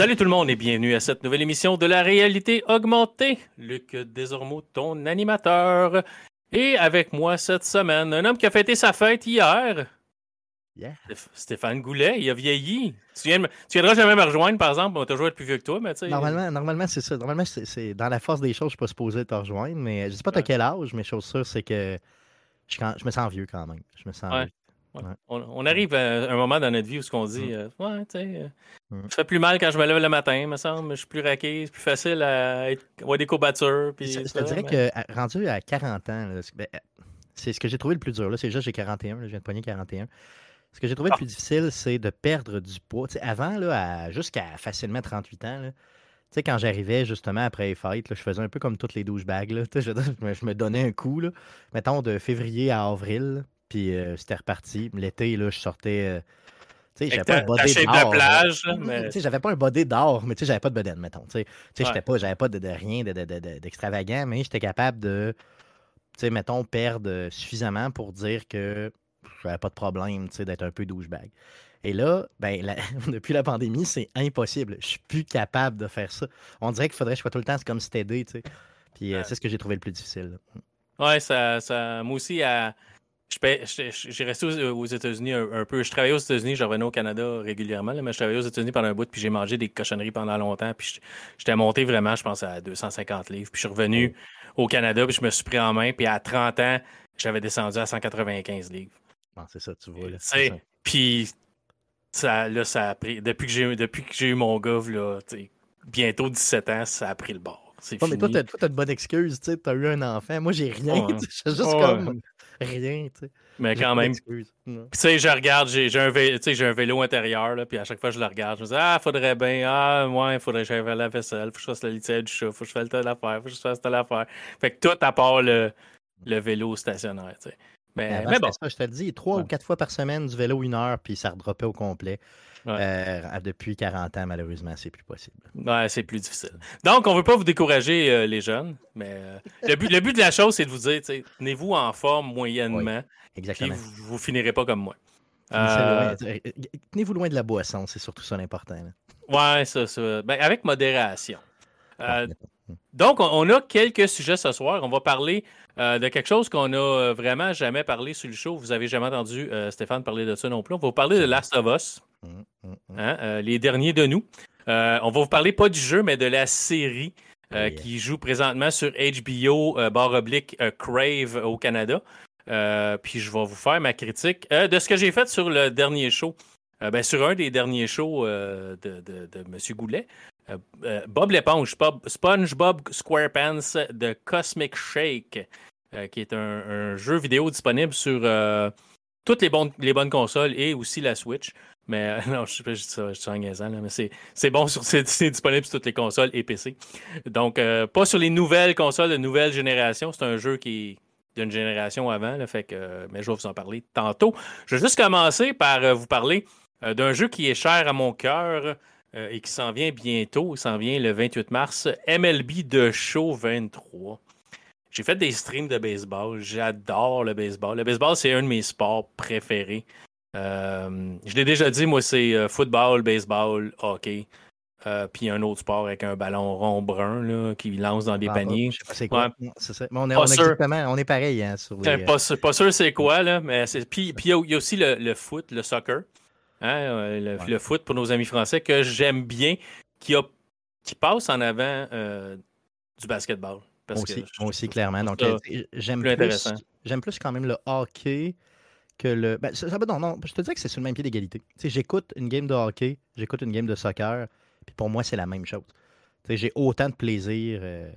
Salut tout le monde et bienvenue à cette nouvelle émission de la réalité augmentée. Luc Desormeaux, ton animateur. Et avec moi cette semaine, un homme qui a fêté sa fête hier. Yeah. Stéphane Goulet, il a vieilli. Tu, viens, tu viendras jamais me rejoindre, par exemple. On t'a toujours être plus vieux que toi, mais tu sais. Normalement, normalement c'est ça. Normalement, c'est dans la force des choses, je suis pas supposé te rejoindre, mais je sais pas à quel âge, mais chose sûre, c'est que je, je, me sens vieux quand même. Je me sens ouais. vieux. On, arrive à un moment dans notre vie où ce qu'on dit, Mm. euh, ouais, tu sais, euh, Mm. ça fait plus mal quand je me lève le matin, me semble. Je suis plus raqué, c'est plus facile à être, avoir des courbatures. Puis Je te dirais mais- que rendu à 40 ans, c'est ben, c'est ce que j'ai trouvé le plus dur. Là, c'est juste j'ai 41, là, je viens de pogner 41. Ce que j'ai trouvé Ah. le plus difficile, c'est de perdre du poids. Avant, jusqu'à facilement 38 ans, là, tu sais, quand j'arrivais justement après les fêtes, là, je faisais un peu comme toutes les douchebags. là. Je, me- donnais un coup, là, mettons de février à avril, puis euh, c'était reparti. L'été, là, je sortais. euh, tu sais, j'avais pas un body d'or, plage, mais- tu sais, j'avais pas un body d'or, mais tu sais, j'avais pas de bedaine, mettons. Tu sais, Ouais. j'étais pas, j'avais pas de, de rien de- de- de- de- d'extravagant, mais j'étais capable de, tu sais, mettons, perdre suffisamment pour dire que j'avais pas de problème, tu sais, d'être un peu douchebag. Et là, ben, la- depuis la pandémie, c'est impossible. Je suis plus capable de faire ça. On dirait qu'il faudrait que je sois tout le temps comme stédé, tu sais. Puis euh, c'est ce que j'ai trouvé le plus difficile. là. Ouais, ça, ça, moi aussi, à- j'ai resté aux, aux États-Unis un, un peu. Je travaillais aux États-Unis, je revenais au Canada régulièrement, là, mais je travaillais aux États-Unis pendant un bout, puis j'ai mangé des cochonneries pendant longtemps, puis j'étais monté vraiment, je pense, à 250 livres. Puis je suis revenu au Canada, puis je me suis pris en main, puis à 30 ans, j'avais descendu à 195 livres. Bon, c'est ça, tu vois. Là, Puis ça, là, ça a pris. Depuis que j'ai depuis que j'ai eu mon gov, là, bientôt 17 ans, ça a pris le bord. C'est Ouais, mais toi, t'as, de bonnes excuses, tu sais, t'as eu un enfant. Moi, j'ai rien. Ouais. juste Ouais. comme rien, tu sais. mais quand même, tu sais, je regarde, j'ai j'ai un, vé- tu sais, j'ai un vélo intérieur, là, puis à chaque fois je le regarde, je me dis, ah, faudrait bien, ah, ouais, faudrait que j'aille la vaisselle, faut que je fasse la litière du chat, faut que je fasse telle affaire, faut que je fasse telle affaire. Fait que tout à part le, le vélo stationnaire, tu sais. Mais, Mais bon, ça, je te le dis, trois Ouais. ou quatre fois par semaine, du vélo une heure, puis ça redroppait au complet. Ouais. Euh, depuis 40 ans, malheureusement, c'est plus possible. ouais, c'est plus difficile. Donc, on veut pas vous décourager, euh, les jeunes, mais euh, le, but, le but de la chose, c'est de vous dire, tenez-vous en forme moyennement, puis Exactement. vous, vous finirez pas comme moi. Tenez-vous loin de la boisson, c'est surtout ça l'important. ouais, ça, ça. Ben, avec modération. Mettons. Donc, on, a quelques sujets ce soir. On va parler euh, de quelque chose qu'on a vraiment jamais parlé sur le show. Vous avez jamais entendu euh, Stéphane parler de ça non plus. On va vous parler de Last of Us. Hein, euh, les derniers de nous. Euh, on va vous parler pas du jeu, mais de la série euh, Yeah. qui joue présentement sur HBO, barre oblique, Crave au Canada. Puis je vais vous faire ma critique de ce que j'ai fait sur le dernier show. Ben, sur un des derniers shows de, de, de M. Goulet. Bob l'éponge, Bob- SpongeBob SquarePants de Cosmic Shake, qui est un, un jeu vidéo disponible sur toutes les, les bonnes consoles et aussi la Switch. Mais euh, non, je je je suis en niaisant, là, mais c'est bon, sur, c'est disponible sur toutes les consoles et PC. Donc, euh, pas sur les nouvelles consoles de nouvelle génération. C'est un jeu qui d'une génération avant, fait que, euh, mais je vais vous en parler tantôt. Je vais juste commencer par vous parler d'un jeu qui est cher à mon cœur et qui s'en vient bientôt. Il s'en vient le 28 mars. MLB de Show 23. J'ai fait des streams de baseball. J'adore le baseball. Le baseball, c'est un de mes sports préférés. Euh, je l'ai déjà dit, moi, c'est euh, football, baseball, hockey. Euh, puis un autre sport avec un ballon rond brun là, qui lance dans des Ah, paniers. Je sais pas c'est quoi. C'est ça. On est, Pas on est sûr. exactement, on est pareil hein, sur les. Pas, sûr- pas sûr c'est quoi, là, mais c'est. Puis il y, a- il y a aussi le, le foot, le soccer. Hein, euh, le, Ouais. le foot pour nos amis français que j'aime bien, qui, a, qui passe en avant euh, du basketball. Parce Moi aussi, que je- moi aussi, clairement. Donc, euh, j'aime plus j'aime plus quand même le hockey que le. Ben, ça, ça- non, non, je te dirais que c'est sur le même pied d'égalité. J'écoute une game de hockey, j'écoute une game de soccer, puis pour moi, c'est la même chose. J'ai autant de plaisir. euh,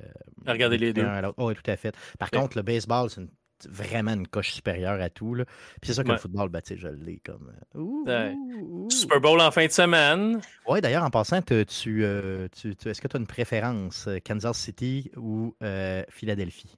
À regarder les deux. Oh, oui, tout à fait. Par Ouais. contre, le baseball, c'est une- vraiment une coche supérieure à tout. Là. Puis c'est sûr que Ouais. le football, ben, je l'ai comme. euh, ouh, Ouais. ouh, ouh. Super Bowl en fin de semaine. Ouais, d'ailleurs, en passant, tu, euh, tu- tu- est-ce que tu as une préférence, euh, Kansas City ou euh, Philadelphie?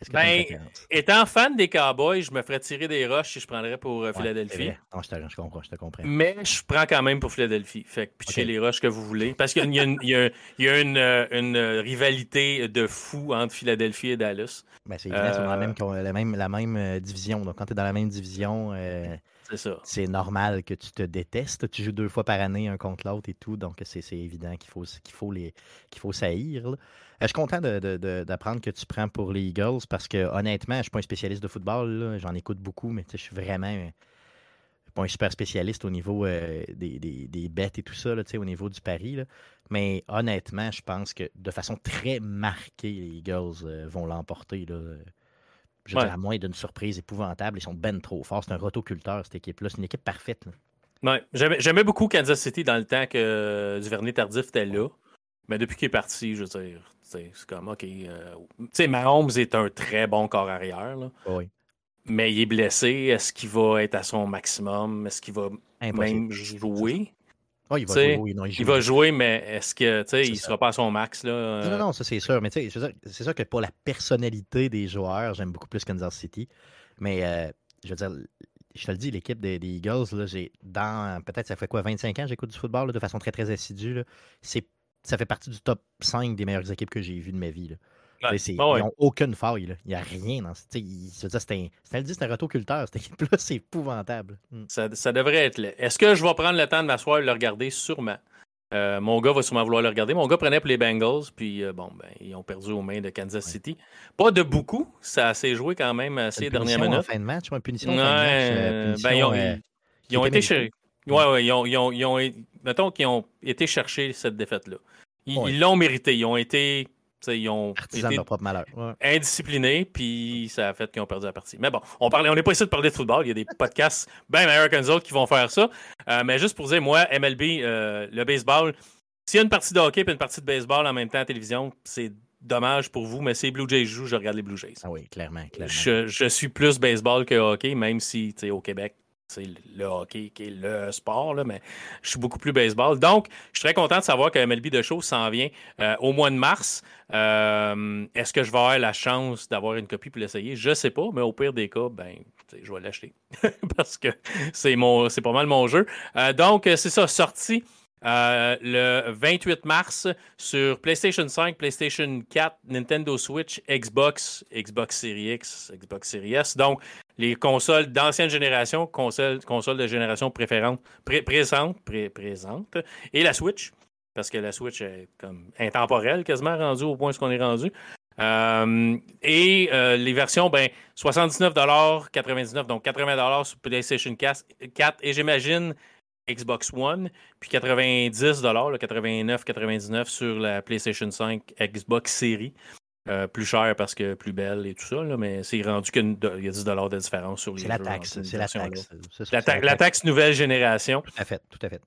Est-ce que Ben? Étant fan des Cowboys, je me ferais tirer des roches si je prendrais pour euh, Ouais, Philadelphie. vrai. Non, je, te, je comprends, je te comprends. Mais je prends quand même pour Philadelphie. Fait que pitchez les roches que vous voulez. Parce qu'il y a, une, il y a- il y a une, euh, une, euh, rivalité de fou entre Philadelphie et Dallas. Ben, c'est évident, ils sont dans la euh, même, la même, la même division. Donc, quand tu es dans la même division, euh, c'est normal que tu te détestes. Tu joues deux fois par année un contre l'autre et tout, donc c'est évident qu'il faut, faut, saillir. Euh, je suis content d'apprendre que tu prends pour les Eagles parce que honnêtement, je ne suis pas un spécialiste de football. J'en écoute beaucoup, mais je suis vraiment pas un super spécialiste au niveau euh, des, bêtes et tout ça, au niveau du pari. Mais honnêtement, je pense que de façon très marquée, les Eagles euh, vont l'emporter. Je à moins d'une surprise épouvantable, ils sont ben trop forts. C'est un rotoculteur, cette équipe-là. C'est une équipe parfaite. Ouais. J'aimais beaucoup Kansas City dans le temps que Duvernay Tardif était là. Mais depuis qu'il est parti, je veux dire, c'est comme, OK. Euh, tu sais, Mahomes est un très bon corps arrière. Oui. Mais il est blessé. Est-ce qu'il va être à son maximum? Est-ce qu'il va même jouer? Oh, il va jouer, il, va jouer, mais est-ce que il ne sera pas à son max? Là? Non, non, ça c'est sûr. Mais c'est sûr que pour la personnalité des joueurs, j'aime beaucoup plus Kansas City. Mais euh, je veux dire, je te le dis, l'équipe des, Eagles, j'ai dans peut-être ça fait quoi, 25 ans, j'écoute du football de façon très très assidue. Ça fait partie du top 5 des meilleures équipes que j'ai vues de ma vie. Là. Bah ils n'ont aucune faille. Il n'y a rien dans c'est un, c'est un rotoculteur, cette équipe-là, c'est épouvantable. Hmm. Ça, devrait être là. Est-ce que je vais prendre le temps de m'asseoir et le regarder? Sûrement. Euh, mon gars va sûrement vouloir le regarder. Mon gars prenait pour les Bengals, puis euh, bon, ben, ils ont perdu aux mains de Kansas City. Pas de beaucoup, ça s'est joué quand même assez dernière minute. En fin de match, une punition en fin de match. Euh, ben, ils ont, ils ont été chercher. Ouais, ouais, ils ont, ils ont, ils ont, mettons qu'ils ont été chercher cette défaite-là. Ils l'ont mérité. Ils ont été ils ont été indisciplinés, puis ça a fait qu'ils ont perdu la partie. Mais bon, on parlait, on n'est pas ici de parler de football. Il y a des podcasts bien meilleurs que nous autres qui vont faire ça. Euh, mais juste pour dire, moi, MLB, euh, le baseball, s'il y a une partie de hockey et une partie de baseball en même temps à la télévision, c'est dommage pour vous, mais si Blue Jays jouent, je regarde les Blue Jays. Ah oui, clairement. clairement. Je, je, suis plus baseball que hockey, même si au Québec, c'est le hockey qui est le sport, là, mais je suis beaucoup plus baseball. Donc, je suis très content de savoir que MLB de show s'en vient euh, au mois de mars. Euh, est-ce que je vais avoir la chance d'avoir une copie pour l'essayer? Je ne sais pas, mais au pire des cas, ben, je vais l'acheter parce que c'est pas mal mon jeu. Euh, donc, c'est ça, sorti le 28 mars sur PlayStation 5, PlayStation 4, Nintendo Switch, Xbox, Xbox Series X, Xbox Series S. Donc, les consoles d'ancienne génération, consoles, de génération préférente, présente, présente, et la Switch, parce que la Switch est comme intemporelle, quasiment rendue au point où on est rendu. Euh, et euh, les versions, ben, 79$, donc 80$ sur PlayStation 4, et j'imagine Xbox One, puis 90$, 89,99$ sur la PlayStation 5 Xbox Series. Euh, plus cher parce que plus belle et tout ça, là, mais c'est rendu qu'il y a 10 de différence sur les C'est la taxe. C'est la taxe. La, taxe nouvelle génération. Tout à fait. Tout à fait.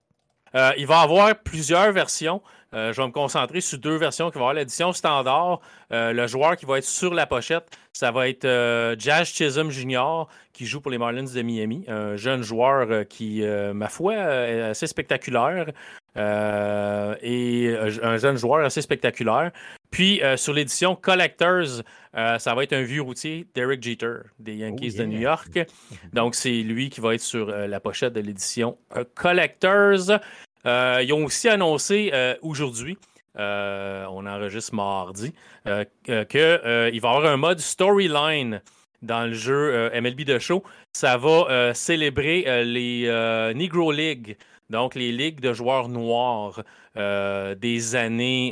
Euh, il va y avoir plusieurs versions. Euh, je vais me concentrer sur deux versions qui vont avoir l'édition standard. le joueur qui va être sur la pochette, ça va être Jazz Chisholm Jr., qui joue pour les Marlins de Miami. Un jeune joueur qui, ma foi, est assez spectaculaire. et un jeune joueur assez spectaculaire. Puis euh, sur l'édition Collectors, euh, ça va être un vieux routier, Derek Jeter, des Yankees oh, de New York. Donc c'est lui qui va être sur euh, la pochette de l'édition Collectors. Ils ont aussi annoncé aujourd'hui, on enregistre mardi, qu'il va y avoir un mode storyline dans le jeu MLB de show. Ça va célébrer les Negro League, donc les ligues de joueurs noirs. Euh, des années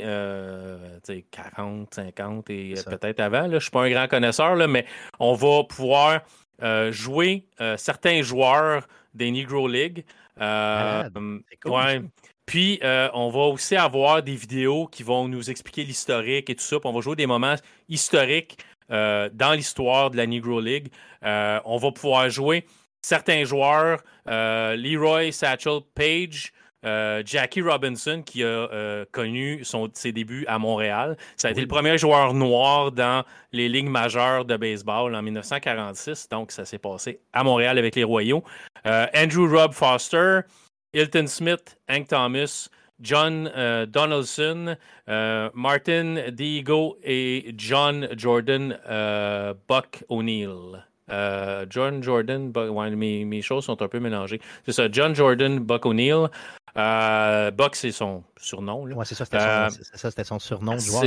40, 50 et euh, peut-être avant. Je ne suis pas un grand connaisseur, là, mais on va pouvoir euh, jouer certains joueurs des Negro League. Puis, on va aussi avoir des vidéos qui vont nous expliquer l'historique et tout ça. on va jouer des moments historiques dans l'histoire de la Negro League. on va pouvoir jouer certains joueurs, Leroy Satchel Page, euh, Jackie Robinson, qui a euh, connu ses débuts à Montréal. Ça a été le premier joueur noir dans les ligues majeures de baseball en 1946. Donc, ça s'est passé à Montréal avec les Royaux. Euh, Andrew Rob Foster, Hilton Smith, Hank Thomas, John Donaldson, Martin Diego et John Jordan Buck O'Neill. John Jordan, mes, mes, choses sont un peu mélangées. C'est ça, John Jordan, Buck O'Neill, euh, Buck, c'est son surnom. Oui, c'est ça, c'était son, euh, son, surnom de joueur.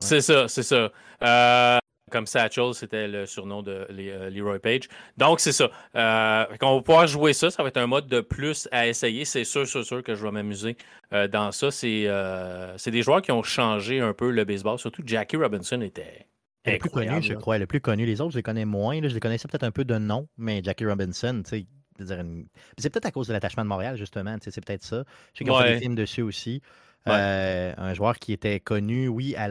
C'est ça, c'est ça. Euh, comme Satchel, c'était le surnom de Leroy Page. Donc, c'est ça. Euh, on va pouvoir jouer ça. Ça va être un mode de plus à essayer. C'est sûr, sûr, sûr que je vais m'amuser dans ça. C'est des joueurs qui ont changé un peu le baseball. Surtout Jackie Robinson était le plus connu, je crois, le plus connu. Les autres, je les connais moins. Je les connaissais peut-être un peu de nom, mais Jackie Robinson, tu sais, c'est peut-être à cause de l'attachement de Montréal, justement. C'est peut-être ça. Je sais qu'il y a des films dessus aussi. Euh, un joueur qui était connu, oui, à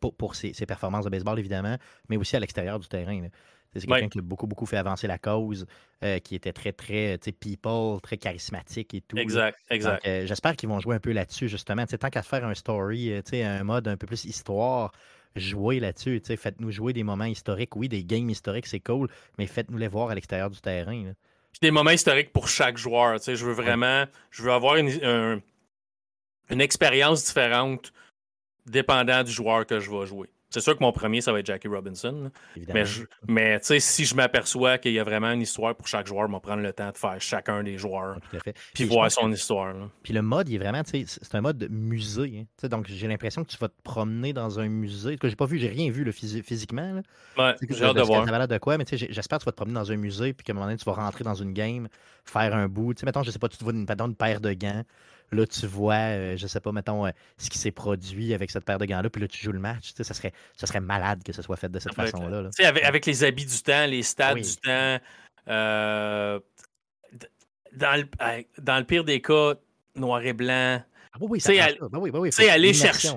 pour, pour ses, performances de baseball, évidemment, mais aussi à l'extérieur du terrain. C'est quelqu'un qui a beaucoup, beaucoup fait avancer la cause, euh, qui était très, très, people, très charismatique et tout. Exact, exact. Euh, j'espère qu'ils vont jouer un peu là-dessus, justement. tant qu'à faire un story, un mode un peu plus histoire, jouer là-dessus. Faites-nous jouer des moments historiques. Oui, des games historiques, c'est cool, mais faites-nous les voir à l'extérieur du terrain. des moments historiques pour chaque joueur. Je veux vraiment, je veux avoir une, une expérience différente dépendant du joueur que je vais jouer. C'est sûr que mon premier, ça va être Jackie Robinson. Mais, mais si je m'aperçois qu'il y a vraiment une histoire pour chaque joueur, je vais prendre le temps de faire chacun des joueurs. Puis voir son histoire. Puis le mode, il est vraiment, c'est un mode musée. Hein. Donc j'ai l'impression que tu vas te promener dans un musée. Que j'ai pas vu, j'ai rien vu physiquement. Ouais, j'ai hâte de voir. Ça de quoi, mais j'espère que tu vas te promener dans un musée, puis qu'à un moment donné, tu vas rentrer dans une game, faire un bout. sais, mettons, je sais pas, tu te vois une, une paire de gants. Là, tu vois, euh, je sais pas, mettons, euh, ce qui s'est produit avec cette paire de gants-là, puis là, tu joues le match. Ça serait, ça serait malade que ce soit fait de cette façon-là. Avec, avec, les habits du temps, les stades du temps, euh, dans, le, dans le pire des cas, noir et blanc. Ah oui, oui, aller, chercher,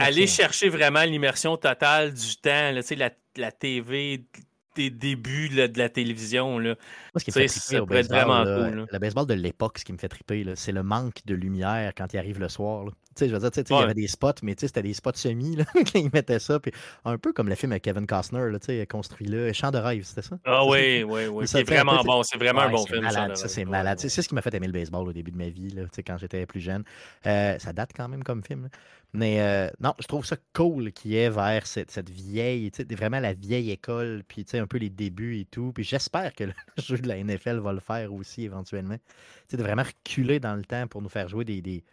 aller chercher vraiment l'immersion totale du temps, là, la, la TV, des débuts de la télévision. Là. Moi, ce qui me fait triper au baseball, vraiment cool, le baseball de l'époque, ce qui me fait triper, c'est le manque de lumière quand il arrive le soir. Je veux dire, il y avait des spots, mais c'était des spots semi là, quand ils mettaient ça. Puis un peu comme le film avec Kevin Costner, là, construit là. Chant de rêve, c'était ça? Ah oui, oui, oui. C'est vraiment bon. C'est vraiment un bon film. Malade, ça, c'est malade. C'est ce qui m'a fait aimer le baseball au début de ma vie, là, quand j'étais plus jeune. Euh, ça date quand même comme film. Mais euh, non, je trouve ça cool qu'il y ait vers cette, cette vieille, vraiment la vieille école, puis un peu les débuts et tout. Puis j'espère que le jeu de la NFL va le faire aussi éventuellement. de vraiment reculer dans le temps pour nous faire jouer des, des,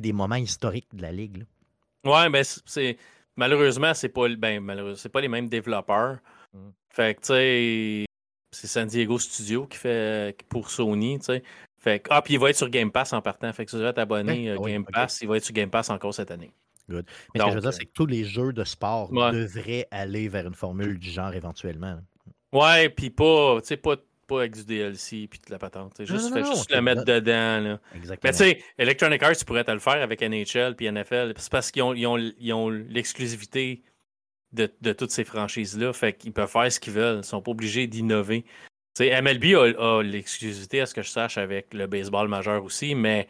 des moments historiques de la ligue. Ouais, mais c'est malheureusement, c'est pas ben, c'est pas les mêmes développeurs. Mmh. Fait que tu sais, c'est San Diego Studio qui fait pour Sony, tu sais. Fait ah, puis il va être sur Game Pass en partant. Fait que si êtes abonné hein? euh, Game Pass, il va être sur Game Pass encore cette année. Good. Mais ce que je veux dire, c'est que tous les jeux de sport devraient aller vers une formule du genre éventuellement. Ouais, puis pas, pas, pas avec du DLC puis toute la patente. Juste, juste le mettre dedans. Là. Exactement. Mais tu sais, Electronic Arts, tu pourrais te le faire avec NHL puis NFL. C'est parce qu'ils ont, ils ont, ils ont l'exclusivité de, de, toutes ces franchises-là. Fait qu'ils peuvent faire ce qu'ils veulent. Ils sont pas obligés d'innover. MLB a, l'exclusivité, à ce que je sache, avec le baseball majeur aussi, mais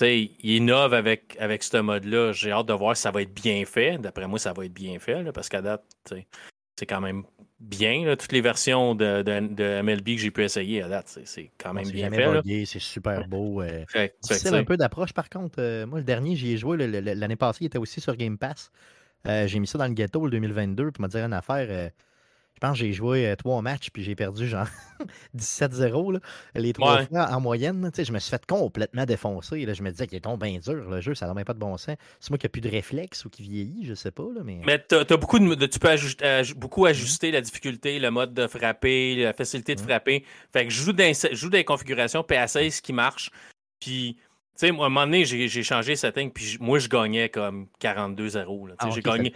il innove avec, avec ce mode-là. J'ai hâte de voir si ça va être bien fait. D'après moi, ça va être bien fait, parce qu'à date, c'est quand même bien. Toutes les versions de, de, MLB que j'ai pu essayer à date, c'est quand même bien fait. C'est super beau. Euh. C'est un peu d'approche, par contre. Euh, moi, le dernier, j'y ai joué l'année passée, il était aussi sur Game Pass. Euh, j'ai mis ça dans le ghetto le 2022, puis m'a dit une affaire pense que j'ai joué euh, trois matchs puis j'ai perdu genre 17-0 les trois fois en moyenne. Je me suis fait complètement défoncer. Là. Je me disais qu'il est tombé bien dur le jeu, ça n'a même pas de bon sens. C'est moi qui n'ai plus de réflexe ou qui vieillit, je sais pas. Là, mais mais tu as, beaucoup de, tu peux beaucoup mmh ajuster la difficulté, le mode de frapper, la facilité de mmh frapper. Fait que je joue dans, je joue des configurations PA16 qui marchent. Puis sais, moi, à un moment donné, j'ai changé setting, puis moi, je gagnais comme 42-0. Ah, j'ai gagné,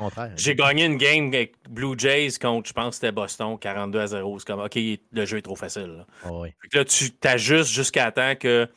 gagné une game avec Blue Jays contre, je pense, c'était Boston, 42 0. C'est comme, OK, le jeu est trop facile. Là, ah là tu t'ajustes jusqu'à temps que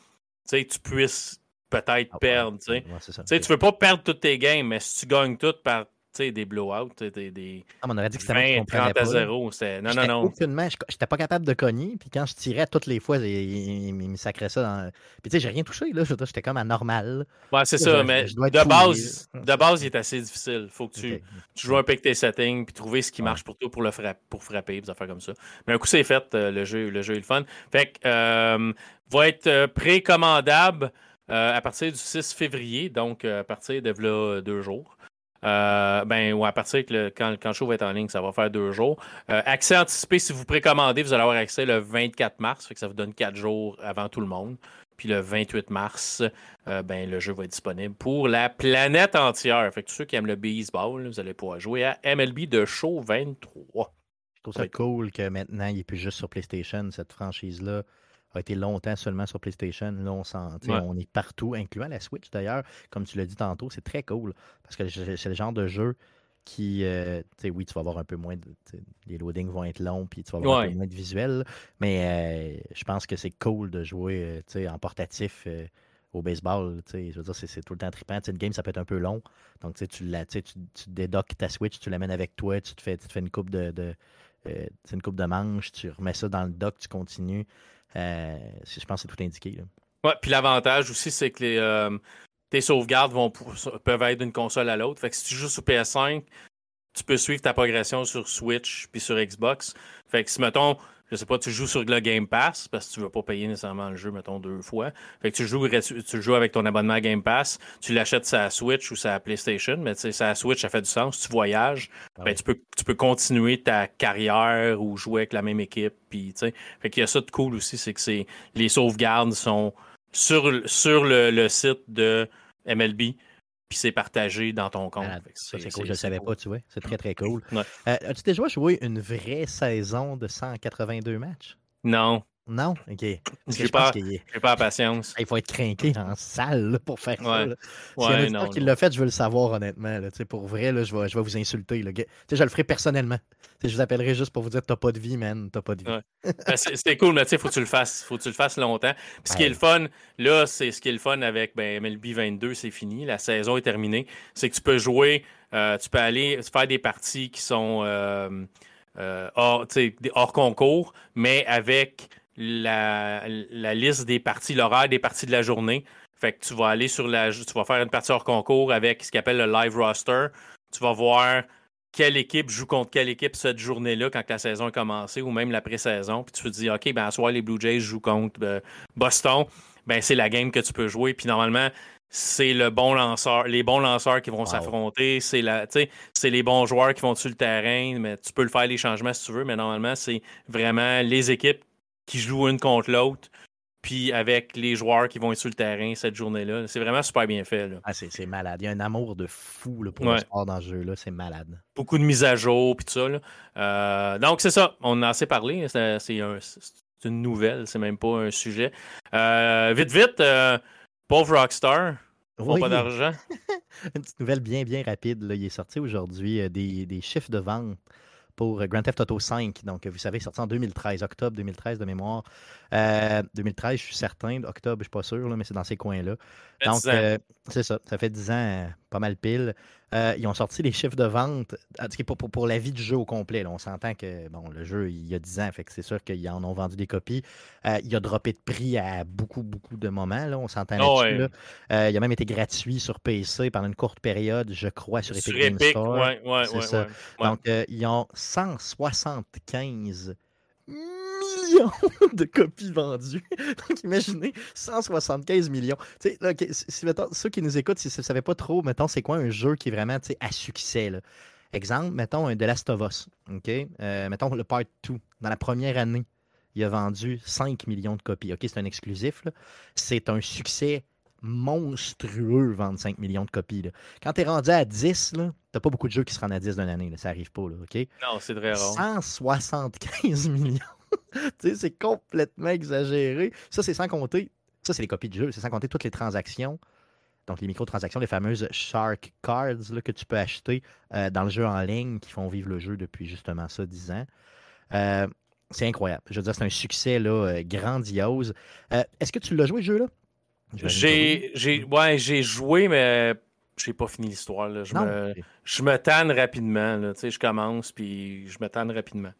tu puisses peut-être ah perdre. Tu ne veux pas perdre toutes tes games, mais si tu gagnes toutes par sais, des blowouts, des, des ah, on aurait dit que c'était 20, 30 à 0. Non, non, non. Aucunement, j'étais pas capable de cogner. Puis quand je tirais toutes les fois, il, me sacrait ça. Dans... Puis tu sais, j'ai rien touché. là. J'étais comme à normal. Ouais, c'est ça. mais de, base, de base, il est assez difficile. faut que tu, tu joues un peu avec tes settings puis trouver ce qui marche pour toi pour, le frappe, pour frapper, des affaires comme ça. Mais un coup, c'est fait. Euh, le jeu, le jeu est le fun. Fait que, euh, va être euh, précommandable à partir du 6 février, donc à partir de là, deux jours. Euh, ben, ou à partir que quand, quand le show va être en ligne, ça va faire deux jours. Euh, accès anticipé, si vous précommandez, vous allez avoir accès le 24 mars, fait que ça vous donne quatre jours avant tout le monde. Puis le 28 mars, euh, ben, le jeu va être disponible pour la planète entière. Fait que tous ceux qui aiment le baseball, vous allez pouvoir jouer à MLB de Show 23. Je trouve ça cool que maintenant, il n'est plus juste sur PlayStation. Cette franchise-là a été longtemps seulement sur PlayStation. Là, on, on est partout, incluant la Switch d'ailleurs. Comme tu l'as dit tantôt, c'est très cool. Parce que c'est le genre de jeu qui, euh, oui, tu vas avoir un peu moins de. Les loadings vont être longs, puis tu vas avoir un peu moins de visuel. Mais euh, je pense que c'est cool de jouer euh, en portatif au baseball. Je veux dire, c'est tout le temps trippant. une game, ça peut être un peu long. Donc, tu, la, tu, tu dédoques ta Switch, tu l'amènes avec toi, tu te fais, tu te fais une coupe de. de une coupe de manche, tu remets ça dans le dock, tu continues. Je pense que c'est tout indiqué. Là. Ouais, puis l'avantage aussi, c'est que les, tes sauvegardes vont, peuvent être d'une console à l'autre. Fait que si tu joues sur PS5, tu peux suivre ta progression sur Switch puis sur Xbox. Fait que si, mettons, je sais pas, tu joues sur le Game Pass parce que tu veux pas payer nécessairement le jeu, mettons, deux fois. Fait que tu joues, tu joues avec ton abonnement Game Pass, tu l'achètes sur Switch ou sur PlayStation, mais tu sais, sur Switch, ça fait du sens. Tu voyages, ah ben, tu, peux, tu peux continuer ta carrière ou jouer avec la même équipe. Puis, tu sais, fait qu'il y a ça de cool aussi, c'est que c'est les sauvegardes sont sur, sur le site de MLB, puis c'est partagé dans ton compte. c'est cool, je ne savais pas, tu vois. C'est très, très cool. Euh, as-tu déjà joué une vraie saison de 182 matchs? Non. Non? OK. J'ai pas, pas la patience. Il faut être craqué en salle pour faire ça. Ouais. Si qui l'a fait, je veux le savoir honnêtement. pour vrai, là, je, vais, je vais vous insulter. Là. Je le ferai personnellement. je vous appellerai juste pour vous dire t'as pas de vie, man. T'as pas de vie. Ben, c'est cool, mais il faut que tu le fasses. faut que tu le fasses longtemps. Puis ce qui est le fun, là, c'est ce qui est le fun avec ben, MLB 22, c'est fini. La saison est terminée. C'est que tu peux jouer, euh, tu peux aller faire des parties qui sont euh, euh, hors, hors concours, mais avec la, liste des parties, l'horaire des parties de la journée. Fait que tu vas aller sur la. Tu vas faire une partie hors concours avec ce qu'on appelle le live roster. Tu vas voir quelle équipe joue contre quelle équipe cette journée-là quand la saison a commencé ou même la pré-saison. Puis tu te dis, OK, ben à soir, les Blue Jays jouent contre euh, Boston. Ben c'est la game que tu peux jouer. Puis normalement, c'est le bon lanceur, les bons lanceurs qui vont s'affronter, c'est la, c'est les bons joueurs qui vont sur le terrain, mais tu peux le faire les changements si tu veux, mais normalement, c'est vraiment les équipes qui jouent une contre l'autre, puis avec les joueurs qui vont être sur le terrain cette journée-là. C'est vraiment super bien fait. Ah, c'est malade. Il y a un amour de fou pour le sport dans ce jeu-là. C'est malade. Beaucoup de mises à jour, puis tout ça. Euh, donc, c'est ça. On en a assez parlé. C'est une nouvelle, c'est même pas un sujet. Euh, vite, vite, euh, pauvre Rockstar. Pas d'argent. une petite nouvelle bien, bien rapide. Là. Il est sorti aujourd'hui des, des chiffres de vente pour Grand Theft Auto 5. Donc, vous savez, sorti en 2013, octobre 2013 de mémoire. 2013, euh, je suis certain. Octobre, je ne suis pas sûr, mais c'est dans ces coins-là. Donc, euh, c'est ça. Ça fait 10 ans, euh, pas mal pile. Ils ont sorti les chiffres de vente pour, pour, pour la vie du jeu au complet. On s'entend que bon, le jeu, il y a 10 ans, fait que c'est sûr qu'ils en ont vendu des copies. il a droppé de prix à beaucoup, beaucoup de moments. Là, on s'entend oh, là-dessus. il a même été gratuit sur PC pendant une courte période, je crois, sur Epic Games Store. Ouais, ouais, ça. Donc, ils ont 175 millions de copies vendues. Donc, imaginez, 175 millions. si, ceux qui nous écoutent, si vous ne savez pas trop, mettons, c'est quoi un jeu qui est vraiment à succès. Exemple, mettons un The Last of Us. Euh, mettons le Part 2. Dans la première année, il a vendu 5 millions de copies. OK, c'est un exclusif. C'est un succès monstrueux vendre 5 millions de copies. Quand tu es rendu à 10, tu n'as pas beaucoup de jeux qui se rendent à 10 d'une année. Ça n'arrive pas. Là, OK? Non, c'est très rare. 175 millions. c'est complètement exagéré. Ça, c'est sans compter. Ça, c'est les copies de jeux. C'est sans compter toutes les transactions. Donc, les microtransactions, les fameuses Shark Cards que tu peux acheter euh, dans le jeu en ligne qui font vivre le jeu depuis justement ça, 10 ans. Euh, c'est incroyable. Je veux dire, c'est un succès là, euh, grandiose. Est-ce que tu l'as joué, le jeu-là? J'ai, j'ai, ouais, j'ai joué, mais j'ai pas fini l'histoire. Je, me, je me tanne rapidement. Là. Je commence, puis je me tanne rapidement.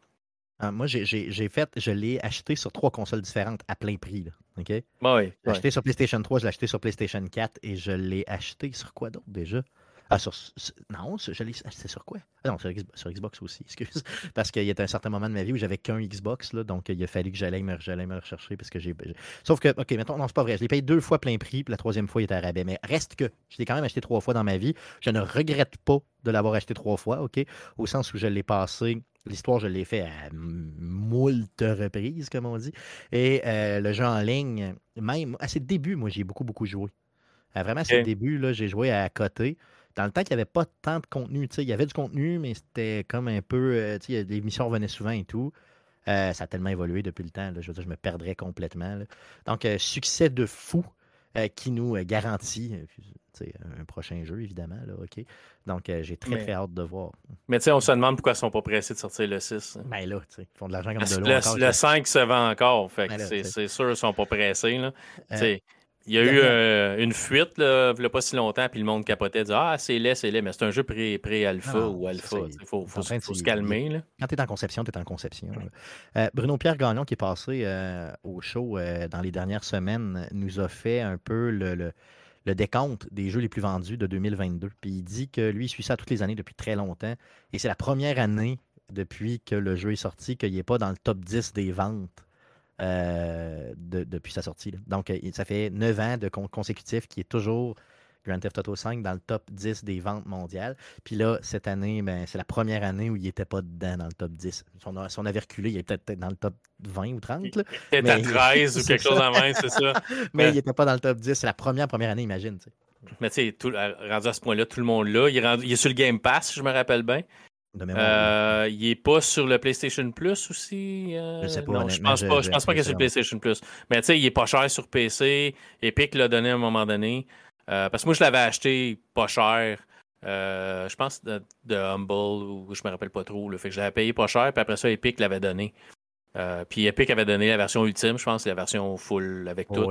Ah, moi, j'ai, fait, je l'ai acheté sur trois consoles différentes à plein prix. Là, OK? Bah oui, je l'ai acheté sur PlayStation 3, je l'ai acheté sur PlayStation 4 et je l'ai acheté sur quoi d'autre déjà? Ah, sur, non, c'est sur quoi? Ah non, sur, sur, Xbox aussi, excuse. Parce qu'il y a un certain moment de ma vie où j'avais qu'un Xbox, là, donc il a fallu que j'allais me, me rechercher parce que j'ai. Sauf que, OK, maintenant, non, c'est pas vrai. Je l'ai payé deux fois plein prix, puis la troisième fois, il était à rabais. Mais reste que je l'ai quand même acheté trois fois dans ma vie. Je ne regrette pas de l'avoir acheté trois fois, OK? Au sens où je l'ai passé. L'histoire, je l'ai fait à moult reprises, comme on dit. Et euh, le jeu en ligne, même à ses débuts, moi, j'ai beaucoup, beaucoup joué. vraiment, à ses débuts, j'ai joué à côté dans le temps qu'il n'y avait pas tant de contenu. Il y avait du contenu, mais c'était comme un peu. Euh, les missions revenaient souvent et tout. Euh, ça a tellement évolué depuis le temps. je veux dire, je me perdrais complètement. Donc, euh, succès de fou qui nous garantit un prochain jeu, évidemment. Là? Donc, j'ai très, très hâte de voir. Mais tu sais, on se demande pourquoi ils ne sont pas pressés de sortir le 6. Hein. Ben là, ils font de l'argent comme de l'eau. Le, le 5 se vend encore. Fait ben c'est sûr qu'ils ne sont pas pressés. Là. Il y a eu euh, une fuite, là, il n'y a pas si longtemps, puis le monde capotait, disait Ah, c'est laid, c'est laid, mais c'est un jeu pré-alpha ou alpha. Il faut, se calmer. Là. Quand tu es en conception, tu es en conception. Euh, Bruno Pierre Gagnon, qui est passé euh, au show dans les dernières semaines, nous a fait un peu le, le, décompte des jeux les plus vendus de 2022. Puis il dit que lui, il suit ça toutes les années depuis très longtemps. Et c'est la première année depuis que le jeu est sorti qu'il n'est pas dans le top 10 des ventes euh, depuis sa sortie. Donc, euh, ça fait 9 ans de consécutifs qui est toujours Grand Theft Auto 5 dans le top 10 des ventes mondiales. Puis là, cette année, ben, c'est la première année où il n'était pas dedans dans le top 10. Si on, avait reculé, il était peut-être dans le top 20 ou 30. Là. Il était à 13 ou quelque chose en main, c'est ça. mais il n'était pas dans le top 10. C'est la première première année, imagine. Mais tu sais, rendu à ce point-là, tout le monde là. Il est, il est, sur le Game Pass, je me rappelle bien. Euh, il n'est pas sur le PlayStation Plus aussi. Euh, je sais pas. Non, je pense pas. Je pense pas qu'il est sur le PlayStation Plus. Mais tu sais, il est pas cher sur PC. Epic l'a donné à un moment donné. Euh, parce que moi, je l'avais acheté pas cher. je pense de, Humble ou je me rappelle pas trop. le Fait que je l'avais payé pas cher. Puis après ça, Epic l'avait donné. puis Epic avait donné la version ultime, je pense, la version full avec tout.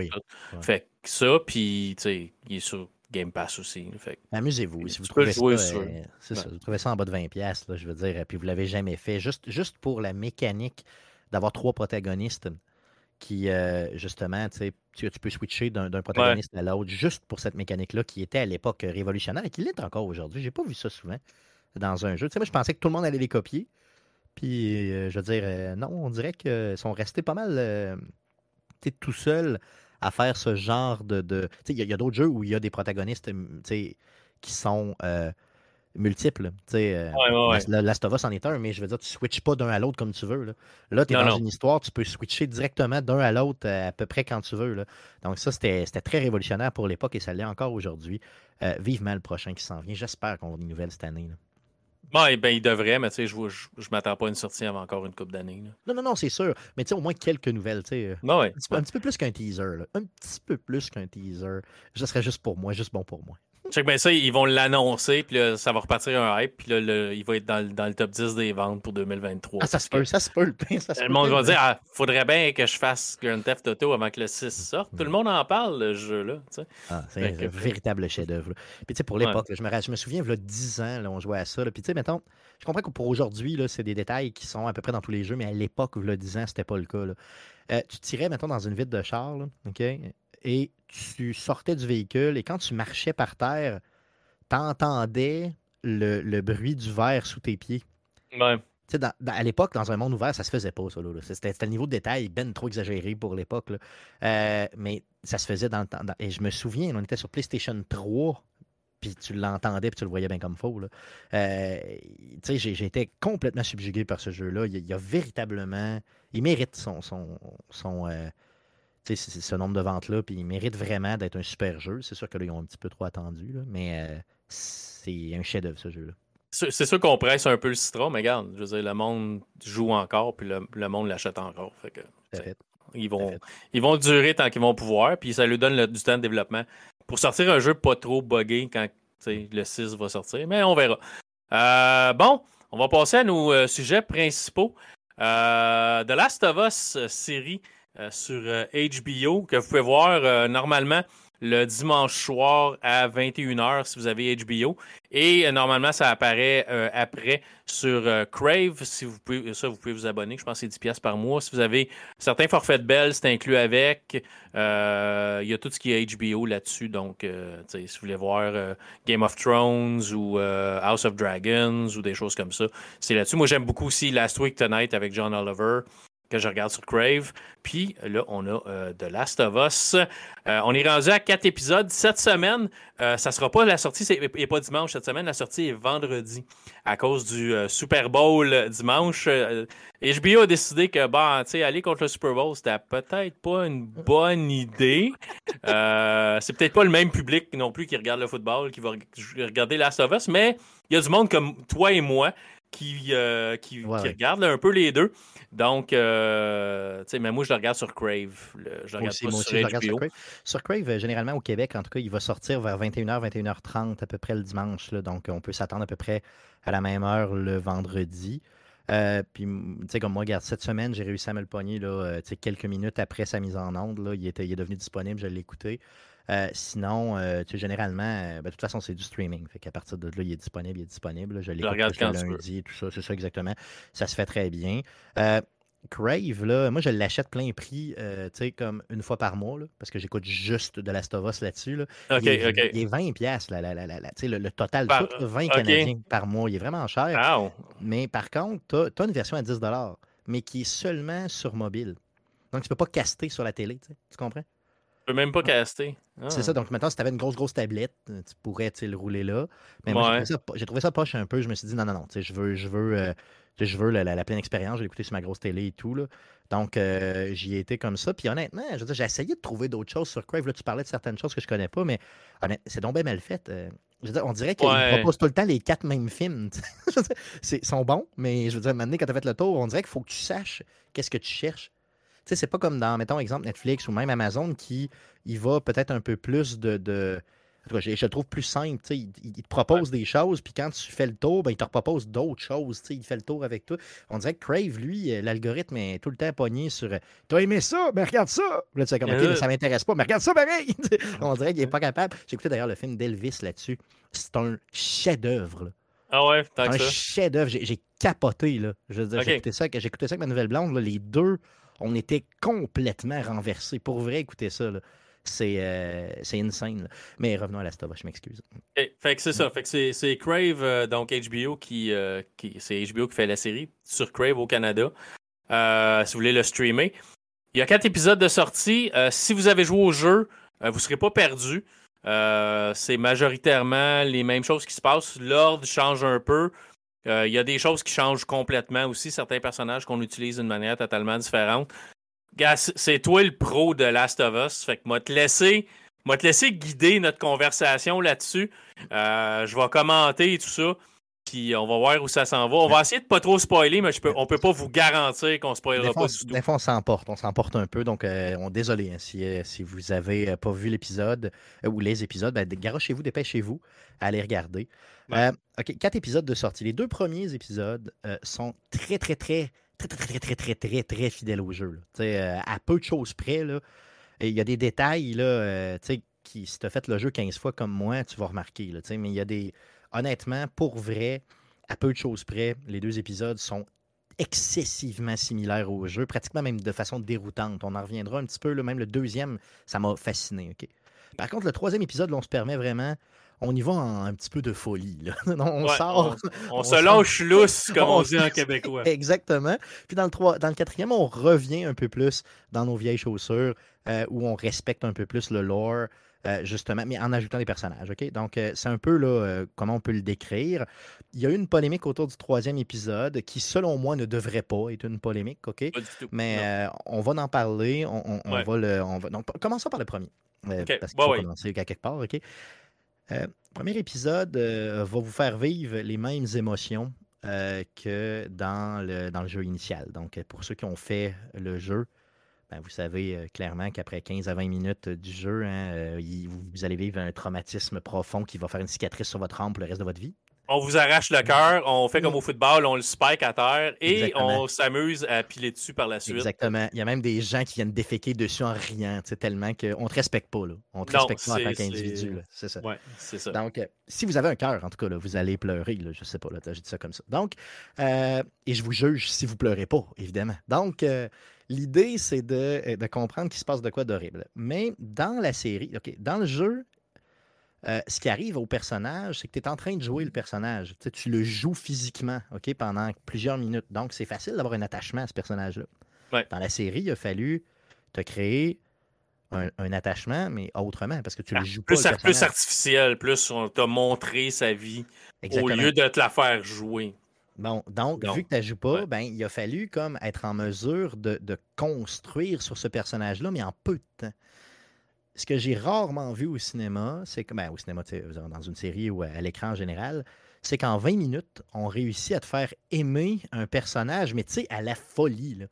Fait que ça, puis tu sais, il est sur Game Pass aussi. Amusez-vous. Si vous trouvez, ça, euh, vous trouvez ça en bas de 20$, je veux dire, puis vous ne l'avez jamais fait, juste, juste pour la mécanique d'avoir trois protagonistes qui, euh, justement, tu, tu peux switcher d'un protagoniste à l'autre, juste pour cette mécanique-là qui était à l'époque révolutionnaire et qui l'est encore aujourd'hui. J'ai pas vu ça souvent dans un jeu. Moi, je pensais que tout le monde allait les copier. Puis, euh, je veux dire, non, on dirait qu'ils sont restés pas mal tout seuls à faire ce genre de. il y a, d'autres jeux où il y a des protagonistes qui sont euh, multiples. Last of Us en est un, mais je veux dire, tu ne switches pas d'un à l'autre comme tu veux. Là, tu es dans une histoire, tu peux switcher directement d'un à l'autre à peu près quand tu veux. Là. Donc, ça, c'était très révolutionnaire pour l'époque et ça l'est encore aujourd'hui. Euh, vivement le prochain qui s'en vient. J'espère qu'on a une nouvelle cette année. Là. Ouais, ben, il devrait, mais tu sais, je ne je, m'attends pas à une sortie avant encore une coupe d'années. Non, non, non, c'est sûr. Mais tu sais, au moins quelques nouvelles. tu sais. ouais, un, petit peu, plus qu'un teaser. Là. Un petit peu plus qu'un teaser. Ce serait juste pour moi, juste bon pour moi. Check bien ça, ils vont l'annoncer, puis là, ça va repartir un hype, puis là, il va être dans, dans, le top 10 des ventes pour 2023. Ah, ça se peut, ça se peut. Ça le monde va dire, ah, faudrait bien que je fasse Grand Theft Auto avant que le 6 sorte. Tout le monde en parle, le jeu-là. Ah, c'est un véritable chef-d'œuvre. Puis tu sais, pour l'époque, je, me, je me souviens, il y a 10 ans, là, on jouait à ça. Puis tu sais, mettons, je comprends que pour aujourd'hui, c'est des détails qui sont à peu près dans tous les jeux, mais à l'époque, il y a 10 ans, c'était pas le cas. Là. Euh, tu tirais, mettons, dans une vitre de char, OK? Et tu sortais du véhicule, et quand tu marchais par terre, t'entendais le, le bruit du verre sous tes pieds. Ouais. Dans, à l'époque, dans un monde ouvert, ça se faisait pas, ça. C'était le niveau de détail ben trop exagéré pour l'époque. Euh, mais ça se faisait dans le temps. et je me souviens, on était sur PlayStation 3, puis tu l'entendais, puis tu le voyais bien comme faux. Euh, j'ai été complètement subjugué par ce jeu-là. Il, y a véritablement... Il mérite son... son, son euh, ce nombre de ventes-là, puis il mérite vraiment d'être un super jeu. C'est sûr que là, ils ont un petit peu trop attendu, mais c'est un chef-d'œuvre, ce jeu-là. C'est sûr qu'on presse un peu le citron, mais regarde, je veux dire, le monde joue encore, puis le, monde l'achète encore. ils, vont, ils vont durer tant qu'ils vont pouvoir, puis ça lui donne du temps de développement pour sortir un jeu pas trop buggé quand le 6 va sortir, mais on verra. Euh, bon, on va passer à nos euh, sujets principaux. Euh, The Last of Us série sur HBO que vous pouvez voir normalement le dimanche soir à 21h si vous avez HBO. Et euh, normalement, ça apparaît euh, après sur euh, Crave. Si vous pouvez, ça, vous pouvez vous abonner. Je pense que c'est 10$ par mois. Si vous avez certains forfaits de Bell, c'est inclus avec. Il y a tout ce qui est HBO là-dessus. Donc, si vous voulez voir Game of Thrones ou House of Dragons ou des choses comme ça, c'est là-dessus. Moi, j'aime beaucoup aussi Last Week Tonight avec John Oliver que je regarde sur Crave. Puis là, on a euh, The Last of Us. Euh, on est rendu à quatre épisodes cette semaine. Euh, ça sera pas la sortie, n'est pas dimanche cette semaine. La sortie est vendredi à cause du Super Bowl dimanche. HBO a décidé que, bah, tu sais, aller contre le Super Bowl, c'était peut-être pas une bonne idée. c'est peut-être pas le même public non plus qui regarde le football, qui va regarder Last of Us, mais il y a du monde comme toi et moi qui, qui, regarde un peu les deux. Donc, euh, tu sais, mais moi, je le regarde sur Crave. je regarde sur, Crave. Sur Crave, euh, généralement au Québec, en tout cas, il va sortir vers 21h, 21h30 à peu près le dimanche. donc, on peut s'attendre à peu près à la même heure le vendredi. Euh, puis, tu sais, comme moi, regarde, cette semaine, j'ai réussi à me le pogner là, quelques minutes après sa mise en onde. Là, il, était, il est devenu disponible, je l'ai écouté. Sinon, tu sais, généralement, ben, de toute façon, c'est du streaming. Fait qu'à partir de là, il est disponible, il est disponible. Je l'écoute le lundi, tout ça, c'est ça exactement. Ça se fait très bien. Crave, là, moi, je l'achète plein prix, tu sais, comme une fois par mois, parce que j'écoute juste de l'Astovos là-dessus. Là. OK, il, est, OK. Il est 20 pièces là, le, le, total, par... tout, 20 Canadiens par mois. Il est vraiment cher. Mais par contre, tu as, une version à 10 mais qui est seulement sur mobile. Donc, tu ne peux pas caster sur la télé, tu comprends? Peux même pas caster. C'est ça. Donc maintenant, si tu avais une grosse, grosse tablette, euh, tu pourrais le rouler là. Mais moi, j'ai trouvé, ça poche un peu. Je me suis dit, non, non, non, je veux, je veux, euh, je veux la, pleine expérience. Je l'ai écouté sur ma grosse télé et tout. Là. Donc, euh, j'y ai été comme ça. Puis honnêtement, j'ai essayé de trouver d'autres choses sur Crave. Là, tu parlais de certaines choses que je connais pas, mais c'est donc bien mal fait. on dirait qu'ils proposent tout le temps les quatre mêmes films. Ils sont bons, mais je veux dire, maintenant, quand tu as fait le tour, on dirait qu'il faut que tu saches qu'est-ce que tu cherches sais, c'est pas comme dans, mettons, exemple, Netflix ou même Amazon qui y va peut-être un peu plus de. de... je, le trouve plus simple. Il, il, te propose des choses, puis quand tu fais le tour, ben, il te propose d'autres choses. Il fait le tour avec toi. On dirait que Crave, lui, euh, l'algorithme est tout le temps pogné sur T'as aimé ça? Mais regarde ça! Là, tu sais, comme, OK, mais ça m'intéresse pas. Mais regarde ça pareil! On dirait qu'il est pas capable. J'ai écouté d'ailleurs le film d'Elvis là-dessus. C'est un chef-d'œuvre. Ah ouais, un chef-d'œuvre. J'ai capoté. Là. Je veux dire, j'ai écouté ça, écouté ça avec ma nouvelle blonde. Là, les deux on était complètement renversés. Pour vrai, écoutez ça. C'est, euh, c'est insane. Mais revenons à la Stova, je m'excuse. fait que c'est ça. Fait que c'est, Crave, euh, donc HBO, qui, euh, qui, c'est HBO qui fait la série sur Crave au Canada. si vous voulez le streamer. Il y a quatre épisodes de sortie. si vous avez joué au jeu, vous ne serez pas perdu. c'est majoritairement les mêmes choses qui se passent. L'ordre change un peu. Euh, il y a des choses qui changent complètement aussi, certains personnages qu'on utilise d'une manière totalement différente. c'est toi le pro de Last of Us. Fait que moi te laisser, moi te laisser guider notre conversation là-dessus. Euh, je vais commenter et tout ça. Puis on va voir où ça s'en va. On va essayer de pas trop spoiler, mais je peux, on peut pas vous garantir qu'on spoilera pas du tout. Des fois, on s'emporte. On s'emporte un peu. Donc, euh, on désolé hein, si, si, vous avez pas vu l'épisode ou les épisodes. Ben, garochez-vous, dépêchez-vous. Allez regarder. Euh, OK, quatre épisodes de sortie. Les deux premiers épisodes euh, sont très, très, très, très, très, très, très, très, très, très fidèles au jeu. Euh, à peu de choses près, là. Il y a des détails, là, qui, si tu as fait le jeu 15 fois comme moi, tu vas remarquer. Là, mais il y a des. Honnêtement, pour vrai, à peu de choses près, les deux épisodes sont excessivement similaires au jeu, pratiquement même de façon déroutante. On en reviendra un petit peu, là, même le deuxième, ça m'a fasciné. Par contre, le troisième épisode, là, on se permet vraiment on y va en un petit peu de folie. Là. on sort. On, se lâche lousse, comme on, dit en québécois. Exactement. Puis dans le, dans le quatrième, on revient un peu plus dans nos vieilles chaussures, euh, où on respecte un peu plus le lore. Euh, justement, mais en ajoutant des personnages. OK? Donc, euh, c'est un peu là, comment on peut le décrire. Il y a eu une polémique autour du troisième épisode qui, selon moi, ne devrait pas être une polémique. OK? Mais on va en parler. On, va le. On va... Donc, commençons par le premier. Parce qu'il faut commencer à quelque part. OK? Euh, premier épisode euh, va vous faire vivre les mêmes émotions euh, que dans le, dans le jeu initial. Donc, pour ceux qui ont fait le jeu, ben, vous savez clairement qu'après 15 à 20 minutes du jeu, hein, vous, allez vivre un traumatisme profond qui va faire une cicatrice sur votre âme pour le reste de votre vie. on vous arrache le cœur, on fait comme au football, on le spike à terre et on s'amuse à piler dessus par la suite. Exactement. Il y a même des gens qui viennent déféquer dessus en riant, tellement qu'on ne te respecte pas. Là. On ne te respecte pas en tant qu'individu. C'est ça. Ouais, c'est ça. Donc, euh, si vous avez un cœur, en tout cas, là, vous allez pleurer. Là, je sais pas, là, j'ai dit ça comme ça. Donc, euh, et je vous juge si vous pleurez pas, évidemment. Donc, euh, l'idée, c'est de, de comprendre qu'il se passe de quoi d'horrible. Mais dans la série, OK, dans le jeu, euh, ce qui arrive au personnage, c'est que tu es en train de jouer le personnage. tu le joues physiquement ok, pendant plusieurs minutes. Donc, c'est facile d'avoir un attachement à ce personnage-là. Dans la série, il a fallu te créer un, attachement, mais autrement, parce que tu le ah, joues plus, pas. plus artificiel, plus on t'a montré sa vie au lieu de te la faire jouer. Bon, donc, vu que tu joues pas, ben, il a fallu comme être en mesure de, de construire sur ce personnage-là, mais en peu de temps ce que j'ai rarement vu au cinéma, c'est que, ben, au cinéma, dans une série ou à l'écran en général, c'est qu'en 20 minutes, on réussit à te faire aimer un personnage, mais tu sais, à la folie. Là.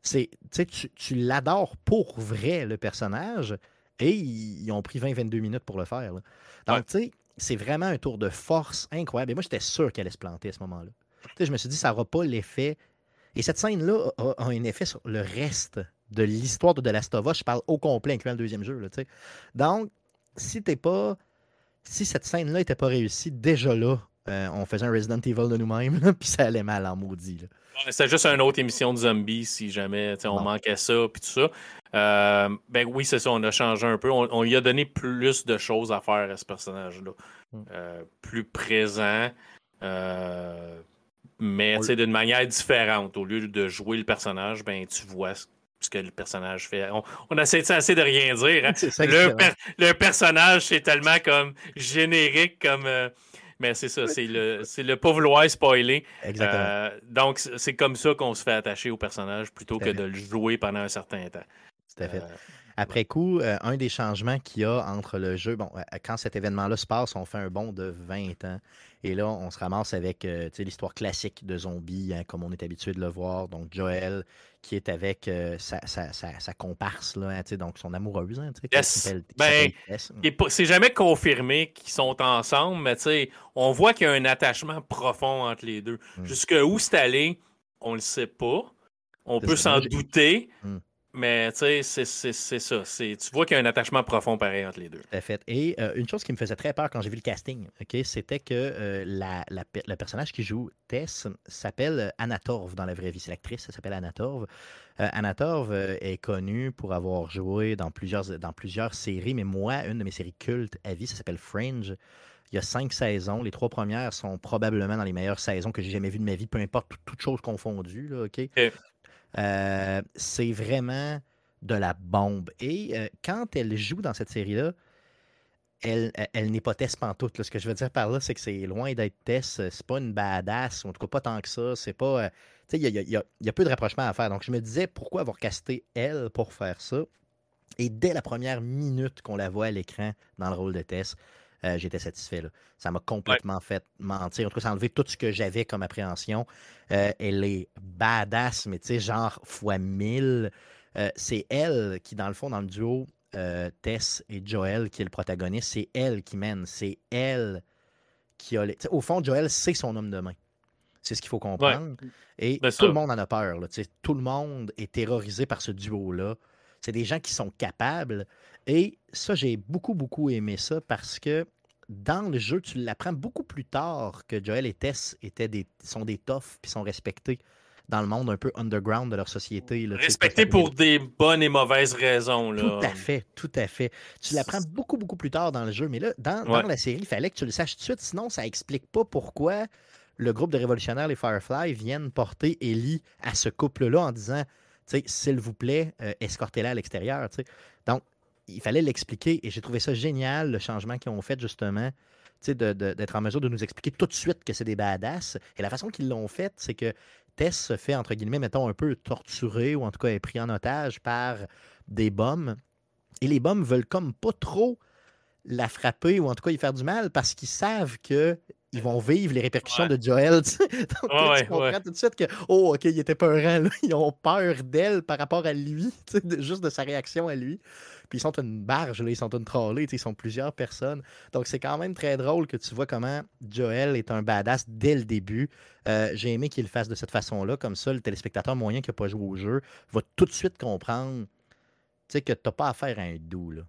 C'est, tu, tu l'adores pour vrai, le personnage, et ils, ont pris 20-22 minutes pour le faire. Donc, tu sais, c'est vraiment un tour de force incroyable. Et moi, j'étais sûr qu'elle allait se planter à ce moment-là. Je me suis dit, ça n'aura pas l'effet. Et cette scène-là a, a, un effet sur le reste de l'histoire de The Last of Us, je parle au complet, incluant le deuxième jeu. Là, Donc, si t'es pas. Si cette scène-là n'était pas réussie, déjà là, euh, on faisait un Resident Evil de nous-mêmes, puis ça allait mal en maudit. C'est juste une autre émission de zombies si jamais on manquait ça, puis tout ça. Euh, ben oui, c'est ça, on a changé un peu. On, lui a donné plus de choses à faire à ce personnage-là. Mm. Euh, plus présent, mais d'une manière différente. Au lieu de jouer le personnage, ben tu vois ce que le personnage fait. On, on essaie assez de rien dire. Hein. Le, personnage, c'est tellement comme générique, comme. Euh, mais c'est ça, c'est le, le pas vouloir spoiler. Exactement. Euh, donc, c'est comme ça qu'on se fait attacher au personnage plutôt que de le jouer pendant un certain temps. Tout à fait. Euh, Après coup, un des changements qu'il y a entre le jeu, bon, quand cet événement-là se passe, on fait un bond de 20 ans. Et là, on se ramasse avec l'histoire classique de zombies, hein, comme on est habitué de le voir. Donc, Joel, qui est avec euh, sa, comparse, là, hein, donc son amoureuse. Hein, ben, c'est jamais confirmé qu'ils sont ensemble, mais on voit qu'il y a un attachement profond entre les deux. Jusqu'où hmm. Jusque où c'est allé, on le sait pas. On peut s'en douter. Hmm. Mais tu sais, c'est ça. Tu vois qu'il y a un attachement profond pareil entre les deux. Tout fait. Et euh, une chose qui me faisait très peur quand j'ai vu le casting, ok, c'était que euh, la, le personnage qui joue Tess s'appelle Anna Torv dans la vraie vie. C'est l'actrice, elle s'appelle Anna Torv. Euh, Anna Torv est connue pour avoir joué dans plusieurs, dans plusieurs séries, mais moi, une de mes séries cultes à vie, ça s'appelle Fringe. Il y a cinq saisons. Les trois premières sont probablement dans les meilleures saisons que j'ai jamais vues de ma vie, peu importe toutes choses confondues. Là? Euh, c'est vraiment de la bombe. Et euh, quand elle joue dans cette série-là, elle, n'est pas Tess pantoute. Ce que je veux dire par là, c'est que c'est loin d'être Tess. C'est pas une badass, en tout cas pas tant que ça. C'est pas. Euh, il y a, y, a, y a, peu de rapprochement à faire. Donc je me disais pourquoi avoir casté elle pour faire ça? Et dès la première minute qu'on la voit à l'écran dans le rôle de Tess, euh, j'étais satisfait. Ça m'a complètement fait mentir. En tout cas, ça a enlevé tout ce que j'avais comme appréhension. Euh, elle est badass, mais tu sais, genre fois mille. Euh, c'est elle qui, dans le fond, dans le duo Tess et Joel, qui est le protagoniste, c'est elle qui mène. C'est elle qui a. Les... Au fond, Joel, c'est son homme de main. C'est ce qu'il faut comprendre. Et ben, tout le monde en a peur. Tout le monde est terrorisé par ce duo-là. C'est des gens qui sont capables. Et ça, j'ai beaucoup, beaucoup aimé ça parce que dans le jeu, tu l'apprends beaucoup plus tard que Joel et Tess étaient des, sont des toughs puis sont respectés dans le monde un peu underground de leur société. respectés pour des bonnes et mauvaises raisons. Là. Tout à fait, tout à fait. Tu l'apprends beaucoup, beaucoup plus tard dans le jeu. Mais là, dans, la série, il fallait que tu le saches tout de suite, sinon ça explique pas pourquoi le groupe de révolutionnaires, les Firefly, viennent porter Ellie à ce couple-là en disant s'il vous plaît, euh, escortez-la à l'extérieur. Donc, il fallait l'expliquer et j'ai trouvé ça génial, le changement qu'ils ont fait justement, d'être en mesure de nous expliquer tout de suite que c'est des badass. Et la façon qu'ils l'ont fait, c'est que Tess se fait, entre guillemets, mettons, un peu torturé ou en tout cas est pris en otage par des bombes. Et les bombes veulent comme pas trop la frapper ou en tout cas y faire du mal parce qu'ils savent que ils vont vivre les répercussions de Joel. Donc, tu comprends ouais. tout de suite que, oh, OK, il était peurant. Là. Ils ont peur d'elle par rapport à lui, de- juste de sa réaction à lui. Puis ils sont une barge, là, ils sont une sais, ils sont plusieurs personnes. Donc c'est quand même très drôle que tu vois comment Joel est un badass dès le début. Euh, J'ai aimé qu'il le fasse de cette façon-là. Comme ça, le téléspectateur moyen qui n'a pas joué au jeu va tout de suite comprendre tu sais, que tu n'as pas affaire à un doux. Là.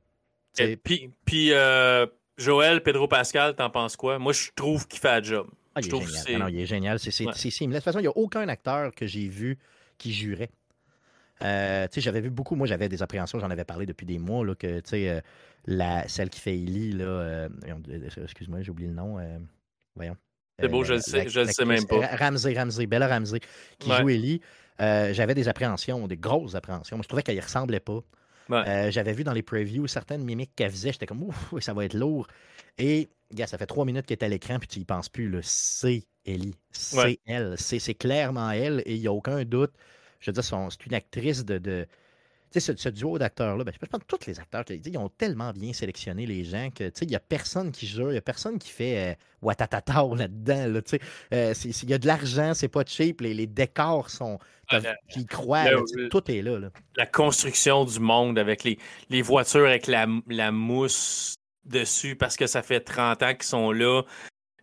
Puis, puis euh, Joël, Pedro Pascal, t'en penses quoi? Moi, je trouve qu'il fait la job. Ah, je il est trouve génial. Non, non, il est génial. C'est Ouais. seamless. De toute façon, il n'y a aucun acteur que j'ai vu qui jurait. Euh, j'avais vu beaucoup, moi j'avais des appréhensions, j'en avais parlé depuis des mois, là, que euh, la, celle qui fait Ellie, là, excuse-moi, j'ai oublié le nom. voyons. C'est beau, je le sais, la- je le sais même pas. Ra- Ramsey, Ramsey, Bella Ramsey, qui Ouais. joue Ellie. j'avais des appréhensions, des grosses appréhensions. Moi, je trouvais qu'elle y ressemblait pas. Ouais. Euh, j'avais vu dans les previews certaines mimiques qu'elle faisait. J'étais comme, ouf, ça va être lourd. Et, gars, ça fait trois minutes qu'elle est à l'écran, puis tu y penses plus. C'est Ellie. C'est Ouais. elle. C'est clairement elle, et il n'y a aucun doute. Je veux dire, c'est une actrice de. Ce, ce duo d'acteurs-là, ben, je pense que tous les acteurs, ils ont tellement bien sélectionné les gens que, tu sais, il n'y a personne qui jure, il n'y a personne qui fait euh, Watatata là-dedans, là, tu sais. Euh, Il y a de l'argent, c'est pas cheap, les, les décors sont... Ah, le- là, tu sais, tout est là, là. La construction du monde avec les, les voitures avec la, la mousse dessus parce que ça fait 30 ans qu'ils sont là.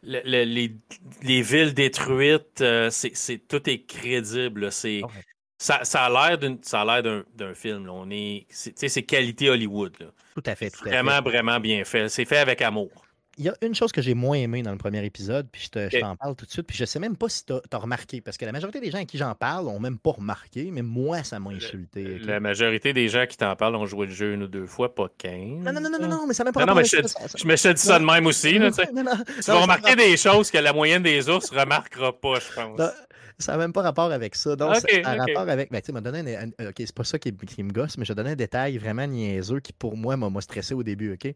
Le- le- les, les villes détruites, euh, c'est, c'est- tout est crédible. C'est, Ouais. Ça, ça a l'air, d'une, ça a l'air d'un, d'un film. là. On est, c'est, qualité Hollywood. là. Tout à fait, tout à fait. Vraiment, vraiment bien fait. C'est fait avec amour. Il y a une chose que j'ai moins aimé dans le premier épisode, puis je te- t'en parle tout de suite, puis je sais même pas si tu as remarqué, parce que la majorité des gens à qui j'en parle ont même pas remarqué, mais moi, ça m'a insulté. ok? La majorité des gens qui t'en parlent ont joué le jeu une ou deux fois, pas 15. Non, non, non, non, non, mais ça n'a même pas Non, mais je, ça, ça- ça- je me suis dit ça de même aussi. Là, tu sais. Non, non, Tu non, vas ça remarquer n'a- des choses que la moyenne des ours ne remarquera pas, je pense. Ça n'a même pas rapport avec ça. Donc, Ok, ça a rapport avec. Ben, tu sais, m'a donné un, un- Ok, c'est pas ça qui, qui me gosse, mais je donné un détail vraiment niaiseux qui, pour moi, m'a stressé au début, OK?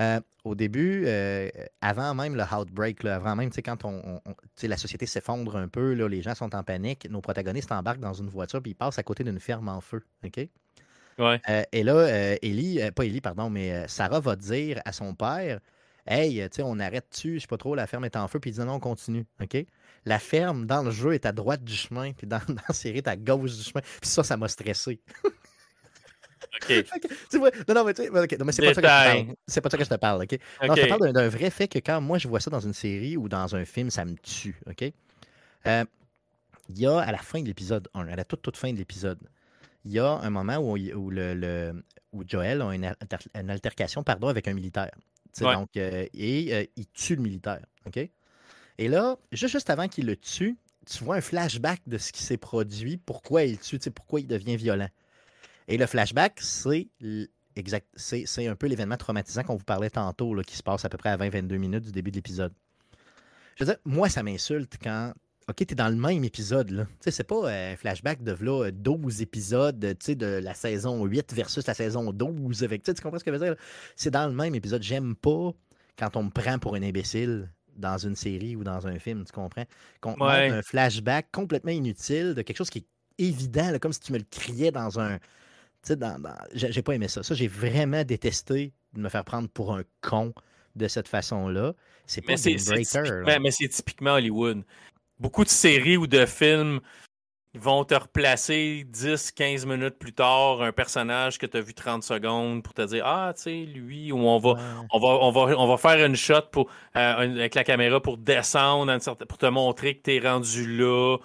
Euh, au début, euh, avant même le outbreak, là, avant même, tu sais, quand on, la société s'effondre un peu, là, les gens sont en panique, nos protagonistes embarquent dans une voiture puis ils passent à côté d'une ferme en feu, OK? Ouais. Euh, et là, Ellie, pas Ellie, pardon, mais Sarah va dire à son père Hey, tu sais, on arrête-tu, je sais pas trop, la ferme est en feu, puis il dit non, on continue. OK? La ferme dans le jeu est à droite du chemin, puis dans, dans la série est à gauche du chemin. Puis ça, ça m'a stressé. OK. tu vois, non, non, mais tu sais, ok, non, mais c'est pas ça que je te Détail. parle. C'est pas ça que je te parle, OK? Non, je te parle d'un- vrai fait que quand moi je vois ça dans une série ou dans un film, ça me tue, OK? Euh, Il y a à la fin de l'épisode 1, à la toute, toute fin de l'épisode, il y a un moment où, où, le, le- où Joel a une, alter- une altercation pardon, avec un militaire. Ouais. Donc, euh, et euh, il tue le militaire, OK? Et là, juste, avant qu'il le tue, tu vois un flashback de ce qui s'est produit, pourquoi il tue, pourquoi il devient violent. Et le flashback, c'est exact, c'est un peu l'événement traumatisant qu'on vous parlait tantôt, là, qui se passe à peu près à 20-22 minutes du début de l'épisode. Je veux dire, moi, ça m'insulte quand. OK, t'es dans le même épisode, c'est pas un flashback de là, 12 épisodes, tu de la saison 8 versus la saison 12. Avec, tu comprends ce que je veux dire? C'est dans le même épisode. J'aime pas quand on me prend pour un imbécile dans une série ou dans un film, tu comprends? Qu'on Ouais. un flashback complètement inutile de quelque chose qui est évident, là, comme si tu me le criais dans un. Tu sais, dans, dans- j'ai pas aimé ça. Ça, j'ai vraiment détesté de me faire prendre pour un con de cette façon-là. C'est pas c'est typiquement, mais c'est typiquement Hollywood. Beaucoup de séries ou de films vont te replacer 10-15 minutes plus tard un personnage que tu as vu 30 secondes pour te dire Ah, tu sais, lui, ou on va, Ouais. on va, on va, on va faire une shot pour, euh, avec la caméra pour descendre, pour te montrer que tu es rendu là.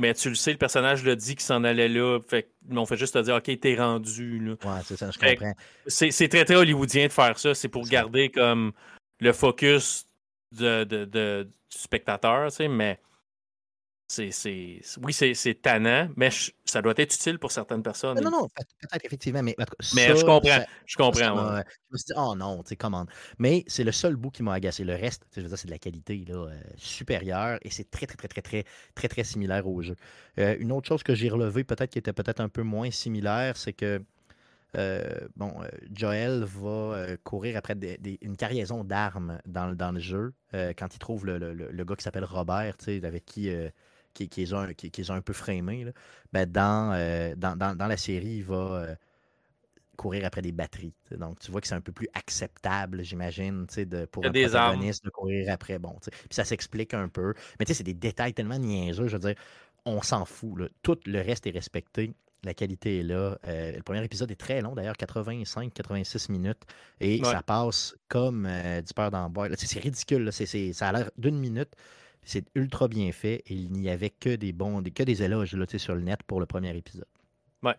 Mais tu le sais, le personnage l'a dit qu'il s'en allait là. Fait, on fait juste te dire OK, t'es rendu là. Ouais, c'est ça, je Fait comprends. C'est très, très hollywoodien de faire ça. C'est pour garder comme le focus de, de- de- du spectateur, tu sais, mais c'est, c'est- oui, c'est c'est tannant, mais je- ça doit être utile pour certaines personnes. Non, non, non, peut- peut-être effectivement, mais, Mais ça, je comprends, ça- je ça comprends. ouais. Je me suis dit, oh non, tu sais, commande. Mais c'est le seul bout qui m'a agacé. Le reste, je veux dire, c'est de la qualité là, euh, supérieure et c'est très, très, très, très, très, très, très similaire au jeu. Euh, une autre chose que j'ai relevée, peut-être qui était peut-être un peu moins similaire, c'est que euh, bon, Joel va courir après des- des- une cargaison d'armes dans, le- dans le jeu euh, quand il trouve le, le- gars qui s'appelle Robert, avec qui, euh, qui, qui, un, qui, qui un peu framé. là. Ben, dans, euh, dans, dans, dans la série, il va euh, courir après des batteries. Donc, tu vois que c'est un peu plus acceptable, j'imagine, pour un des protagoniste de courir après. Bon, puis ça s'explique un peu. Mais tu sais, c'est des détails tellement niaiseux. Je veux dire, on s'en fout. Tout le reste est respecté. La qualité est là. Euh, le premier épisode est très long, d'ailleurs, 85-86 minutes. Et ça passe comme du peur d'en boire. C'est ridicule. ça a l'air d'une minute. C'est ultra bien fait et il n'y avait que des bons, que des éloges là, sur le net pour le premier épisode. Ouais.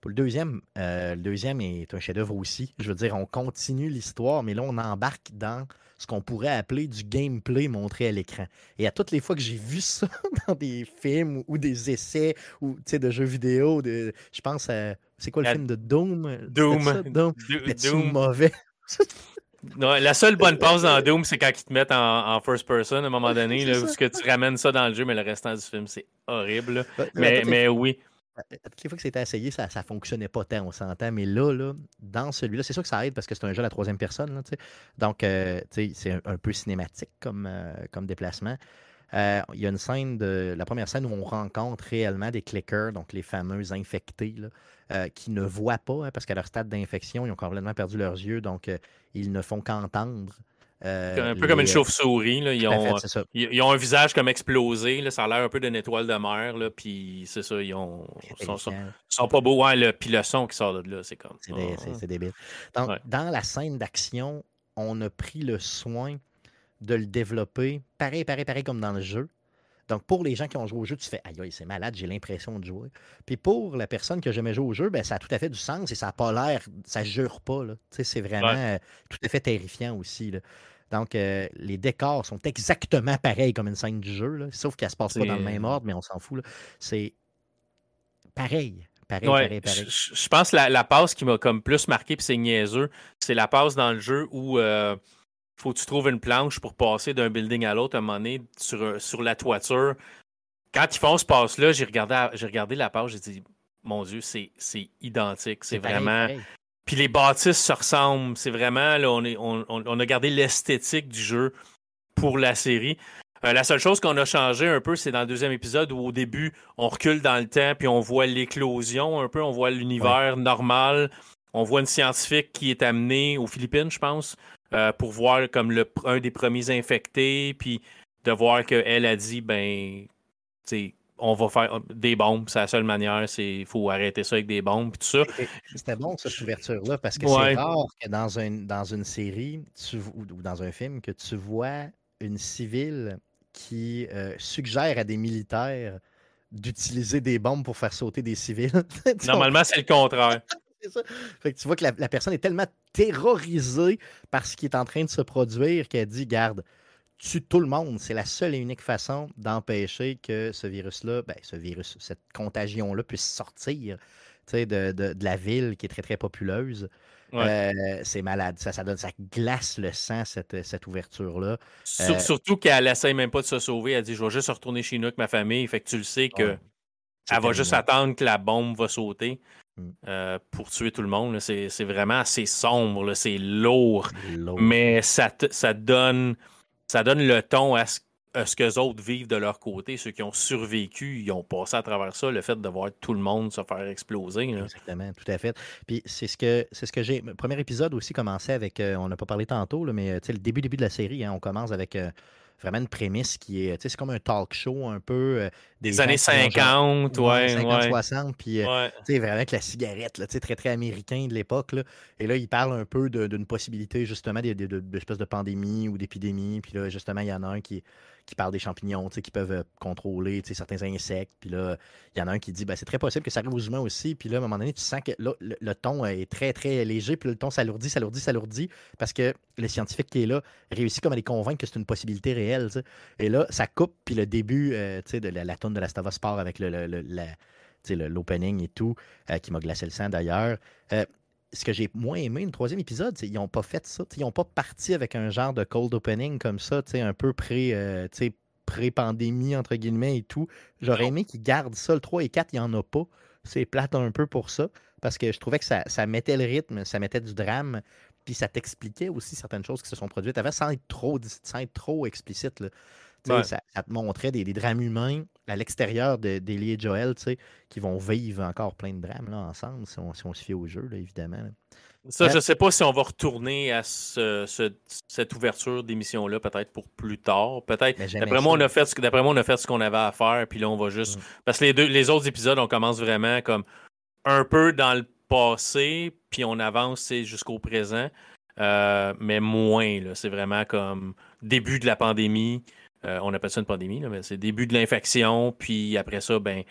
Pour le deuxième, euh, le deuxième est un chef-d'œuvre aussi. Je veux dire, on continue l'histoire, mais là, on embarque dans ce qu'on pourrait appeler du gameplay montré à l'écran. Et à toutes les fois que j'ai vu ça dans des films ou des essais ou de jeux vidéo, de, je pense à. C'est quoi le film de Doom? Doom. Doom? Doom. mauvais? la seule bonne pause dans Doom, c'est quand ils te mettent en, first person à un moment donné, là, où que tu ramènes ça dans le jeu, mais le restant du film, c'est horrible. Mais, mais oui. Toutes les fois que c'était essayé, ça ne fonctionnait pas tant, on s'entend. Mais là, là dans celui-là, c'est sûr que ça aide parce que c'est un jeu à la troisième personne. Là, Donc, euh, c'est un, peu cinématique comme, euh, comme déplacement. Euh, il y a une scène de la première scène où on rencontre réellement des clickers, donc les fameux infectés, qui ne voient pas, hein, parce qu'à leur stade d'infection, ils ont complètement perdu leurs yeux, donc ils ne font qu'entendre euh, un peu comme une chauve-souris. Ils, ont, ils, ont un visage comme explosé. Là, ça a l'air un peu d'une étoile de mer. Là, puis c'est ça, ils ont, sont, sont, pas beaux. Ouais, puis le son qui sort de là, c'est comme. C'est ah. débile. Donc, Dans la scène d'action, on a pris le soin de le développer pareil, pareil, pareil comme dans le jeu. Donc, pour les gens qui ont joué au jeu, tu fais Aïe, c'est malade, j'ai l'impression de jouer. Puis pour la personne qui a jamais joué au jeu, ben, ça a tout à fait du sens et ça n'a pas l'air, ça jure pas. C'est vraiment euh, tout à fait terrifiant aussi. Là. Donc, euh, les décors sont exactement pareils comme une scène du jeu, sauf qu'elle se passe pas dans le même ordre, mais on s'en fout. C'est pareil. Pareil, pareil, pareil. Je, pense que la, passe qui m'a comme plus marqué, puis c'est niaiseux, c'est la passe dans le jeu où euh, faut que tu trouves une planche pour passer d'un building à l'autre à un moment donné sur, sur la toiture. Quand ils font ce passe-là, j'ai regardé, j'ai regardé la page, j'ai dit, mon Dieu, c'est, identique. C'est, vraiment. Puis les bâtisses se ressemblent. C'est vraiment, là, on, est, on, a gardé l'esthétique du jeu pour la série. Euh, la seule chose qu'on a changé un peu, c'est dans le deuxième épisode où au début, on recule dans le temps, puis on voit l'éclosion un peu, on voit l'univers normal. On voit une scientifique qui est amenée aux Philippines, je pense, euh, pour voir comme le, un des premiers infectés, puis de voir qu'elle a dit, ben, on va faire des bombes, c'est la seule manière, c'est faut arrêter ça avec des bombes, puis tout ça. C'était bon, cette ouverture-là, parce que c'est rare que dans, une dans une série ou dans un film, que tu vois une civile qui euh, suggère à des militaires d'utiliser des bombes pour faire sauter des civils. Normalement, c'est le contraire. Fait que tu vois que la, personne est tellement terrorisée par ce qui est en train de se produire qu'elle dit Garde, tue tout le monde. C'est la seule et unique façon d'empêcher que ce virus-là, ben, ce virus, cette contagion-là puisse sortir de, de, de, la ville qui est très, très populeuse. Euh, c'est malade. Ça, ça, donne, ça glace le sang, cette, cette ouverture-là. Euh, surtout qu'elle n'essaie même pas de se sauver. Elle dit Je vais juste retourner chez nous avec ma famille. Fait que tu le sais que. Elle va juste attendre que la bombe va sauter. Mm. Euh, pour tuer tout le monde. C'est vraiment assez sombre, c'est lourd, mais ça, ça, donne, ça donne le ton à ce, que les autres vivent de leur côté. Ceux qui ont survécu, ils ont passé à travers ça, le fait de voir tout le monde se faire exploser. Exactement, tout à fait. Puis c'est ce que c'est ce que j'ai. Le premier épisode aussi commençait avec, euh, on n'a pas parlé tantôt, là, mais le début début de la série, hein, on commence avec. Euh, vraiment une prémisse qui est, tu sais, c'est comme un talk show un peu. Euh, des, années 50, ouais, 50, 60, puis, euh, tu sais, vraiment avec la cigarette, là, tu sais, très, très américain de l'époque, là. Et là, il parle un peu d'une possibilité, justement, d'espèces de, de pandémie ou d'épidémie, puis là, justement, il y en a un qui qui parle des champignons, qui peuvent euh, contrôler certains insectes. Puis là, il y en a un qui dit ben, c'est très possible que ça arrive aux humains aussi. Puis là, à un moment donné, tu sens que le, ton est très, très léger. Puis le ton s'alourdit, s'alourdit, s'alourdit. Parce que le scientifique qui est là réussit comme à les convaincre que c'est une possibilité réelle. Et là, ça coupe. Puis le début euh, de la, la tonne de la Stava Sport avec le, l'opening et tout, euh, qui m'a glacé le sang d'ailleurs ce que j'ai moins aimé, le troisième épisode, c'est qu'ils n'ont pas fait ça. Ils n'ont pas parti avec un genre de cold opening comme ça, un peu pré, euh, pré-pandémie, entre guillemets, et tout. J'aurais aimé qu'ils gardent ça. Le 3 et 4, il n'y en a pas. C'est plate un peu pour ça, parce que je trouvais que ça, mettait le rythme, ça mettait du drame, puis ça t'expliquait aussi certaines choses qui se sont produites avant sans être trop, sans être trop explicite. Ça, te montrait des, drames humains à l'extérieur d'Elie et Joel, qui vont vivre encore plein de drames là, ensemble, si on, si on se fie au jeu, là, évidemment. Ça, je ne sais pas si on va retourner à cette ouverture d'émission-là, peut-être pour plus tard. Peut-être. D'après moi, on a fait ce, d'après moi, on a fait ce qu'on avait à faire, puis là, on va juste. Mm. Parce que les, deux, les autres épisodes, on commence vraiment comme un peu dans le passé, puis on avance jusqu'au présent. Euh, mais moins. C'est vraiment comme début de la pandémie. Euh, on appelle ça une pandémie, là, mais c'est début de l'infection, puis après ça, ben,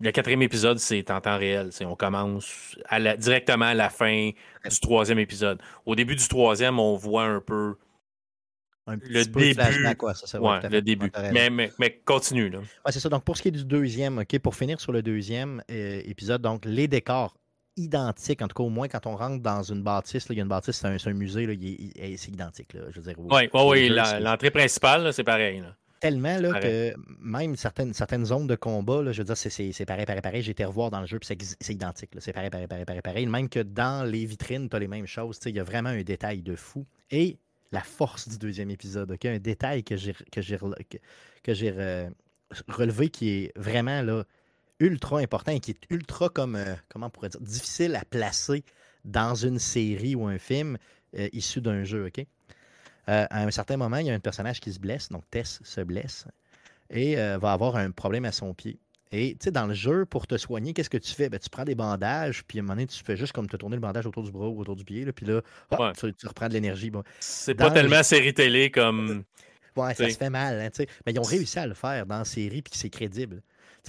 le quatrième épisode, c'est en temps réel. On commence directement à la fin du troisième épisode. Au début du troisième, on voit un peu le début. le début. Mais, mais, continue. Là. c'est ça. Donc, pour ce qui est du deuxième, OK, pour finir sur le deuxième euh, épisode, donc les décors identiques, en tout cas au moins quand on rentre dans une bâtisse, il y a une bâtisse, c'est un, musée, c'est identique. je veux dire, oui, oui, l'entrée principale, c'est pareil. Tellement là, que même certaines, certaines zones de combat, là, je veux dire, c'est pareil, pareil, pareil. J'ai été revoir dans le jeu, puis c'est identique. C'est pareil, pareil, pareil, pareil, pareil. Même que dans les vitrines, tu as les mêmes choses. Il y a vraiment un détail de fou. Et la force du deuxième épisode? Un détail que j'ai que que, j'ai relevé qui est vraiment là, ultra important et qui est ultra comme euh, comment on pourrait dire difficile à placer dans une série ou un film euh, issu d'un jeu, OK? Euh, à un certain moment, il y a un personnage qui se blesse, donc Tess se blesse et va avoir un problème à son pied. Et tu sais, dans le jeu, pour te soigner, qu'est-ce que tu fais? Ben, tu prends des bandages, puis à un moment donné, tu fais juste comme te tourner le bandage autour du bras ou autour du pied, puis là, tu, reprends de l'énergie. Bon. C'est pas tellement série télé comme. Ouais, ça se fait mal, hein, mais ils ont réussi à le faire dans la série, puis c'est crédible.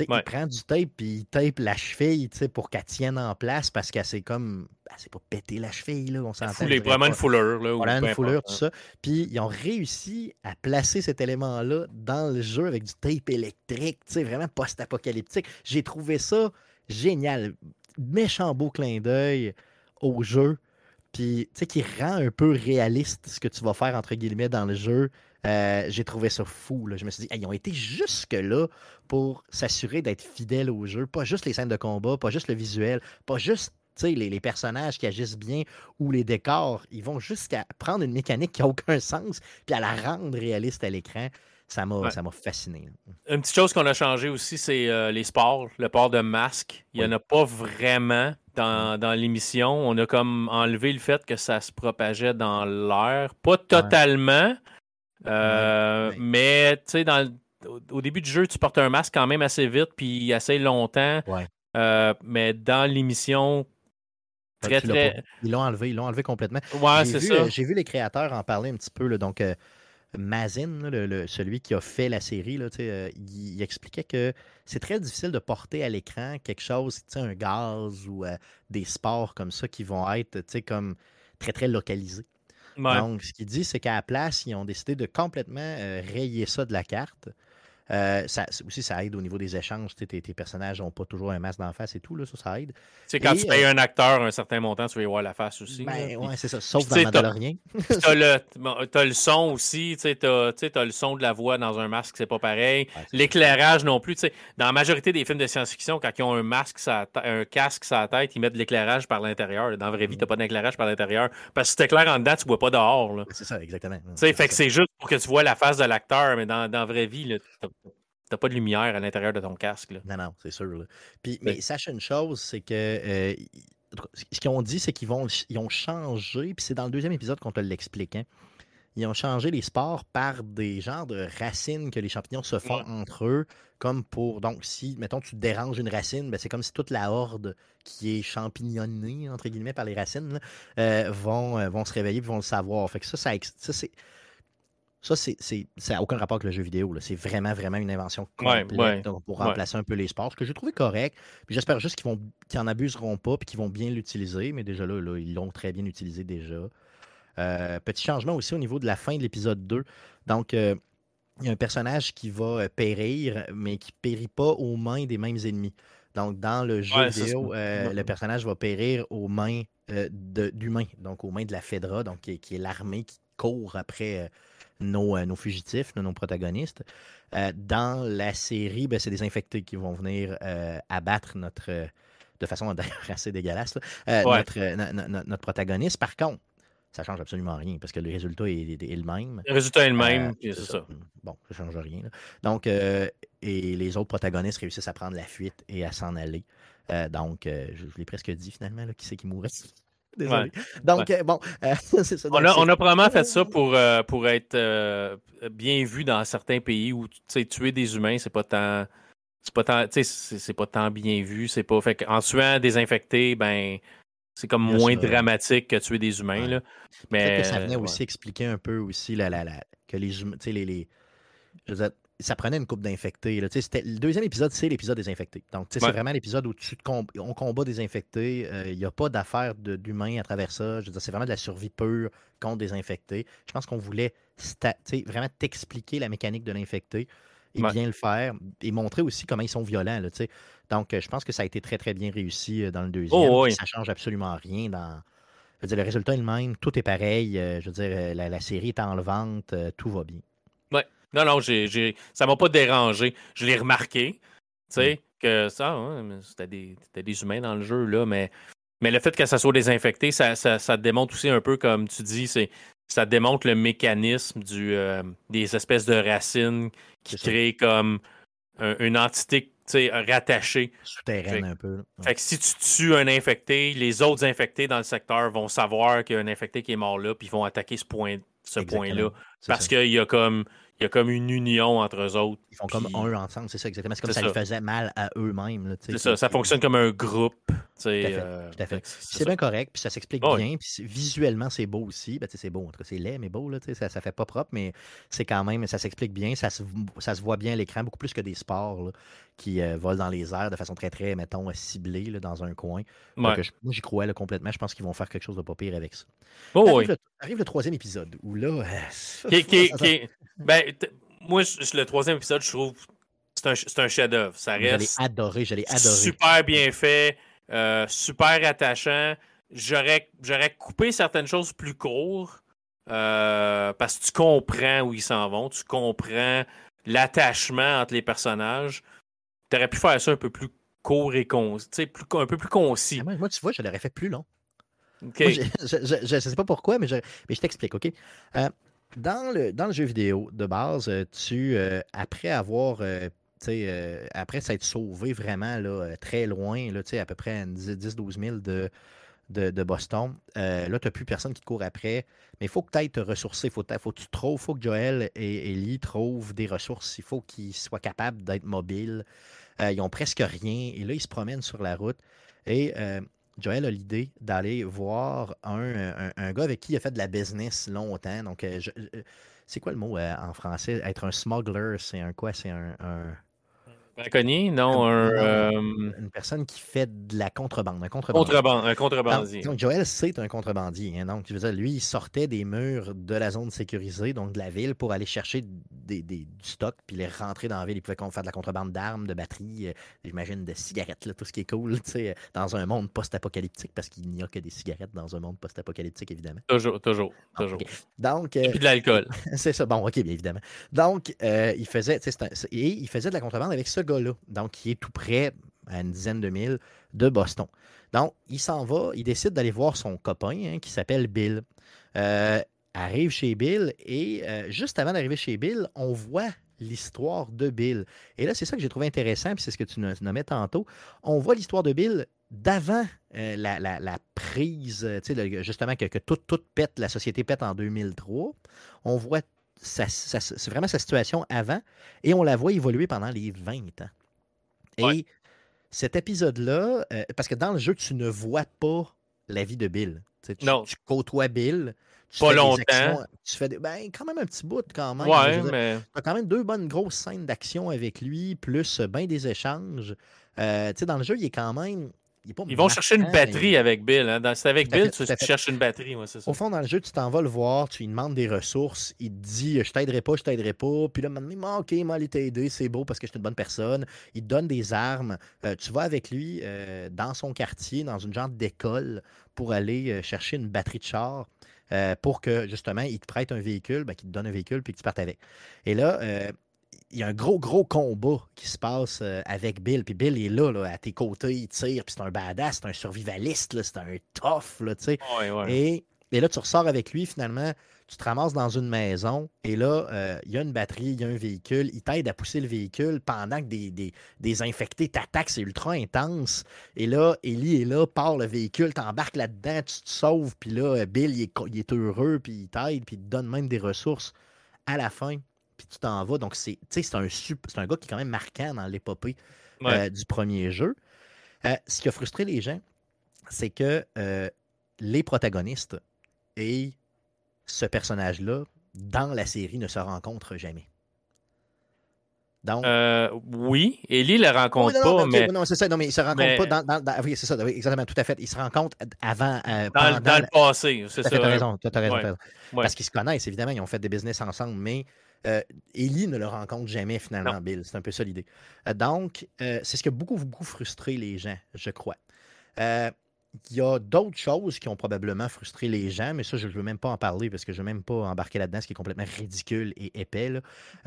Il prend du tape puis il tape la cheville pour qu'elle tienne en place parce qu'elle s'est comme. Elle s'est pas pété la cheville, là, on s'entend. vraiment une fouleur. Là, voilà, une fouleur, tout ça. Puis ils ont réussi à placer cet élément-là dans le jeu avec du tape électrique, vraiment post-apocalyptique. J'ai trouvé ça génial. Méchant beau clin d'œil au jeu. Puis, tu sais, qui rend un peu réaliste ce que tu vas faire, entre guillemets, dans le jeu. Euh, j'ai trouvé ça fou. Là. Je me suis dit, ils ont été jusque-là pour s'assurer d'être fidèles au jeu. Pas juste les scènes de combat, pas juste le visuel, pas juste les, les, personnages qui agissent bien ou les décors. Ils vont jusqu'à prendre une mécanique qui n'a aucun sens puis à la rendre réaliste à l'écran. Ça m'a fasciné. Une petite chose qu'on a changé aussi, c'est euh, les sports, le port de masque. Il n'y en a pas vraiment dans, dans l'émission. On a comme enlevé le fait que ça se propageait dans l'air. Pas totalement, euh, mais tu sais, au début du jeu, tu portes un masque quand même assez vite puis assez longtemps. Euh, mais dans l'émission, très, très... Ils l'ont enlevé, ils l'ont enlevé complètement. Ouais, c'est ça. J'ai vu les créateurs en parler un petit peu. Là, donc, euh, Mazin, le, celui qui a fait la série, là, il, expliquait que c'est très difficile de porter à l'écran quelque chose, un gaz ou des sports comme ça qui vont être comme très, très localisés. Donc, ce qu'il dit, c'est qu'à la place, ils ont décidé de complètement euh, rayer ça de la carte. Euh, ça, aussi, ça aide au niveau des échanges. Tes, tes personnages n'ont pas toujours un masque d'en face et tout, là, ça, ça aide. C'est quand tu payes euh, un acteur un certain montant, tu vas y voir la face aussi. Ben, ouais, c'est ça, sauf dans Mandalorian. Tu as, le, le son aussi, tu as, le son de la voix dans un masque, c'est pas pareil. l'éclairage non plus. Dans la majorité des films de science-fiction, quand ils ont un masque, un casque sur la tête, ils mettent de l'éclairage par l'intérieur. Dans la vraie vie, tu n'as mm. pas d'éclairage par l'intérieur. Parce que si tu éclaires en dedans, tu ne vois pas dehors. C'est ça, exactement. Fait que c'est juste pour que tu vois la face de l'acteur, mais dans, dans la vraie vie, T'as pas de lumière à l'intérieur de ton casque. Non, non, c'est sûr. Puis, mais sache une chose, c'est que euh, ce qu'ils ont dit, c'est qu'ils vont ils ont changé, puis c'est dans le deuxième épisode qu'on te l'explique. Hein. Ils ont changé les sports par des genres de racines que les champignons se font entre eux, comme pour. Donc, si, mettons, tu déranges une racine, ben, c'est comme si toute la horde qui est champignonnée, entre guillemets, par les racines, euh, vont, euh, vont se réveiller et vont le savoir. Fait que ça, ça, ça c'est ça, c'est, ça n'a aucun rapport avec le jeu vidéo. C'est vraiment, vraiment une invention complète pour remplacer un peu les sports, ce que j'ai trouvé correct. Puis j'espère juste qu'ils vont qu'ils en abuseront pas et qu'ils vont bien l'utiliser. Mais déjà là, ils l'ont très bien utilisé déjà. Euh, petit changement aussi au niveau de la fin de l'épisode 2. Donc, euh, il y a un personnage qui va euh, périr, mais qui ne périt pas aux mains des mêmes ennemis. Donc, dans le jeu vidéo, le personnage va périr aux mains d'humains, donc aux mains de la Fedra, donc qui, qui est l'armée qui court après nos, nos fugitifs, nos protagonistes. Euh, dans la série, ben, c'est des infectés qui vont venir euh, abattre notre, de façon d'ailleurs assez dégueulasse, euh, notre, notre, protagoniste. Par contre, ça change absolument rien parce que le résultat est, le même. Le résultat est le même, c'est ça. Bon, ça change rien. Donc, et les autres protagonistes réussissent à prendre la fuite et à s'en aller. donc, je, l'ai presque dit finalement, qui c'est qui mourrait. Désolé. Donc, bon, c'est ça. on, a, on, a, probablement fait ça pour, pour être bien vu dans certains pays où tuer des humains, c'est pas tant. C'est pas tant, c'est pas tant bien vu. C'est pas. Fait en tuant des infectés, ben. C'est comme moins dramatique que tuer des humains. Là. Mais, que ça venait aussi expliquer un peu aussi la, la, la que les humains. Les, les, je veux dire, ça prenait une coupe d'infectés. Le deuxième épisode, c'est l'épisode des infectés. Donc, c'est vraiment l'épisode où tu on combat des infectés. Il euh, n'y a pas d'affaire d'humains à travers ça. Je c'est vraiment de la survie pure contre des infectés. Je pense qu'on voulait vraiment t'expliquer la mécanique de l'infecté et bien le faire et montrer aussi comment ils sont violents. Là, Donc, euh, je pense que ça a été très, très bien réussi euh, dans le deuxième. Oh, Ça change absolument rien dans. Je veux dire, le résultat est le même, tout est pareil. Je veux dire, la, la série est en vente, tout va bien. Non, non, j'ai, j'ai... ça m'a pas dérangé. Je l'ai remarqué, tu sais, mm. que ça, hein, c'était, des, des humains dans le jeu, là, mais, mais le fait que ça soit désinfecté, ça, ça, ça démontre aussi un peu, comme tu dis, c'est, ça démontre le mécanisme du, euh, des espèces de racines qui créent comme une entité rattachée. Souterraine un peu. Fait que si tu tues un infecté, les autres infectés dans le secteur vont savoir qu'il y a un infecté qui est mort là, puis ils vont attaquer ce point ce point-là. Parce qu'il y a comme il y a comme une union entre eux autres. Ils font comme un ensemble, c'est ça exactement. C'est comme ça, les faisait mal à eux-mêmes. C'est ça, ça fonctionne comme un groupe. Tout à fait. c'est bien correct, puis ça s'explique bien. Puis visuellement, c'est beau aussi. Ben, c'est beau, c'est laid, mais beau. Là, ça, ça fait pas propre, mais c'est quand même, ça s'explique bien. Ça se, ça se voit bien à l'écran, beaucoup plus que des sports qui euh, volent dans les airs de façon très, très, mettons, ciblée là, dans un coin. moi, j'y crois complètement. Je pense qu'ils vont faire quelque chose de pas pire avec ça. Oh, arrive, le, arrive, le, troisième épisode où là. ben, moi, le troisième épisode, je trouve c'est un, un chef-d'œuvre. Ça reste. Je l'ai adoré, je l'ai adoré. Super bien fait, euh, super attachant. J'aurais coupé certaines choses plus courtes euh, parce que tu comprends où ils s'en vont, tu comprends l'attachement entre les personnages. Tu aurais pu faire ça un peu plus court et concis, un peu plus concis. Ah, moi, tu vois, je l'aurais fait plus long. je ne sais pas pourquoi, mais je, mais je t'explique, OK? Euh, dans, le, dans le jeu vidéo de base, tu, après avoir euh, après s'être sauvé vraiment là, très loin, là, à peu près 10-12 000 de, de, Boston, euh, là, tu n'as plus personne qui te court après. Mais il faut que tu ailles te ressourcer. Il faut, faut, que tu trouves, faut que Joël et Ellie trouvent des ressources. Il faut qu'ils soient capables d'être mobiles. ils n'ont presque rien. Et là, ils se promènent sur la route. Et Joël a l'idée d'aller voir un, un, gars avec qui il a fait de la business longtemps. Donc, c'est quoi le mot en français? Être un smuggler, c'est un quoi? C'est un Braconnier? Non, un, euh, une personne qui fait de la contrebande. Un contrebandier. un contrebandier. Donc, Joël, c'est un contrebandier. Hein. donc, je veux dire, lui, il sortait des murs de la zone sécurisée, donc de la ville, pour aller chercher des, du stock, puis les rentrer dans la ville. Il pouvait faire de la contrebande d'armes, de batteries, euh, j'imagine de cigarettes, là, tout ce qui est cool, dans un monde post-apocalyptique, parce qu'il n'y a que des cigarettes dans un monde post-apocalyptique, évidemment. Toujours, toujours, ah, toujours. Donc, Et puis de l'alcool. c'est ça. Bon, OK, bien évidemment. Donc, euh, il faisait, et il faisait de la contrebande avec ce donc qui est tout près, à une dizaine de milles, de Boston. Donc, il s'en va, il décide d'aller voir son copain hein, qui s'appelle Bill. Euh, arrive chez Bill et euh, juste avant d'arriver chez Bill, on voit l'histoire de Bill. Et là, c'est ça que j'ai trouvé intéressant, puis c'est ce que tu nommais tantôt. On voit l'histoire de Bill d'avant euh, la, prise, justement, que, tout, tout, pète, la société pète en 2003. On voit, c'est vraiment sa situation avant, et on la voit évoluer pendant les 20 ans. Et cet épisode-là, euh, parce que dans le jeu, tu ne vois pas la vie de Bill. Tu, non. tu côtoies Bill. Tu pas longtemps. tu fais ben, quand même un petit bout quand même. Ouais, mais... Tu as quand même deux bonnes grosses scènes d'action avec lui, plus bien des échanges. Euh, dans le jeu, il est quand même ils vont chercher une batterie avec Bill. Hein. C'est avec Bill, tu, cherches une batterie. Au fond, dans le jeu, tu t'en vas le voir, tu lui demandes des ressources, il te dit Je t'aiderai pas, je t'aiderai pas. Puis là, maintenant, ok, moi, aller t'aider, c'est beau parce que je suis une bonne personne. Il te donne des armes. Euh, tu vas avec lui euh, dans son quartier, dans une genre d'école, pour aller euh, chercher une batterie de char. pour que justement, il te prête un véhicule, ben, qu'il te donne un véhicule puis que tu partes avec. Et là, il y a un gros, gros combat qui se passe euh, avec Bill. Puis Bill est là, à tes côtés, il tire, puis c'est un badass, c'est un survivaliste, c'est un tough, là, tu sais. Ouais, ouais. Et Et là, tu ressors avec lui, finalement, tu te ramasses dans une maison et là, euh, il y a une batterie, il y a un véhicule, il t'aide à pousser le véhicule pendant que des, des, infectés t'attaquent, c'est ultra intense. Et là, Ellie est là, part le véhicule, t'embarques là-dedans, tu te sauves, puis là, Bill, il est, il est heureux, puis il t'aide, puis il te donne même des ressources à la fin, puis tu t'en vas. Donc, c'est un, un gars qui est quand même marquant dans l'épopée euh, du premier jeu. Euh, ce qui a frustré les gens, c'est que les protagonistes et ce personnage-là, dans la série, ne se rencontre jamais. Donc, euh, oui, Ellie ne le rencontre pas, mais. Non, c'est ça, non, mais il se rencontre pas dans, Oui, c'est ça, exactement, tout à fait. Il se rencontre avant. Euh, dans, le passé, c'est ça. Tu as raison, tu as raison. Parce qu'ils se connaissent, évidemment, ils ont fait des business ensemble, mais euh, Ellie ne le rencontre jamais, finalement, Bill. C'est un peu ça l'idée. Euh, donc, c'est ce qui a beaucoup, beaucoup frustré les gens, je crois. Il y a d'autres choses qui ont probablement frustré les gens, mais ça, je ne veux même pas en parler parce que je ne veux même pas embarquer là-dedans, ce qui est complètement ridicule et épais.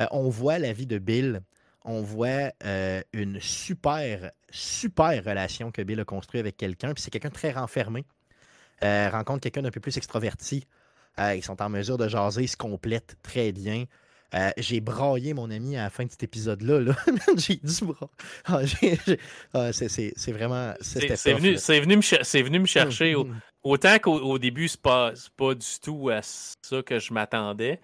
Euh, on voit la vie de Bill, on voit euh, une super, super relation que Bill a construite avec quelqu'un, puis c'est quelqu'un de très renfermé. Euh, rencontre quelqu'un d'un peu plus extroverti. ils sont en mesure de jaser, ils se complètent très bien. Euh, j'ai braillé mon ami à la fin de cet épisode-là. -là, j'ai dû brailler. Ah, c'est vraiment. C'est venu, venu, me venu me chercher. Hum. Autant qu'au début, c'est pas, pas du tout à ça que je m'attendais.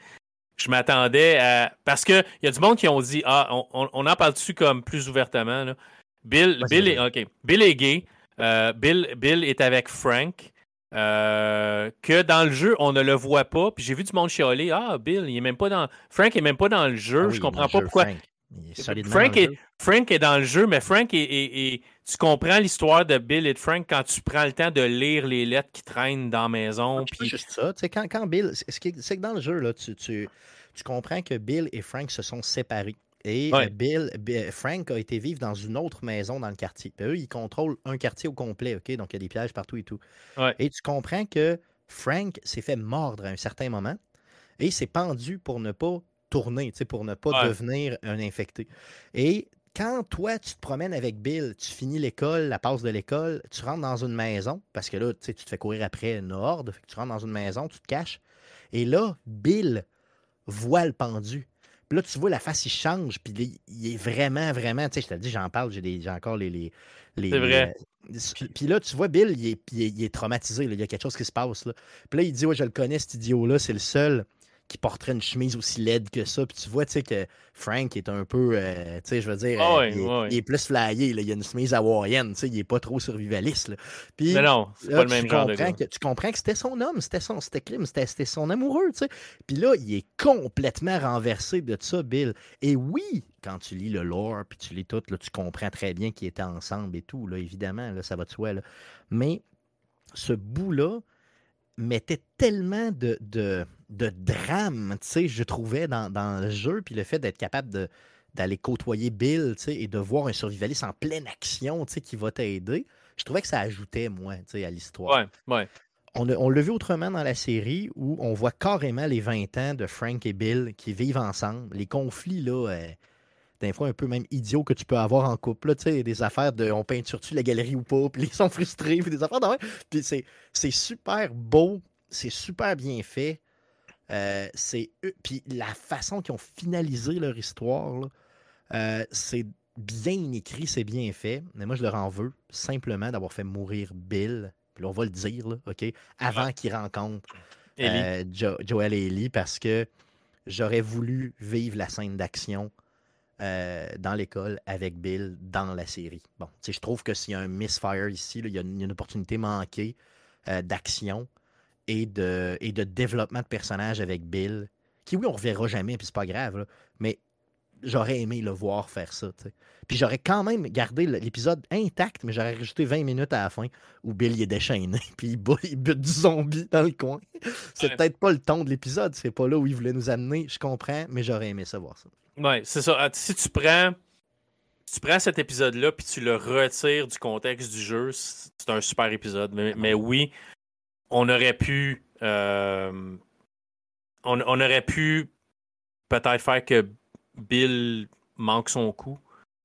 Je m'attendais à. Parce qu'il y a du monde qui ont dit Ah, on, on en parle dessus comme plus ouvertement. Là. Bill, Bill, est. Bill est gay. Euh, Bill, Bill est avec Frank. Euh, que dans le jeu, on ne le voit pas. Puis j'ai vu du monde chialer. Ah, Bill, il est même pas dans. Frank est même pas dans le jeu. Ah je comprends pas pourquoi. Frank. est, Frank, est, dans le jeu, mais Frank est. tu comprends l'histoire de Bill et de Frank quand tu prends le temps de lire les lettres qui traînent dans la maison. C'est juste ça. Tu sais, quand, quand Bill. C'est que dans le jeu, là, tu, tu, tu comprends que Bill et Frank se sont séparés. Et euh, Bill, Frank a été vivre dans une autre maison dans le quartier. eux, ils contrôlent un quartier au complet, OK? Donc, il y a des pièges partout et tout. Et tu comprends que Frank s'est fait mordre à un certain moment et s'est pendu pour ne pas tourner, pour ne pas devenir un infecté. Et quand toi, tu te promènes avec Bill, tu finis l'école, la passe de l'école, tu rentres dans une maison, parce que là, tu te fais courir après une horde, tu rentres dans une maison, tu te caches, et là, Bill voit le pendu. Puis là, tu vois, la face, il change. Puis il est vraiment, vraiment. Tu sais, je te dis, j'en parle, j'ai encore les. les, C'est vrai. Puis, là, tu vois, Bill, il est, il est, traumatisé. Il y a quelque chose qui se passe. Là. Puis là, il dit Ouais, je le connais, cet idiot-là. C'est le seul qui porterait une chemise aussi laide que ça. Puis tu vois, tu sais, que Frank est un peu, euh, tu sais, je veux dire, ah euh, il, est plus flyé. Là. Il a une chemise hawaïenne, tu sais, il est pas trop survivaliste. Là. Puis, Mais non, c'est pas le même genre de que, Tu comprends que c'était son homme, c'était son, c'était c'était son amoureux, tu sais. Puis là, il est complètement renversé de ça, Bill. Et oui, quand tu lis le lore, puis tu lis tout, là, tu comprends très bien qu'ils étaient ensemble et tout, là, évidemment, là, ça va de soi. Là. Mais ce bout-là, mettait tellement de, de, de drame, tu sais, je trouvais, dans, le jeu, puis le fait d'être capable d'aller côtoyer Bill, tu sais, et de voir un survivaliste en pleine action, tu sais, qui va t'aider, je trouvais que ça ajoutait, moi, tu sais, à l'histoire. Ouais, ouais. On, on l'a vu autrement dans la série où on voit carrément les 20 ans de Frank et Bill qui vivent ensemble. Les conflits, là, euh, des fois un peu même idiots que tu peux avoir en couple. tu sais, des affaires de on peinture-tu la galerie ou pas, puis ils sont frustrés, puis des affaires de Puis c'est super beau, c'est super bien fait. Euh, c'est puis la façon qu'ils ont finalisé leur histoire, euh, c'est bien écrit, c'est bien fait. Mais moi, je leur en veux simplement d'avoir fait mourir Bill. Puis là, on va le dire, OK, avant qu'il rencontre euh, Joel et Ellie, parce que j'aurais voulu vivre la scène d'action euh, dans l'école avec Bill dans la série. Bon, je trouve que s'il y a un misfire ici, il, y a une, opportunité manquée euh, d'action et de, et de développement de personnages avec Bill, qui, oui, on ne reverra jamais, puis c'est pas grave, mais j'aurais aimé le voir faire ça. Puis j'aurais quand même gardé l'épisode intact, mais j'aurais rajouté 20 minutes à la fin où Bill il est déchaîné, puis il, il bute du zombie dans le coin. C'est peut-être pas le ton de l'épisode, c'est pas là où il voulait nous amener, je comprends, mais j'aurais aimé savoir ça. Oui, c'est ça. Ah, si tu prends, tu prends cet épisode-là puis tu le retires du contexte du jeu, c'est un super épisode. Mais, oui, on aurait pu. Euh, on, aurait pu peut-être faire que Bill manque son coup.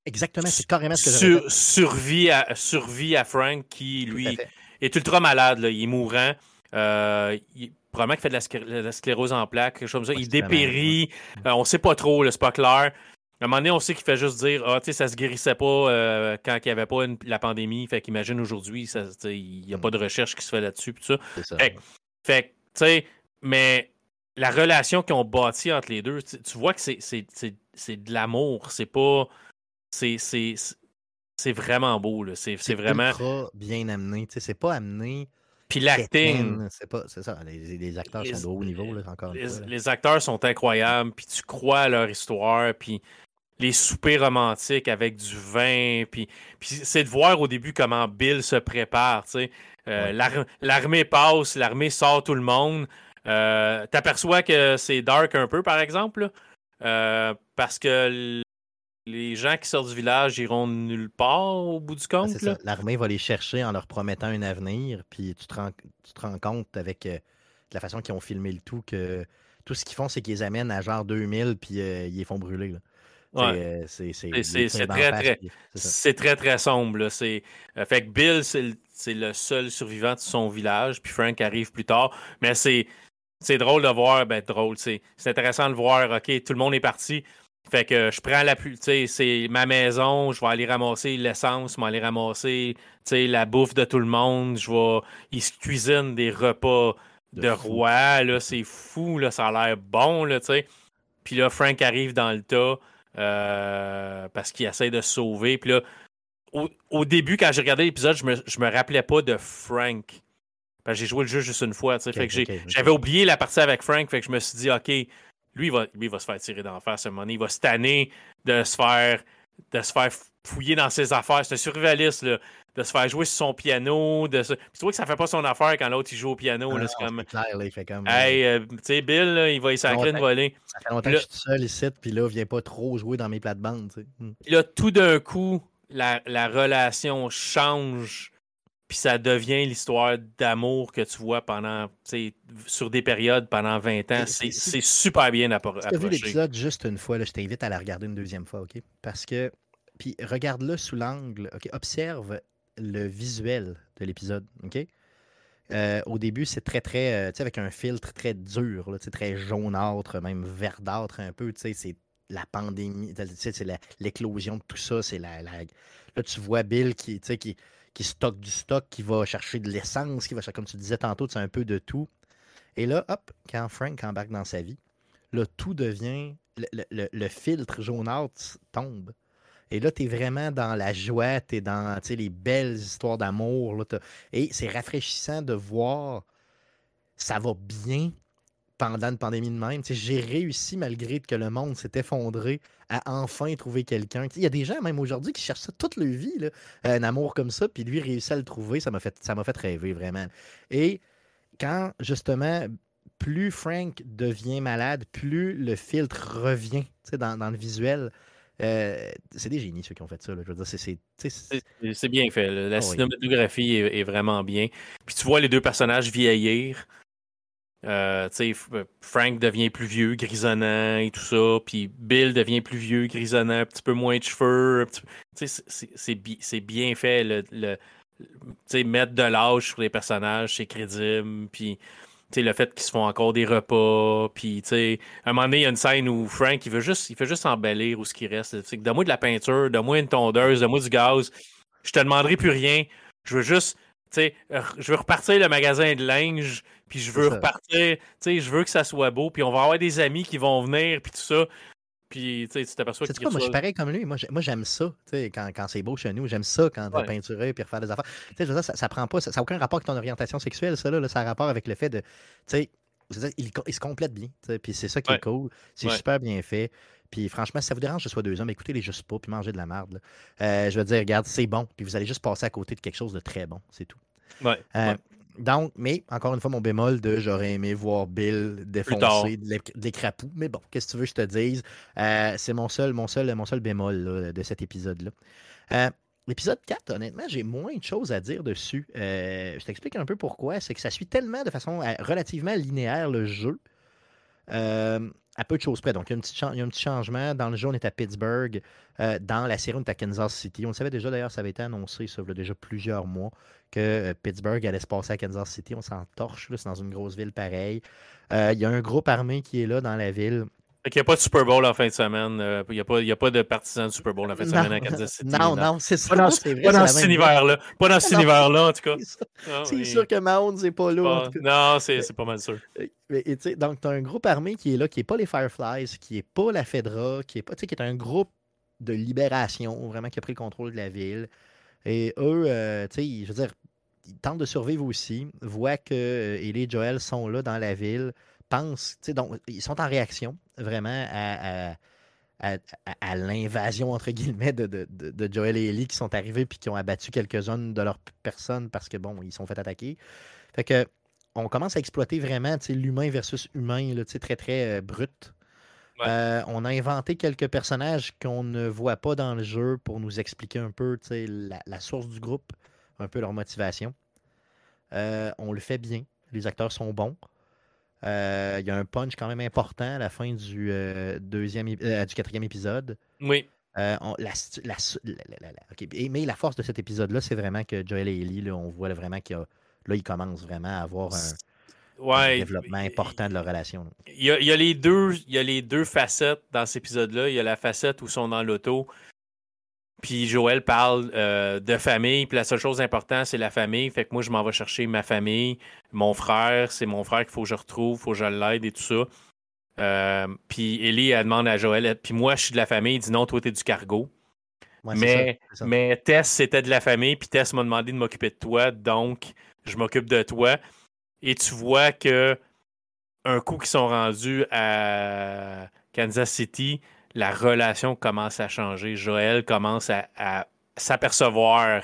Exactement, c'est carrément ce que Sur, survie, à, survie à Frank qui, lui, est ultra malade. Là. Il est mourant. Euh, il, probablement qu'il fait de la, sclérose en plaques, quelque chose comme ça. Il dépérit. On ne on sait pas trop, c'est pas clair. À un moment donné, on sait qu'il fait juste dire Ah, tu sais, ça se guérissait pas quand il n'y avait pas la pandémie. Fait qu'imagine aujourd'hui, il n'y a pas de recherche qui se fait là-dessus. Fait, fait tu sais, mais la relation qu'ils ont bâtie entre les deux, tu, vois que c'est de l'amour. C'est pas. C'est vraiment beau. C'est vraiment. bien amené. C'est pas amené. Puis l'acting. C'est pas. C'est ça. Les, acteurs sont de haut niveau, là, encore les, les acteurs sont incroyables. Puis tu crois à leur histoire. Puis les soupers romantiques avec du vin. Puis, puis c'est de voir au début comment Bill se prépare. Euh, l'armée passe, l'armée sort tout le monde. Euh, T'aperçois que c'est dark un peu, par exemple, euh, parce que les gens qui sortent du village iront nulle part au bout du compte. L'armée va les chercher en leur promettant un avenir, puis tu te rends, tu te rends compte avec euh, la façon qu'ils ont filmé le tout que tout ce qu'ils font, c'est qu'ils les amènent à genre 2000, puis ils les font brûler. C'est très, très, c'est très, très sombre. fait que Bill, c'est le seul survivant de son village, puis Frank arrive plus tard. Mais c'est c'est drôle de voir, ben drôle, c'est intéressant de voir, OK, tout le monde est parti. Fait que je prends la plus, c'est ma maison, je vais aller ramasser l'essence, je vais aller ramasser la bouffe de tout le monde, je vais. Ils se cuisinent des repas de, roi, là, c'est fou, là, ça a l'air bon, là, tu sais. Puis là, Frank arrive dans le tas euh, parce qu'il essaie de se sauver. Puis là, au, début, quand j'ai regardé l'épisode, je me, je me rappelais pas de Frank j'ai joué le jeu juste une fois. fait que j'avais oublié la partie avec Frank. Fait que je me suis dit, OK, lui, il va, lui, va se faire tirer d'en face ce moment Il va se tanner de se faire de se faire fouiller dans ses affaires. C'est un survivaliste, là, de se faire jouer sur son piano. De se... tu vois que ça fait pas son affaire quand l'autre il joue au piano. là, c'est comme... Clair, il fait comme. Hey, euh, tu sais, Bill, il va y sacrer une volée. Ça fait longtemps que je suis seul ici, puis là, il vient pas trop jouer dans mes plates-bandes. Hmm. Là, tout d'un coup, la, la relation change puis ça devient l'histoire d'amour que tu vois pendant, sur des périodes pendant 20 ans. C'est super bien approché. Tu as vu l'épisode juste une fois, là, je t'invite à la regarder une deuxième fois, OK? Parce que, puis regarde-le sous l'angle, OK? Observe le visuel de l'épisode, OK? Euh, au début, c'est très, très, euh, tu sais, avec un filtre très dur, là, très jaunâtre, même verdâtre un peu, tu sais, c'est la pandémie, c'est l'éclosion de tout ça, c'est la, la, Là, tu vois Bill qui, qui, qui stocke du stock, qui va chercher de l'essence, qui va chercher, comme tu disais tantôt, c'est un peu de tout. Et là, hop, quand Frank embarque dans sa vie, là, tout devient. Le, filtre jaunâtre tombe. Et là, tu es vraiment dans la joie, tu es dans les belles histoires d'amour. Et c'est rafraîchissant de voir ça va bien pendant une pandémie de même. J'ai réussi, malgré que le monde s'est effondré, à enfin trouver quelqu'un. Il y a des gens, même aujourd'hui, qui cherchent ça toute leur vie, là, un amour comme ça, puis lui réussit à le trouver. Ça m'a fait, ça fait rêver, vraiment. Et quand, justement, plus Frank devient malade, plus le filtre revient dans, dans le visuel. Euh, c'est des génies ceux qui ont fait ça. Je veux dire, c'est, bien fait. La ah cinématographie est, est, vraiment bien. Puis tu vois les deux personnages vieillir. Euh, euh, Frank devient plus vieux, grisonnant et tout ça. Puis Bill devient plus vieux, grisonnant, un petit peu moins de cheveux. C'est bien fait. Le, le mettre de l'âge sur les personnages, c'est crédible. Puis le fait qu'ils se font encore des repas. Puis à un moment donné, il y a une scène où Frank il veut juste, il fait juste ou ce qui reste. Donne-moi de la peinture, donne-moi une tondeuse, donne-moi du gaz. Je te demanderai plus rien. Je veux juste je veux repartir le magasin de linge, puis je veux repartir, je veux que ça soit beau, puis on va avoir des amis qui vont venir, puis tout ça. Puis tu t'aperçois que. moi, je suis pareil comme lui. Moi, j'aime ça, quand, quand c'est beau chez nous. J'aime ça quand tu peinturé puis refaire des affaires. Tu sais, ça, ça prend pas. Ça n'a aucun rapport avec ton orientation sexuelle, ça, là. Ça a rapport avec le fait de. Tu sais, il, il, se complète bien. Puis c'est ça qui est cool. C'est super bien fait. Puis franchement, si ça vous dérange que ce soit deux hommes, écoutez-les juste pas, puis mangez de la merde. Euh, je veux dire, regarde, c'est bon, puis vous allez juste passer à côté de quelque chose de très bon, c'est tout. Euh, donc, mais encore une fois, mon bémol de j'aurais aimé voir Bill défoncer des crapauds. Mais bon, qu'est-ce que tu veux que je te dise? Euh, c'est mon seul, mon seul, mon seul bémol de cet épisode-là. Euh, l'épisode 4, honnêtement, j'ai moins de choses à dire dessus. je t'explique un peu pourquoi. C'est que ça suit tellement de façon relativement linéaire le jeu. À peu de choses près. Donc, il y, a un petit changement. Dans le jeu, on est à Pittsburgh. Euh, dans la série, on est à Kansas City. On le savait déjà, d'ailleurs, ça avait été annoncé, ça fait déjà plusieurs mois, que euh, Pittsburgh allait se passer à Kansas City. On s'en torche, c'est dans une grosse ville pareille. Euh, il y a un groupe armé qui est là dans la ville. Il n'y a pas de Super Bowl en fin de semaine. Il n'y a, pas, a pas de partisans du Super Bowl en fin de semaine à Kansas City. Non, non, c'est ça. Pas dans, vrai, pas dans cet univers-là. Pas dans cet univers-là, en tout cas. C'est ah sûr que Mahomes n'est pas là. non, c'est pas mal sûr. Mais, donc, tu as un groupe armé qui est là, qui n'est pas les Fireflies, qui n'est pas la Fedra, qui est pas, qui est un groupe de libération, vraiment, qui a pris le contrôle de la ville. Et eux, euh, tu sais, je veux dire, ils tentent de survivre aussi, voient que euh, et Joel sont là dans la ville, donc, ils sont en réaction vraiment à, à, l'invasion, entre guillemets, de, de, Joel et Ellie qui sont arrivés puis qui ont abattu quelques-unes de leurs personnes parce que, bon, ils sont fait attaquer. Fait que, on commence à exploiter vraiment l'humain versus humain, là, très, très euh, brut. Euh, on a inventé quelques personnages qu'on ne voit pas dans le jeu pour nous expliquer un peu la, la source du groupe, un peu leur motivation. Euh, on le fait bien. Les acteurs sont bons. Euh, il y a un punch quand même important à la fin du, euh, deuxième, euh, du quatrième épisode. Oui. mais la force de cet épisode-là, c'est vraiment que Joel et Ellie, on voit vraiment qu'il là, ils commencent vraiment à avoir un, développement important de leur relation. Il y, a, il y, a, les deux, il y a les deux facettes dans cet épisode-là. Il y a la facette où ils sont dans l'auto, puis Joël parle euh, de famille, puis la seule chose importante, c'est la famille. Fait que moi, je m'en vais chercher ma famille, mon frère, c'est mon frère qu'il faut que je retrouve, il faut que je l'aide et tout ça. Euh, puis Ellie, elle demande à Joël, puis moi, je suis de la famille, il dit non, toi, t'es du cargo. mais, mais Tess, c'était de la famille, puis Tess m'a demandé de m'occuper de toi, donc je m'occupe de toi. Et tu vois que un coup qu'ils sont rendus à Kansas City, la relation commence à changer. Joël commence à, s'apercevoir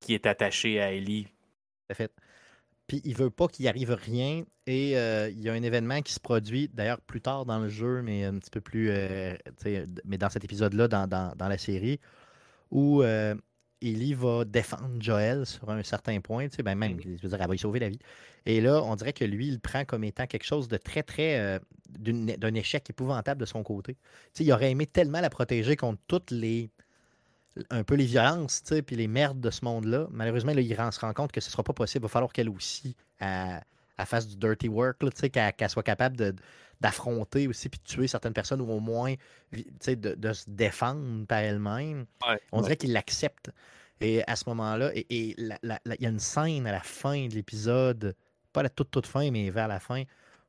qu'il est attaché à Ellie. fait. Puis il veut pas qu'il arrive rien. Et euh, il y a un événement qui se produit, d'ailleurs plus tard dans le jeu, mais un petit peu plus. Euh, mais dans cet épisode-là, dans, la série, où euh, Ellie va défendre Joël sur un certain point. Ben même, mm-hmm. je veux dire, elle va lui sauver la vie. Et là, on dirait que lui, il prend comme étant quelque chose de très, très. Euh, d'un échec épouvantable de son côté. il aurait aimé tellement la protéger contre toutes les. un peu les violences, puis les merdes de ce monde-là. Malheureusement, là, il se rend compte que ce ne sera pas possible. Il va falloir qu'elle aussi elle, fasse du dirty work, qu'elle soit capable d'affronter aussi puis de tuer certaines personnes ou au moins de, de, se défendre par elle-même. on dirait qu'il l'accepte. Et à ce moment-là, et, il y a une scène à la fin de l'épisode pas la toute, toute fin, mais vers la fin,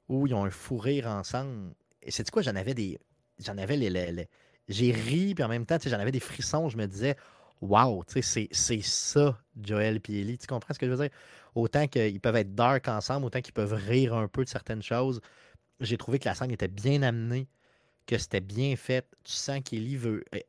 où ils ont un fou rire ensemble. Et c'est quoi, j'en avais des. J'en avais les. J'ai ri, puis en même temps, j'en avais des frissons. Je me disais, waouh, c'est ça, Joel et Ellie. Tu comprends ce que je veux dire? Autant qu'ils peuvent être dark ensemble, autant qu'ils peuvent rire un peu de certaines choses. J'ai trouvé que la scène était bien amenée, que c'était bien fait. Tu sens qu'Ellie veut, euh,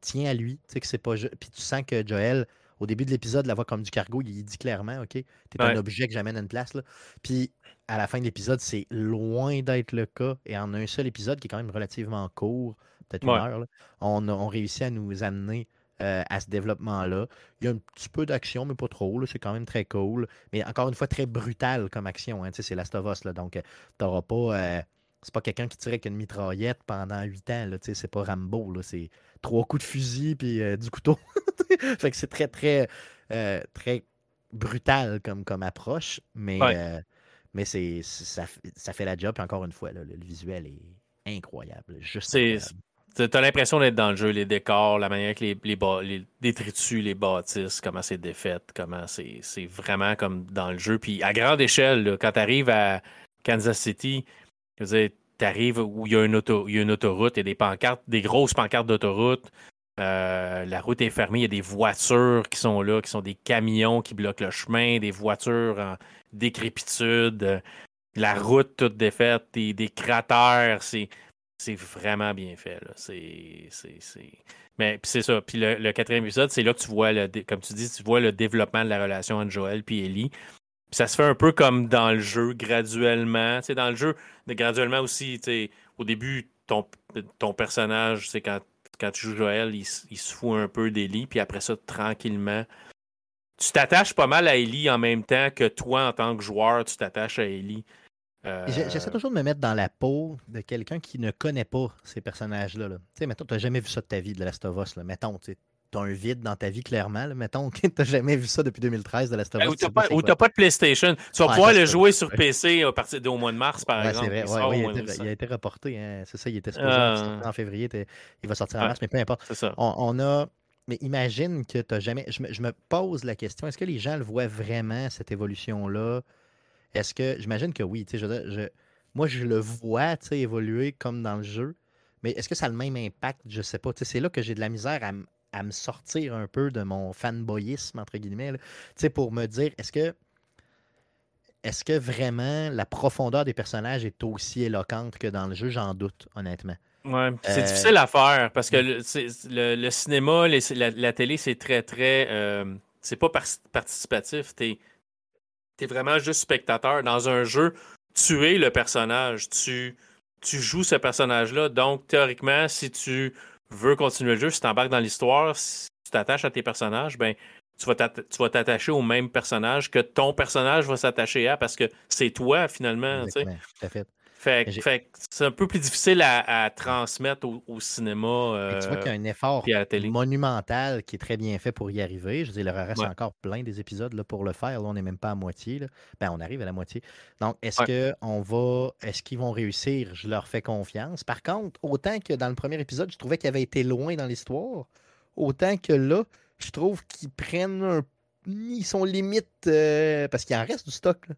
tient à lui, tu sais que c'est pas. Puis tu sens que Joel au début de l'épisode, la voix comme du cargo, il dit clairement, OK, t'es un objet que j'amène à une place. Là. Puis à la fin de l'épisode, c'est loin d'être le cas. Et en un seul épisode, qui est quand même relativement court, peut-être une heure, on, a, réussi à nous amener euh, à ce développement-là. Il y a un petit peu d'action, mais pas trop. C'est quand même très cool. Mais encore une fois, très brutal comme action. Hein, c'est Last of Us. Là, donc, t'auras pas. Euh, c'est pas quelqu'un qui tirait avec une mitraillette pendant huit ans. C'est pas Rambo. C'est trois coups de fusil puis euh, du couteau. fait que c'est très, très, euh, très brutal comme, comme approche, mais, euh, mais c'est, ça, ça, fait la job. Puis encore une fois, le, visuel est incroyable. Juste T'as l'impression d'être dans le jeu, les décors, la manière que les, les, détritus, les bâtisses, comment c'est défait, comment c'est, c'est vraiment comme dans le jeu. Puis à grande échelle, quand tu arrives à Kansas City, tu arrives où il y, a une y a une autoroute, il y a des pancartes, des grosses pancartes d'autoroute. Euh, la route est fermée, il y a des voitures qui sont là, qui sont des camions qui bloquent le chemin, des voitures en décrépitude, la route toute défaite, des, des cratères, c'est, c'est vraiment bien fait. C'est, Mais c'est ça. Puis le, quatrième épisode, c'est là que tu vois, le, comme tu dis, tu vois le développement de la relation entre Joël et Ellie. Ça se fait un peu comme dans le jeu, graduellement. sais, dans le jeu, graduellement aussi, au début, ton, ton personnage, c'est quand quand tu joues Joël, il, se fout un peu d'Ellie, puis après ça, tranquillement, tu t'attaches pas mal à Ellie en même temps que toi, en tant que joueur, tu t'attaches à Ellie. J'essaie Euh, toujours de me mettre dans la peau de quelqu'un qui ne connaît pas ces personnages-là. là. Tu sais, mettons, tu n'as jamais vu ça de ta vie, de Last of Us. Là. Mettons, tu as un vide dans ta vie, clairement. là. Mettons que tu n'as jamais vu ça depuis 2013 de Last of Us. Ou tu t'as sais pas de PlayStation. Tu vas pouvoir le jouer sur PC à partir du mois de mars, par Ouais, exemple. c'est vrai. Il Ouais, sort ouais, au il, mois a été, mars. il a été reporté. hein. C'est ça, il était supposé sortir en février. Il va sortir en Ouais. mars, mais peu importe. C'est ça. On, on a. Mais imagine que tu jamais. Je me, je me pose la question est-ce que les gens le voient vraiment, cette évolution-là? Est-ce que. J'imagine que oui. tu sais, Je, veux dire, je- moi, je le vois tu sais, évoluer comme dans le jeu. Mais est-ce que ça a le même impact? Je sais pas. Tu sais, C'est là que j'ai de la misère à, me sortir un peu de mon fanboyisme, entre guillemets. là. Tu sais, Pour me dire est-ce que. Est-ce que vraiment la profondeur des personnages est aussi éloquente que dans le jeu? J'en doute, honnêtement. Ouais, c'est Euh, difficile à faire parce que le, le- le cinéma, les- la, la télé, c'est très, très. euh, c'est pas par- participatif. Es vraiment juste spectateur. Dans un jeu, tu es le personnage. Tu, tu joues ce personnage-là. Donc, théoriquement, si tu veux continuer le jeu, si tu embarques dans l'histoire, si tu t'attaches à tes personnages, ben. Tu vas t'atta- tu vas t'attacher au même personnage que ton personnage va s'attacher à parce que c'est toi finalement. tu tout à fait. Fait, fait que c'est un peu plus difficile à, à transmettre au, au cinéma tu vois qu'il y a euh, un effort monumental qui est très bien fait pour y arriver. Je veux dire, il leur reste Ouais. encore plein des épisodes là, pour le faire. Là, on n'est même pas à moitié. Là. Ben, on arrive à la moitié. Donc, est-ce Ouais. que on va. Est-ce qu'ils vont réussir? Je leur fais confiance. Par contre, autant que dans le premier épisode, je trouvais qu'ils avaient été loin dans l'histoire, autant que là, je trouve qu'ils prennent un. Ils sont limite. euh, parce qu'il en reste du stock. là.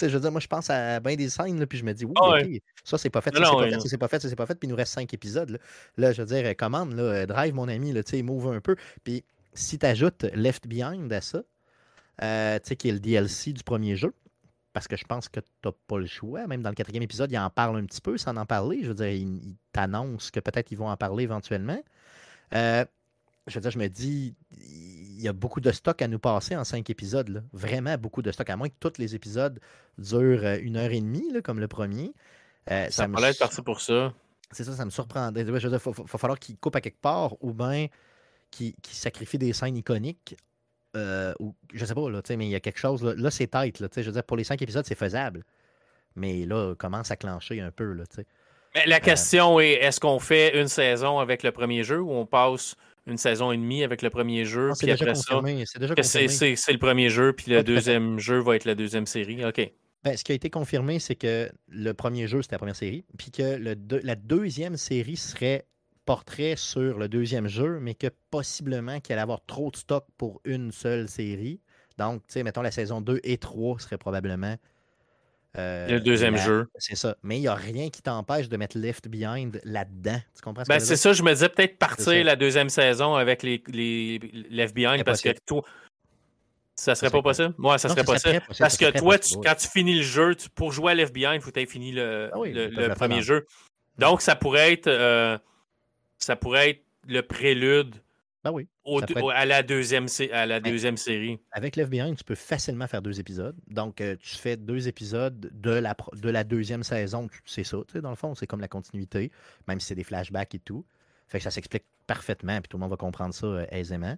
Je veux dire, moi, je pense à bien des scènes, là, puis je me dis, oui, Ah ouais. OK, ça, c'est pas fait, Non, ça, c'est pas ouais, fait, c'est pas fait, ça, c'est pas fait, puis il nous reste cinq épisodes. Là, Là, je veux dire, euh, commande, là, euh, drive, mon ami, là, tu sais, move un peu. Puis si tu ajoutes Left Behind à ça, euh, tu sais, qui est le DLC du premier jeu, parce que je pense que tu pas le choix. Même dans le quatrième épisode, il en parle un petit peu sans en parler. Je veux dire, il, il t'annonce que peut-être ils vont en parler éventuellement. Euh, je veux dire, je me dis, y a beaucoup de stock à nous passer en cinq épisodes. là. Vraiment beaucoup de stock. À moins que tous les épisodes durent euh, une heure et demie, là, comme le premier. Euh, Ça me parlait être parti pour ça. c'est ça, ça me surprendrait. Il va falloir qu'il coupe à quelque part ou bien qu'il sacrifie des scènes iconiques. euh, ou, je sais pas, là, mais il y a quelque chose. Là, là c'est tight. Là, je veux dire, pour les cinq épisodes, c'est faisable. Mais là, commence à clencher un peu. Là. Mais la question est est-ce qu'on fait une saison avec le premier jeu ou on passe une saison et demie avec le premier jeu, c'est puis après ça, confirmé. C'est le premier jeu, puis le deuxième jeu va être la deuxième série. OK. Ben, ce qui a été confirmé, c'est que le premier jeu, c'était la première série, puis que le la deuxième série serait portrait sur le deuxième jeu, mais que possiblement qu'il allait avoir trop de stock pour une seule série. Donc, tu sais, mettons, la saison 2 et 3 serait probablement. Euh, Le deuxième jeu. C'est ça. Mais il n'y a rien qui t'empêche de mettre Left Behind là-dedans. Tu comprends ce Ben, c'est ça, je me disais peut-être partir la deuxième saison avec les, les Left Behind parce que toi. Ça serait serait pas possible? Ouais, ça Non, serait ça possible. Parce que toi, tu- quand tu finis le jeu, tu- pour jouer à Left Behind, il faut que tu aies fini le, Ah oui, le- le premier jeu. Donc, ça pourrait être euh, ça pourrait être le prélude Ben oui. au- être- à la deuxième, à la deuxième série. Avec Left Behind, tu peux facilement faire deux épisodes. Donc, euh, tu fais deux épisodes de la, de la deuxième saison. C'est ça, tu sais, dans le fond, c'est comme la continuité, même si c'est des flashbacks et tout. Fait que ça s'explique parfaitement, puis tout le monde va comprendre ça euh, aisément.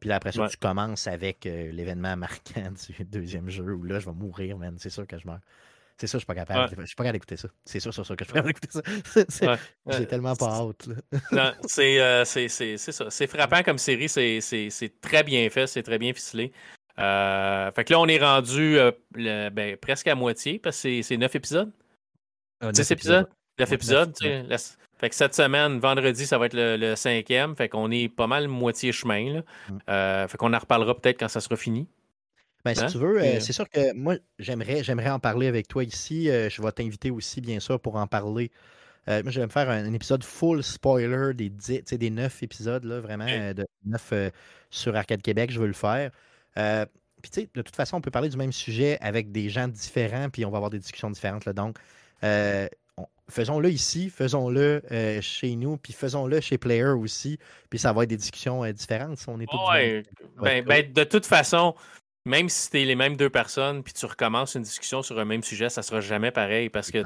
Puis là, après ça, Ouais. tu commences avec euh, l'événement marquant du deuxième jeu où là, je vais mourir, man. C'est sûr que je meurs. C'est sûr, je suis pas capable. Je suis pas capable d'écouter ça. C'est sûr, c'est sûr que je suis pas capable d'écouter ça. Ouais. J'ai tellement pas hâte. là. Non, c'est euh, c'est- ça. C'est frappant comme série. C'est très bien fait. C'est très bien ficelé. Euh, fait que là, on est rendu euh, le- ben, presque à moitié parce que c'est- neuf épisodes. Euh, 10 neuf épisodes? 9 Ouais, épisodes. la- Fait que cette semaine, vendredi, ça va être le, le cinquième. Fait qu'on est pas mal moitié chemin. Là. Mm. Euh, fait qu'on en reparlera peut-être quand ça sera fini. Ben, si Hein? tu veux, euh, euh, c'est sûr que moi, j'aimerais, j'aimerais en parler avec toi ici. Euh, je vais t'inviter aussi, bien sûr, pour en parler. Euh, moi, je vais me faire un, un épisode full spoiler des, dix- tu sais, des neuf épisodes, là, vraiment, de neuf euh, sur Arcade Québec. Je veux le faire. Puis, tu sais, de toute façon, on peut parler du même sujet avec des gens différents, puis on va avoir des discussions différentes. Là, donc, on- faisons-le ici, faisons-le euh, chez nous, puis faisons-le chez Player aussi. Puis ça va être des discussions euh, différentes si on est tous. Ouais, ben, ben, de toute façon, même si c'était les mêmes deux personnes, puis tu recommences une discussion sur un même sujet, ça sera jamais pareil parce que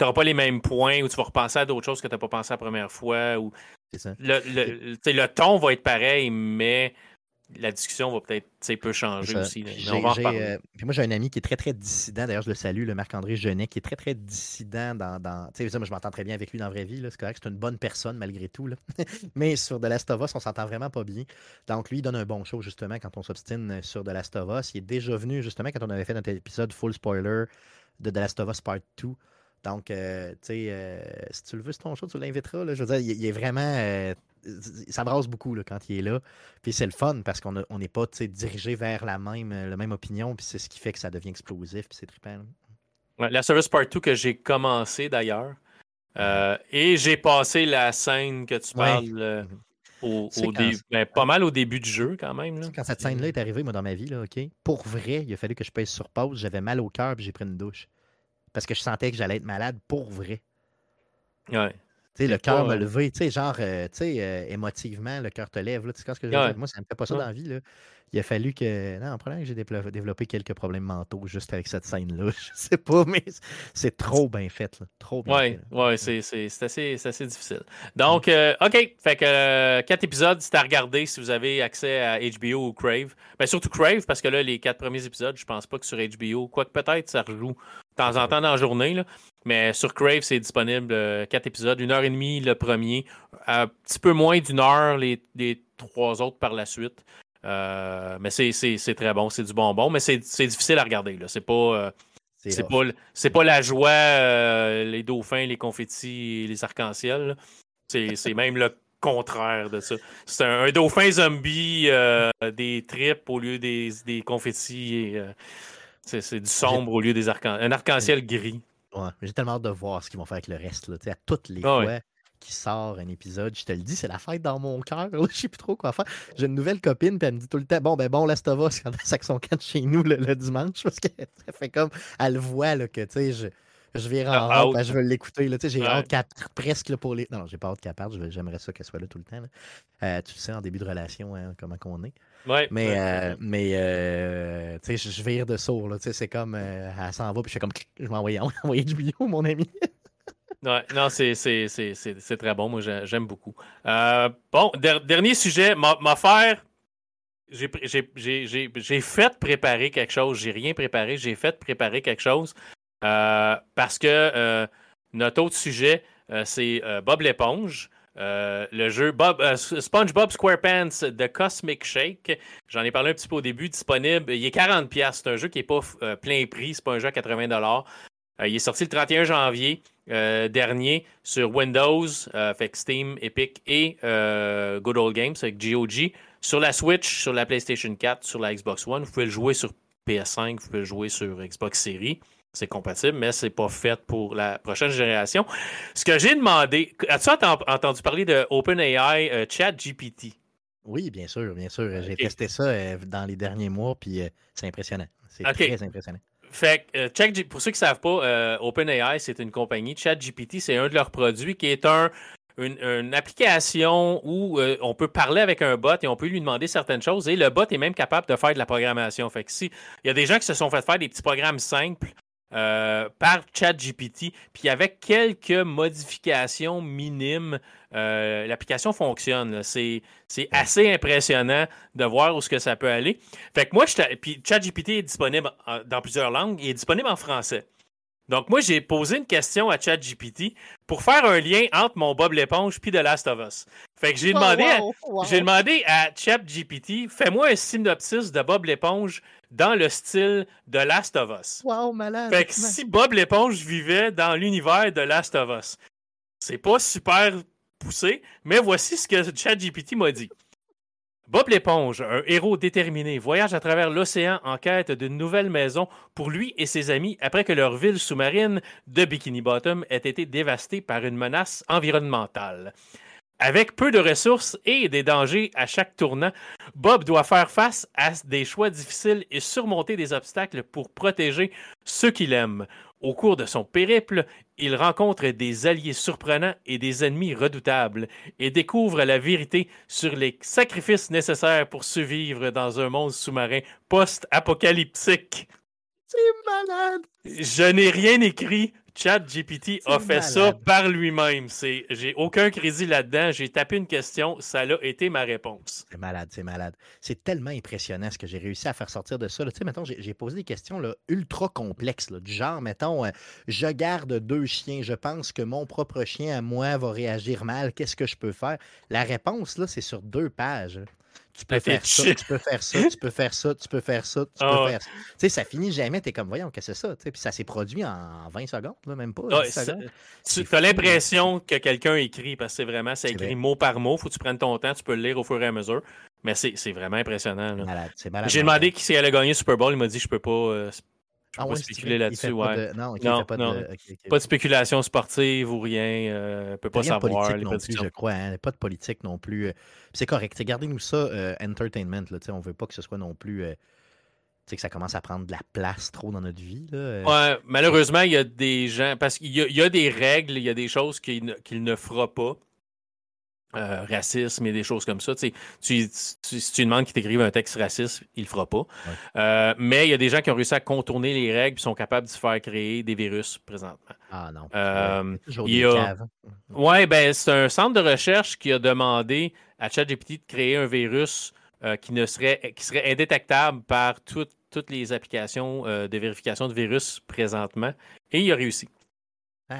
n'auras pas les mêmes points ou tu vas repenser à d'autres choses que tu n'as pas pensé la première fois. Ou C'est ça. le ton va être pareil, mais la discussion va peut-être peu changer aussi. Puis, euh, moi, j'ai un ami qui est très, très dissident. D'ailleurs, je le salue, le Marc-André Genet, qui est très, très dissident dans. dans tu sais, moi, je m'entends très bien avec lui dans la vraie vie. C'est correct, c'est une bonne personne malgré tout. Là. Mais sur The Last of Us, on s'entend vraiment pas bien. Donc, lui, il donne un bon show, justement, quand on s'obstine sur The Last of Us. Il est déjà venu, justement, quand on avait fait notre épisode full spoiler de The Last of Us Part 2. Donc, euh, tu sais, euh, si tu le veux, c'est ton show, tu l'inviteras. Je veux dire, il, est vraiment ça brasse beaucoup là, quand il est là. Puis c'est le fun parce qu'on n'est pas dirigé vers la même, euh, la même opinion. Puis c'est ce qui fait que ça devient explosif. Puis c'est trippant. la Service Part 2 que j'ai commencé d'ailleurs. Euh, et j'ai passé la scène que tu parles euh, mhm. au, début. Ben, pas mal au début du jeu quand même. Là. Quand cette scène-là est arrivée, moi, dans ma vie, là, pour vrai, il a fallu que je pèse sur pause. J'avais mal au cœur puis j'ai pris une douche. Parce que je sentais que j'allais être malade pour vrai. Ouais le cœur me tu sais, genre, euh, tu sais, euh, émotivement, le cœur te lève. Là, ce que je Moi, ça ne me fait pas ça dans la vie. Là. Il a fallu que. Non, problème que j'ai développé quelques problèmes mentaux juste avec cette scène-là. Je sais pas, mais c'est trop bien fait. Là. Trop bien ouais, fait. Oui, c'est assez, assez, difficile. Donc, euh, OK. Fait que quatre épisodes, c'est à regarder si vous avez accès à HBO ou Crave. Ben, surtout Crave, parce que là, les quatre premiers épisodes, je pense pas que sur HBO, quoique peut-être ça rejoue de temps en temps dans la journée. Là. Mais sur Crave, c'est disponible euh, quatre épisodes, une heure et demie le premier, un petit peu moins d'une heure les, trois autres par la suite. Euh, mais c'est très bon, c'est du bonbon, mais c'est difficile à regarder. C'est pas, euh, c'est pas, pas, la joie, les dauphins, les confettis, les arcs-en-ciel. C'est même le contraire de ça. C'est un, dauphin zombie, des tripes au lieu des, des confettis. C'est du sombre au lieu des arcs-en-ciel. Un arc-en-ciel gris. Ouais, j'ai tellement hâte de voir ce qu'ils vont faire avec le reste. Là. À toutes les ah fois qu'il sort un épisode, je te le dis, c'est la fête dans mon cœur. Je sais plus trop quoi faire. J'ai une nouvelle copine, puis elle me dit tout le temps Bon, ben bon, Last of Us, quand elle son 4 chez nous le, dimanche, parce qu'elle fait comme. Elle voit là, que, tu sais, je vais ah, rentrer, je veux l'écouter. J'ai ouais. hâte qu'elle presque là, pour les. Non, j'ai pas hâte qu'elle parte. J'aimerais ça qu'elle soit là tout le temps. Euh, tu sais, en début de relation, hein, comment qu'on est. Ouais, mais euh, mais euh, tu sais, je vire de sourd. C'est comme elle s'en va, puis je fais comme je vais envoyer, du bio, mon ami. Ouais, non, c'est très bon. Moi, j'aime beaucoup. bon, dernier sujet. Ma faire. J'ai fait préparer quelque chose. J'ai rien préparé. J'ai fait préparer quelque chose. Euh, parce que euh, notre autre sujet, euh, c'est Bob l'éponge. le jeu Bob, SpongeBob SquarePants The Cosmic Shake. J'en ai parlé un petit peu au début, disponible. Il est 40$. C'est un jeu qui n'est pas plein prix, c'est pas un jeu à 80$. il est sorti le 31 janvier dernier sur Windows, fait Steam, Epic et Good Old Games avec GOG. Sur la Switch, sur la PlayStation 4, sur la Xbox One. Vous pouvez le jouer sur PS5, vous pouvez le jouer sur Xbox Series c'est compatible, mais c'est pas fait pour la prochaine génération. Ce que j'ai demandé, as-tu entendu parler de OpenAI euh, ChatGPT? Oui, bien sûr, bien sûr. J'ai testé ça euh, dans les derniers mois, puis euh, c'est impressionnant. C'est très impressionnant. Fait pour ceux qui ne savent pas, OpenAI, c'est une compagnie. ChatGPT, c'est un de leurs produits qui est un, une, application où on peut parler avec un bot et on peut lui demander certaines choses. Et le bot est même capable de faire de la programmation. Fait que si il y a des gens qui se sont fait faire des petits programmes simples euh, par ChatGPT. Puis avec quelques modifications minimes, euh, l'application fonctionne. C'est, assez impressionnant de voir où ce que ça peut aller. Fait que moi, puis ChatGPT est disponible dans plusieurs langues. Il est disponible en français. Donc, moi, j'ai posé une question à ChatGPT pour faire un lien entre mon Bob l'éponge puis The Last of Us. Fait que j'ai demandé, j'ai demandé à ChatGPT, fais-moi un synopsis de Bob l'éponge dans le style de Last of Us. Wow, malade. Fait que si Bob l'éponge vivait dans l'univers de Last of Us, c'est pas super poussé, mais voici ce que ChatGPT m'a dit. Bob l'éponge, un héros déterminé, voyage à travers l'océan en quête d'une nouvelle maison pour lui et ses amis après que leur ville sous-marine de Bikini Bottom ait été dévastée par une menace environnementale. Avec peu de ressources et des dangers à chaque tournant, Bob doit faire face à des choix difficiles et surmonter des obstacles pour protéger ceux qu'il aime. Au cours de son périple, il rencontre des alliés surprenants et des ennemis redoutables et découvre la vérité sur les sacrifices nécessaires pour survivre dans un monde sous-marin post-apocalyptique. C'est malade! Je n'ai rien écrit, GPT a fait ça par lui-même. J'ai aucun crédit là-dedans. J'ai tapé une question, ça a été ma réponse. C'est malade, c'est malade. C'est tellement impressionnant ce que j'ai réussi à faire sortir de ça. Tu sais, mettons, j'ai posé des questions là, ultra complexes, du genre, mettons, euh, je garde deux chiens, je pense que mon propre chien à moi va réagir mal, qu'est-ce que je peux faire? La réponse, là, c'est sur deux pages. Tu peux, faire ça, tu peux faire ça, tu peux faire ça, tu peux faire ça, tu peux faire ça. Tu sais, ça finit jamais, tu es comme, voyons, qu'est-ce que c'est ça? Puis ça s'est produit en 20 secondes, même pas. tu as l'impression que quelqu'un écrit, parce que c'est vraiment, ça écrit mot par mot, faut que tu prennes ton temps, tu peux le lire au fur et à mesure. Mais c'est vraiment impressionnant. J'ai demandé qui c'est allait gagner Super Bowl, il m'a dit, je peux pas. Euh, je peux ah pas spéculer là-dessus. Ouais. non, pas, de... pas, de... spéculation sportive ou rien. Euh, ne peut pas savoir. Les non plus, je crois. Hein, pas de politique non plus. Euh, c'est correct. Gardez-nous ça euh, entertainment. Là, on veut pas que ce soit non plus. que ça commence à prendre de la place trop dans notre vie. Là. Ouais, malheureusement, il y a des gens. Parce qu'il y, a des règles, il y a des choses qu'il ne fera pas. Euh, racisme et des choses comme ça. Tu, tu, si tu demandes qu'il t'écrive un texte raciste, il le fera pas. Euh, mais il y a des gens qui ont réussi à contourner les règles et sont capables de se faire créer des virus présentement. Ah non. Euh, Oui, ben, c'est un centre de recherche qui a demandé à ChatGPT de créer un virus qui, ne serait, qui serait indétectable par toutes les applications de vérification de virus présentement. Et il a réussi.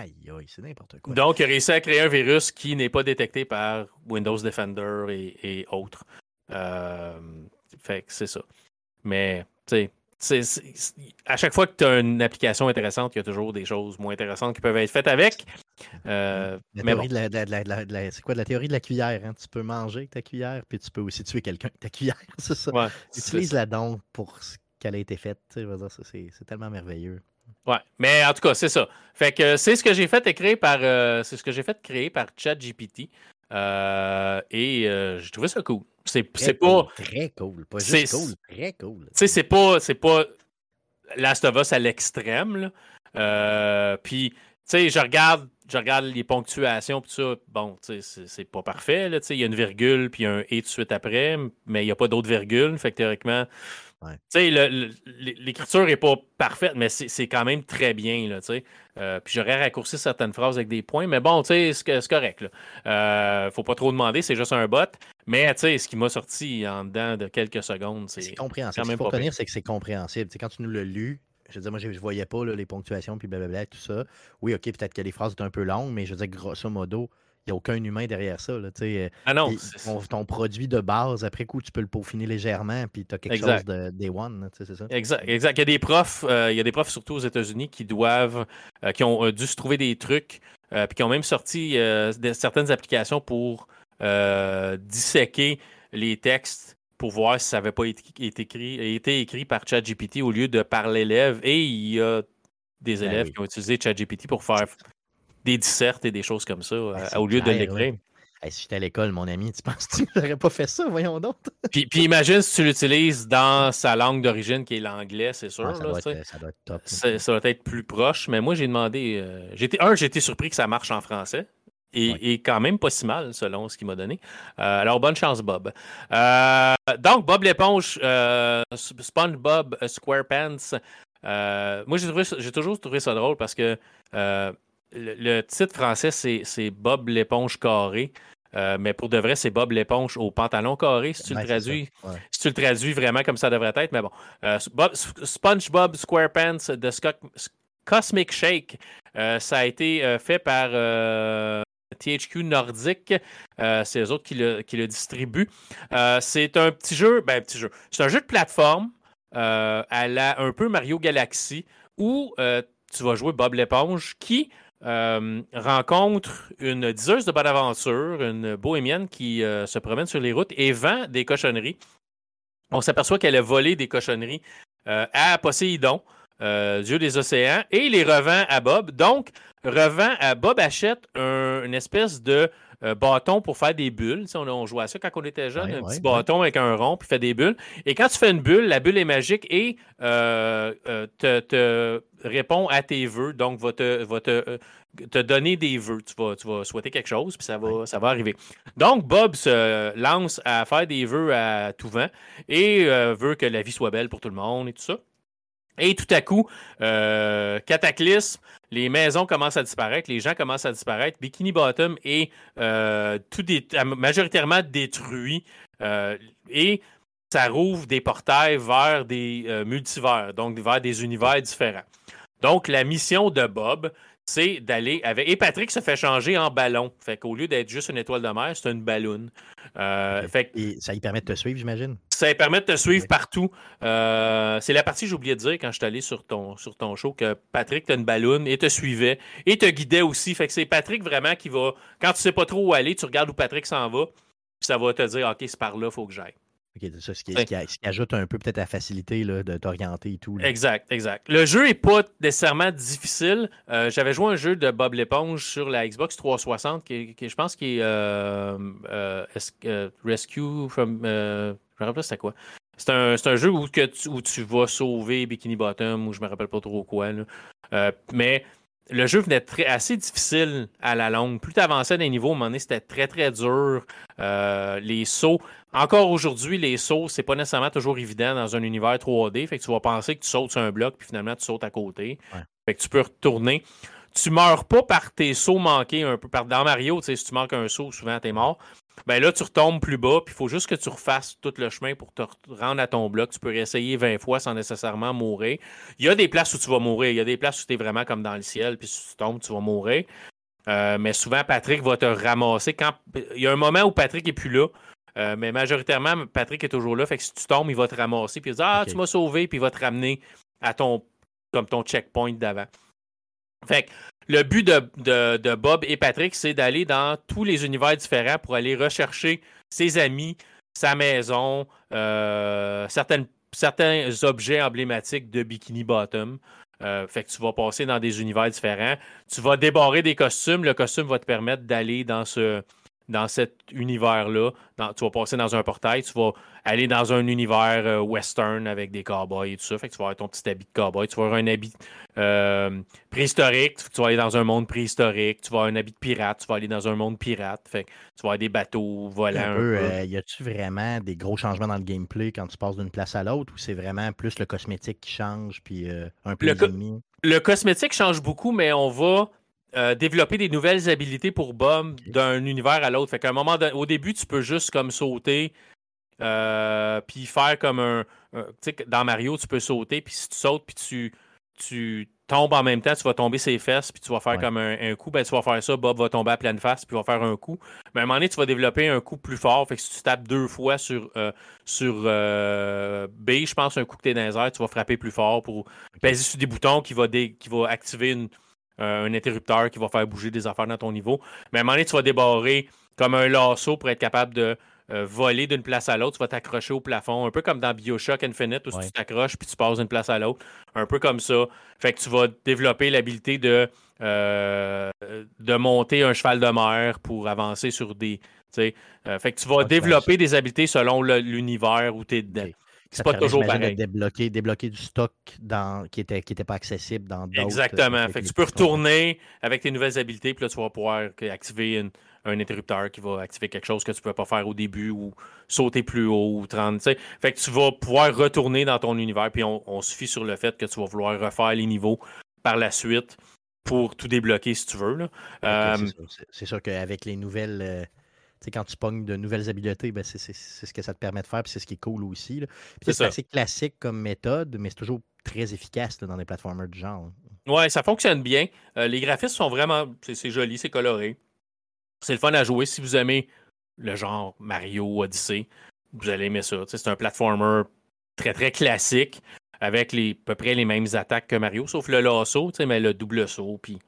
Aïe, aïe, c'est n'importe quoi. Donc, il a réussi à créer un virus qui n'est pas détecté par Windows Defender et, autres. Euh, fait que c'est ça. Mais, tu sais, à chaque fois que tu as une application intéressante, il y a toujours des choses moins intéressantes qui peuvent être faites avec. Euh, c'est quoi la théorie de la cuillère? Hein? Tu peux manger avec ta cuillère, puis tu peux aussi tuer quelqu'un avec ta cuillère. c'est ça. Utilise-la donc pour ce qu'elle a été faite. C'est tellement merveilleux. Ouais, mais en tout cas, c'est ça. Fait que c'est ce que j'ai fait écrire par euh, c'est ce que j'ai fait créer par ChatGPT. Euh, et euh, j'ai trouvé ça cool. C'est pas. Très cool. Pas juste cool, très cool. Tu sais, c'est pas, pas Last of Us à l'extrême. Puis, tu sais, je regarde, je regarde les ponctuations, tout ça. Bon, tu sais, c'est pas parfait. Il y a une virgule, puis un et tout de suite après, mais il n'y a pas d'autre virgule. Fait que théoriquement, l'écriture n'est pas parfaite, mais c'est quand même très bien. Là, euh, puis j'aurais raccourci certaines phrases avec des points, mais bon, c'est correct. Il ne euh, faut pas trop demander, c'est juste un bot. Mais ce qui m'a sorti en dedans de quelques secondes, c'est compréhensible. Ce qu'il faut retenir, c'est que c'est compréhensible. quand tu nous l'as lu, je veux dire, moi, je ne voyais pas les ponctuations, puis blablabla, tout ça. Oui, OK, peut-être que les phrases étaient un peu longues, mais je veux dire, grosso modo, n'y a aucun humain derrière ça. Là, euh, ah non. Ton, produit de base, après coup, tu peux le peaufiner légèrement, puis tu as quelque chose de day one. C'est ça? Exact, exact. Il y a des profs, euh, il y a des profs surtout aux États-Unis qui doivent, euh, qui ont dû se trouver des trucs, puis qui ont même sorti certaines applications pour disséquer les textes pour voir si ça n'avait pas été écrit, été écrit par ChatGPT au lieu de par l'élève. Et il y a des ben élèves qui ont utilisé ChatGPT pour faire des dissertes et des choses comme ça, ben, au lieu de l'écrire. si j'étais à l'école, mon ami, tu penses que tu n'aurais pas fait ça, voyons donc. puis, puis, imagine si tu l'utilises dans sa langue d'origine, qui est l'anglais, c'est sûr. ça, doit être, ça, doit être, top. Ça, doit être plus proche, mais moi, j'ai demandé. Euh, j'étais un, j'ai été surpris que ça marche en français. Et, quand même pas si mal, selon ce qu'il m'a donné. Euh, alors, bonne chance, Bob. Euh, donc, Bob l'éponge, SpongeBob SquarePants. moi, j'ai toujours trouvé ça drôle parce que le, titre français, c'est Bob l'éponge carré. Euh, mais pour de vrai, c'est Bob l'éponge au pantalon carré, si tu, le traduis, si tu le traduis vraiment comme ça devrait être. Mais bon, euh, SpongeBob SquarePants de Cosmic Shake, euh, ça a été fait par THQ Nordic. c'est eux autres qui le, qui le distribuent. c'est un petit jeu, ben petit jeu. C'est un jeu de plateforme à la un peu Mario Galaxy où tu vas jouer Bob l'éponge qui euh, rencontre une diseuse de bonne aventure, une bohémienne qui euh, se promène sur les routes et vend des cochonneries. On s'aperçoit qu'elle a volé des cochonneries euh, à Poséidon, dieu des océans, et les revend à Bob. Donc, revend à Bob achète une espèce de bâton pour faire des bulles. on, on, jouait à ça quand on était jeune, un petit bâton avec un rond, puis fait des bulles. Et quand tu fais une bulle, la bulle est magique et te, répond à tes vœux, donc va te, te, donner des vœux. Tu vas, tu vas souhaiter quelque chose, puis ça va, ça va arriver. Donc, Bob se lance à faire des vœux à tout vent et veut que la vie soit belle pour tout le monde et tout ça. Et tout à coup, euh, cataclysme, les maisons commencent à disparaître, les gens commencent à disparaître, Bikini Bottom est euh, tout majoritairement détruit euh, et ça rouvre des portails vers des multivers, donc vers des univers différents. Donc, la mission de Bob, c'est d'aller avec. Et Patrick se fait changer en ballon. Fait qu'au lieu d'être juste une étoile de mer, c'est une ballon. Euh, fait... Et ça lui permet de te suivre, j'imagine? Ça lui permet de te suivre partout. Euh, c'est la partie que j'ai oublié de dire quand je suis allé sur ton, sur ton show que Patrick t'as une ballon et te suivait et te guidait aussi. Fait que c'est Patrick vraiment qui va. Quand tu sais pas trop où aller, tu regardes où Patrick s'en va, puis ça va te dire OK, c'est par là, il faut que j'aille. OK, c'est ça, ce qui, ajoute un peu peut-être la facilité de t'orienter et tout. Exact, exact. Le jeu n'est pas nécessairement difficile. Euh, j'avais joué un jeu de Bob l'éponge sur la Xbox 360 qui, je pense qui est euh, euh, Rescue from. je me rappelle c'était quoi. C'est un, jeu où, que tu, où tu vas sauver Bikini Bottom ou je me rappelle pas trop quoi. mais le jeu venait très, assez difficile à la longue. Plus tu avançais dans les niveaux, à un moment donné, c'était très, très dur. Euh, les sauts, encore aujourd'hui, les sauts, c'est pas nécessairement toujours évident dans un univers 3D. Fait que tu vas penser que tu sautes sur un bloc, puis finalement, tu sautes à côté. Fait que tu peux retourner. Tu meurs pas par tes sauts manqués un peu. Dans Mario, si tu manques un saut, souvent, tu es mort. Ben là, tu retombes plus bas, puis il faut juste que tu refasses tout le chemin pour te rendre à ton bloc. Tu peux réessayer 20 fois sans nécessairement mourir. Il y a des places où tu vas mourir. Il y a des places où tu es vraiment comme dans le ciel, puis si tu tombes, tu vas mourir. Euh, mais souvent, Patrick va te ramasser. Quand... Il y a un moment où Patrick n'est plus là, euh, mais majoritairement, Patrick est toujours là. Fait que si tu tombes, il va te ramasser, puis il va dire Ah, tu m'as sauvé, puis il va te ramener à ton, comme ton checkpoint d'avant. Fait que le but de, Bob et Patrick, c'est d'aller dans tous les univers différents pour aller rechercher ses amis, sa maison, euh, certains objets emblématiques de Bikini Bottom. Euh, fait que tu vas passer dans des univers différents. Tu vas débarrer des costumes. Le costume va te permettre d'aller dans ce, dans cet univers-là. Tu vas passer dans un portail, tu vas aller dans un univers euh, western avec des cowboys et tout ça. Fait que tu vas avoir ton petit habit de cowboy. Tu vas avoir un habit euh, préhistorique. Tu vas aller dans un monde préhistorique. Tu vas avoir un habit de pirate. Tu vas aller dans un monde pirate. Fait que tu vas avoir des bateaux volants. Euh, y a-tu vraiment des gros changements dans le gameplay quand tu passes d'une place à l'autre ou c'est vraiment plus le cosmétique qui change puis un peu le, le cosmétique change beaucoup, mais on va euh, développer des nouvelles habilités pour Bob d'un univers à l'autre. Fait qu'à un moment, au début, tu peux juste comme sauter, euh, puis faire comme un. tu sais, dans Mario, tu peux sauter, puis si tu sautes, puis tu, tu tombes en même temps, tu vas tomber ses fesses, puis tu vas faire comme un, coup, ben tu vas faire ça, Bob va tomber à pleine face, puis va faire un coup. Mais à un moment donné, tu vas développer un coup plus fort. Fait que si tu tapes deux fois sur, euh, sur B, je pense, un coup que tu es dans les airs, tu vas frapper plus fort pour peser sur des boutons qui va, qui va activer une un interrupteur qui va faire bouger des affaires dans ton niveau. Mais à un moment donné, tu vas débarrer comme un lasso pour être capable de euh, voler d'une place à l'autre. Tu vas t'accrocher au plafond, un peu comme dans Bioshock Infinite où tu t'accroches puis tu passes d'une place à l'autre. Un peu comme ça. Fait que tu vas développer l'habilité de, euh, de monter un cheval de mer pour avancer sur des. fait que tu vas développer des habiletés selon l'univers où tu es dedans. C'est pas toujours pareil. débloquer, débloquer du stock dans, qui n'était qui était pas accessible dans d'autres. Exactement. Fait que tu peux retourner avec tes nouvelles habiletés, puis là, tu vas pouvoir activer un interrupteur qui va activer quelque chose que tu ne pouvais pas faire au début ou sauter plus haut ou 30. Fait que tu vas pouvoir retourner dans ton univers, puis on, suffit sur le fait que tu vas vouloir refaire les niveaux par la suite pour tout débloquer si tu veux. Euh, c'est sûr qu'avec les nouvelles. Euh, quand tu pognes de nouvelles habiletés, ben c'est ce que ça te permet de faire, puis c'est ce qui est cool aussi. C'est assez classique comme méthode, mais c'est toujours très efficace dans des plateformers du genre. Ouais, ça fonctionne bien. Euh, les graphismes sont vraiment. C'est joli, c'est coloré. C'est le fun à jouer. Si vous aimez le genre Mario Odyssey, vous allez aimer ça. C'est un platformer très très classique avec les, à peu près les mêmes attaques que Mario, sauf le lasso, mais le double saut, puis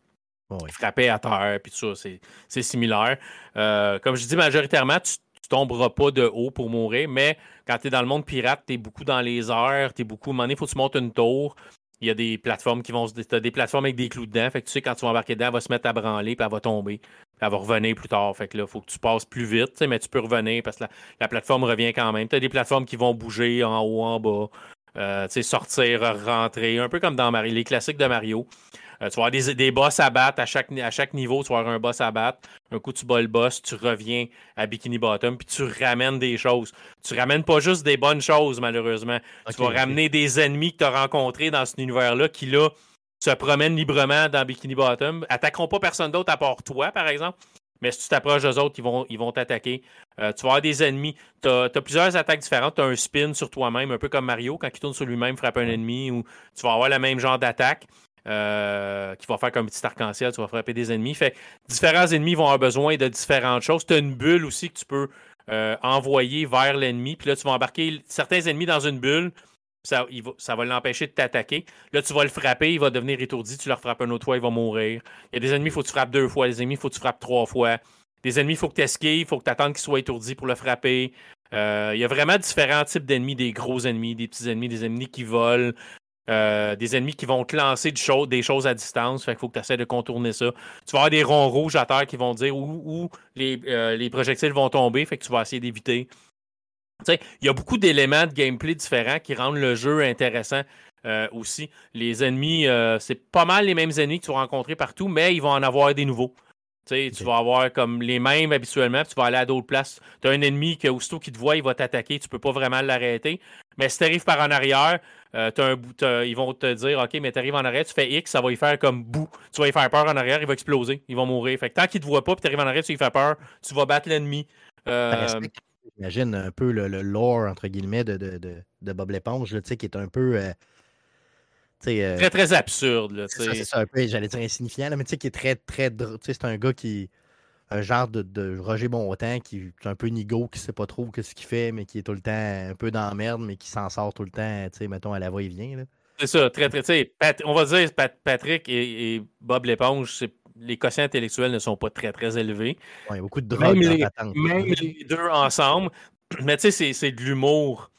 frapper à terre, puis tout ça, c'est similaire. Euh, comme je dis, majoritairement, tu, ne tomberas pas de haut pour mourir, mais quand tu es dans le monde pirate, tu es beaucoup dans les airs, tu es beaucoup. À un moment donné, il faut que tu montes une tour. Il y a des plateformes qui vont se. T'as des plateformes avec des clous dedans. Fait que tu sais, quand tu vas embarquer dedans, elle va se mettre à branler, puis elle va tomber. Elle va revenir plus tard. Fait que là, il faut que tu passes plus vite, mais tu peux revenir parce que la, plateforme revient quand même. Tu as des plateformes qui vont bouger en haut, en bas. Euh, sortir, rentrer, un peu comme dans les classiques de Mario. Euh, tu vas avoir des, des, boss à battre à chaque, à chaque niveau. Tu vas avoir un boss à battre. Un coup, tu bats le boss, tu reviens à Bikini Bottom, puis tu ramènes des choses. Tu ramènes pas juste des bonnes choses, malheureusement. tu vas ramener des ennemis que tu as rencontrés dans cet univers-là qui, là, se promènent librement dans Bikini Bottom. Attaqueront pas personne d'autre à part toi, par exemple. Mais si tu t'approches d'eux autres, ils vont, ils vont t'attaquer. Euh, tu vas avoir des ennemis. Tu as, plusieurs attaques différentes. Tu as un spin sur toi-même, un peu comme Mario, quand il tourne sur lui-même, frappe un ennemi, ou tu vas avoir le même genre d'attaque. Euh, qui va faire comme un petit arc-en-ciel, tu vas frapper des ennemis. Fait différents ennemis vont avoir besoin de différentes choses. Tu as une bulle aussi que tu peux euh, envoyer vers l'ennemi. Puis là, tu vas embarquer certains ennemis dans une bulle. Ça, va, l'empêcher de t'attaquer. Là, tu vas le frapper, il va devenir étourdi, tu le frappes un autre fois, il va mourir. Il y a des ennemis, il faut que tu frappes deux fois. Des ennemis, il faut que tu frappes trois fois. Des ennemis, il faut que tu esquives, il faut que tu attendes qu'il soit étourdi pour le frapper. Euh, il y a vraiment différents types d'ennemis, des gros ennemis, des petits ennemis, des ennemis qui volent, euh, des ennemis qui vont te lancer des choses à distance. Fait qu'il faut que tu essaies de contourner ça. Tu vas avoir des ronds rouges à terre qui vont dire où, euh, les, projectiles vont tomber. Fait que tu vas essayer d'éviter. Il y a beaucoup d'éléments de gameplay différents qui rendent le jeu intéressant euh, aussi. Les ennemis, c'est pas mal les mêmes ennemis que tu vas rencontrer partout, mais ils vont en avoir des nouveaux. Tu vas avoir comme les mêmes habituellement, puis tu vas aller à d'autres places. Tu as un ennemi qui, aussitôt qu'il te voit, il va t'attaquer, tu peux pas vraiment l'arrêter. Mais si tu arrives par en arrière, euh, un, ils vont te dire OK, mais tu arrives en arrière, tu fais X, ça va y faire comme bout. Tu vas y faire peur en arrière, il va exploser, il va mourir. Fait que tant qu'il te voit pas, puis tu arrives en arrière, tu lui fais peur, tu vas battre l'ennemi. Euh... J'imagine un peu le, lore, entre guillemets, de, de, de, de Bob l'éponge, qui est un peu. Euh, euh, très, très absurde. C'est ça, un peu, j'allais dire insignifiant, mais tu sais, qui est très, très. C'est un gars qui. Un genre de, de Roger Bontemps qui est un peu nigo, qui sait pas trop ce qu'il fait, mais qui est tout le temps un peu dans la merde, mais qui s'en sort tout le temps, tu sais, mettons, à la voix, il vient. C'est ça, très, très. sais on va dire Patrick et, Bob l'éponge, les quotients intellectuels ne sont pas très, très élevés. Ouais, beaucoup de drogue même, les, même les deux ensemble. Mais tu sais, c'est de l'humour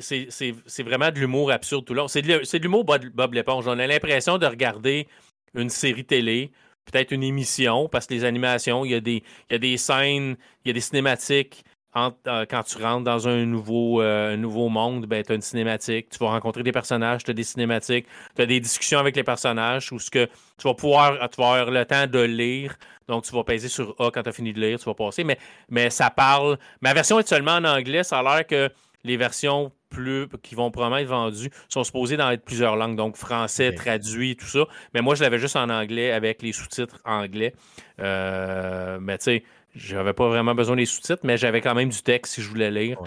c'est vraiment de l'humour absurde tout long. C'est de, l'humour Bob, l'éponge. On a l'impression de regarder une série télé, peut-être une émission, parce que les animations, il y a des, il y a des scènes, il y a des cinématiques. Euh, quand tu rentres dans un nouveau, euh, nouveau monde, ben, tu as une cinématique. Tu vas rencontrer des personnages, tu as des cinématiques, tu as des discussions avec les personnages où ce que tu vas pouvoir tu vas avoir le temps de lire. Donc, tu vas peser sur A quand tu as fini de lire, tu vas passer. Mais, mais ça parle. Ma version est seulement en anglais. Ça a l'air que les versions plus qui vont probablement être vendues sont supposées dans être plusieurs langues, donc français, traduit, tout ça. Mais moi, je l'avais juste en anglais avec les sous-titres anglais. Euh, mais tu sais, j'avais pas vraiment besoin des sous-titres, mais j'avais quand même du texte si je voulais lire.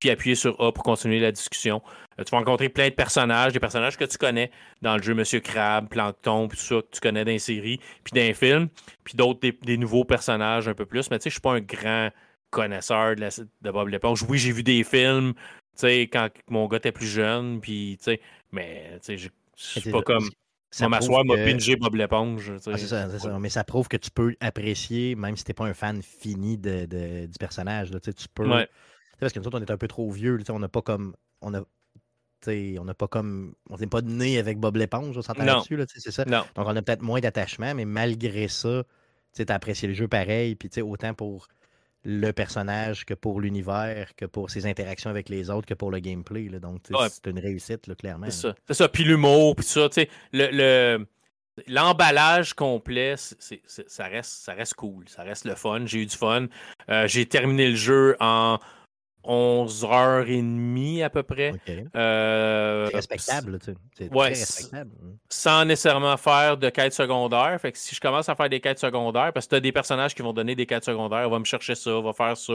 Puis appuyer sur A pour continuer la discussion. Euh, tu vas rencontrer plein de personnages, des personnages que tu connais dans le jeu Monsieur Crab, Plankton, tout ça que tu connais dans séries, puis dans les films, puis d'autres des, nouveaux personnages un peu plus. Mais tu sais, je suis pas un grand connaisseur de, de Bob l'éponge. Oui, j'ai vu des films, tu sais, quand mon gars était plus jeune, puis, tu sais, mais, tu sais, je suis pas comme... Ça m'asseoir, m'a pingé Bob l'éponge. Ah, c'est ça, c'est ça. Mais ça prouve que tu peux apprécier, même si t'es pas un fan fini de, de, du personnage. Là, tu peux. Ouais. Parce que nous autres, on est un peu trop vieux. On n'a pas comme. On a, on n'a pas comme. On n'est pas né avec Bob l'éponge, on s'entend là-dessus. Là, c'est ça. Donc, on a peut-être moins d'attachement, mais malgré ça, tu as apprécié le jeu pareil. Puis, autant pour le personnage que pour l'univers, que pour ses interactions avec les autres, que pour le gameplay. Là. Donc, c'est une réussite, là, clairement. C'est ça. C'est ça. Puis l'humour, puis ça, tu sais, le, L'emballage complet, ça, reste, ça reste cool, ça reste le fun. J'ai eu du fun. Euh, j'ai terminé le jeu en 11h30 à peu près. Euh, c'est respectable, tu sais. C'est très respectable. Hein. Sans nécessairement faire de quêtes secondaires. Fait que si je commence à faire des quêtes secondaires, parce que tu as des personnages qui vont donner des quêtes secondaires, on va me chercher ça, on va faire ça.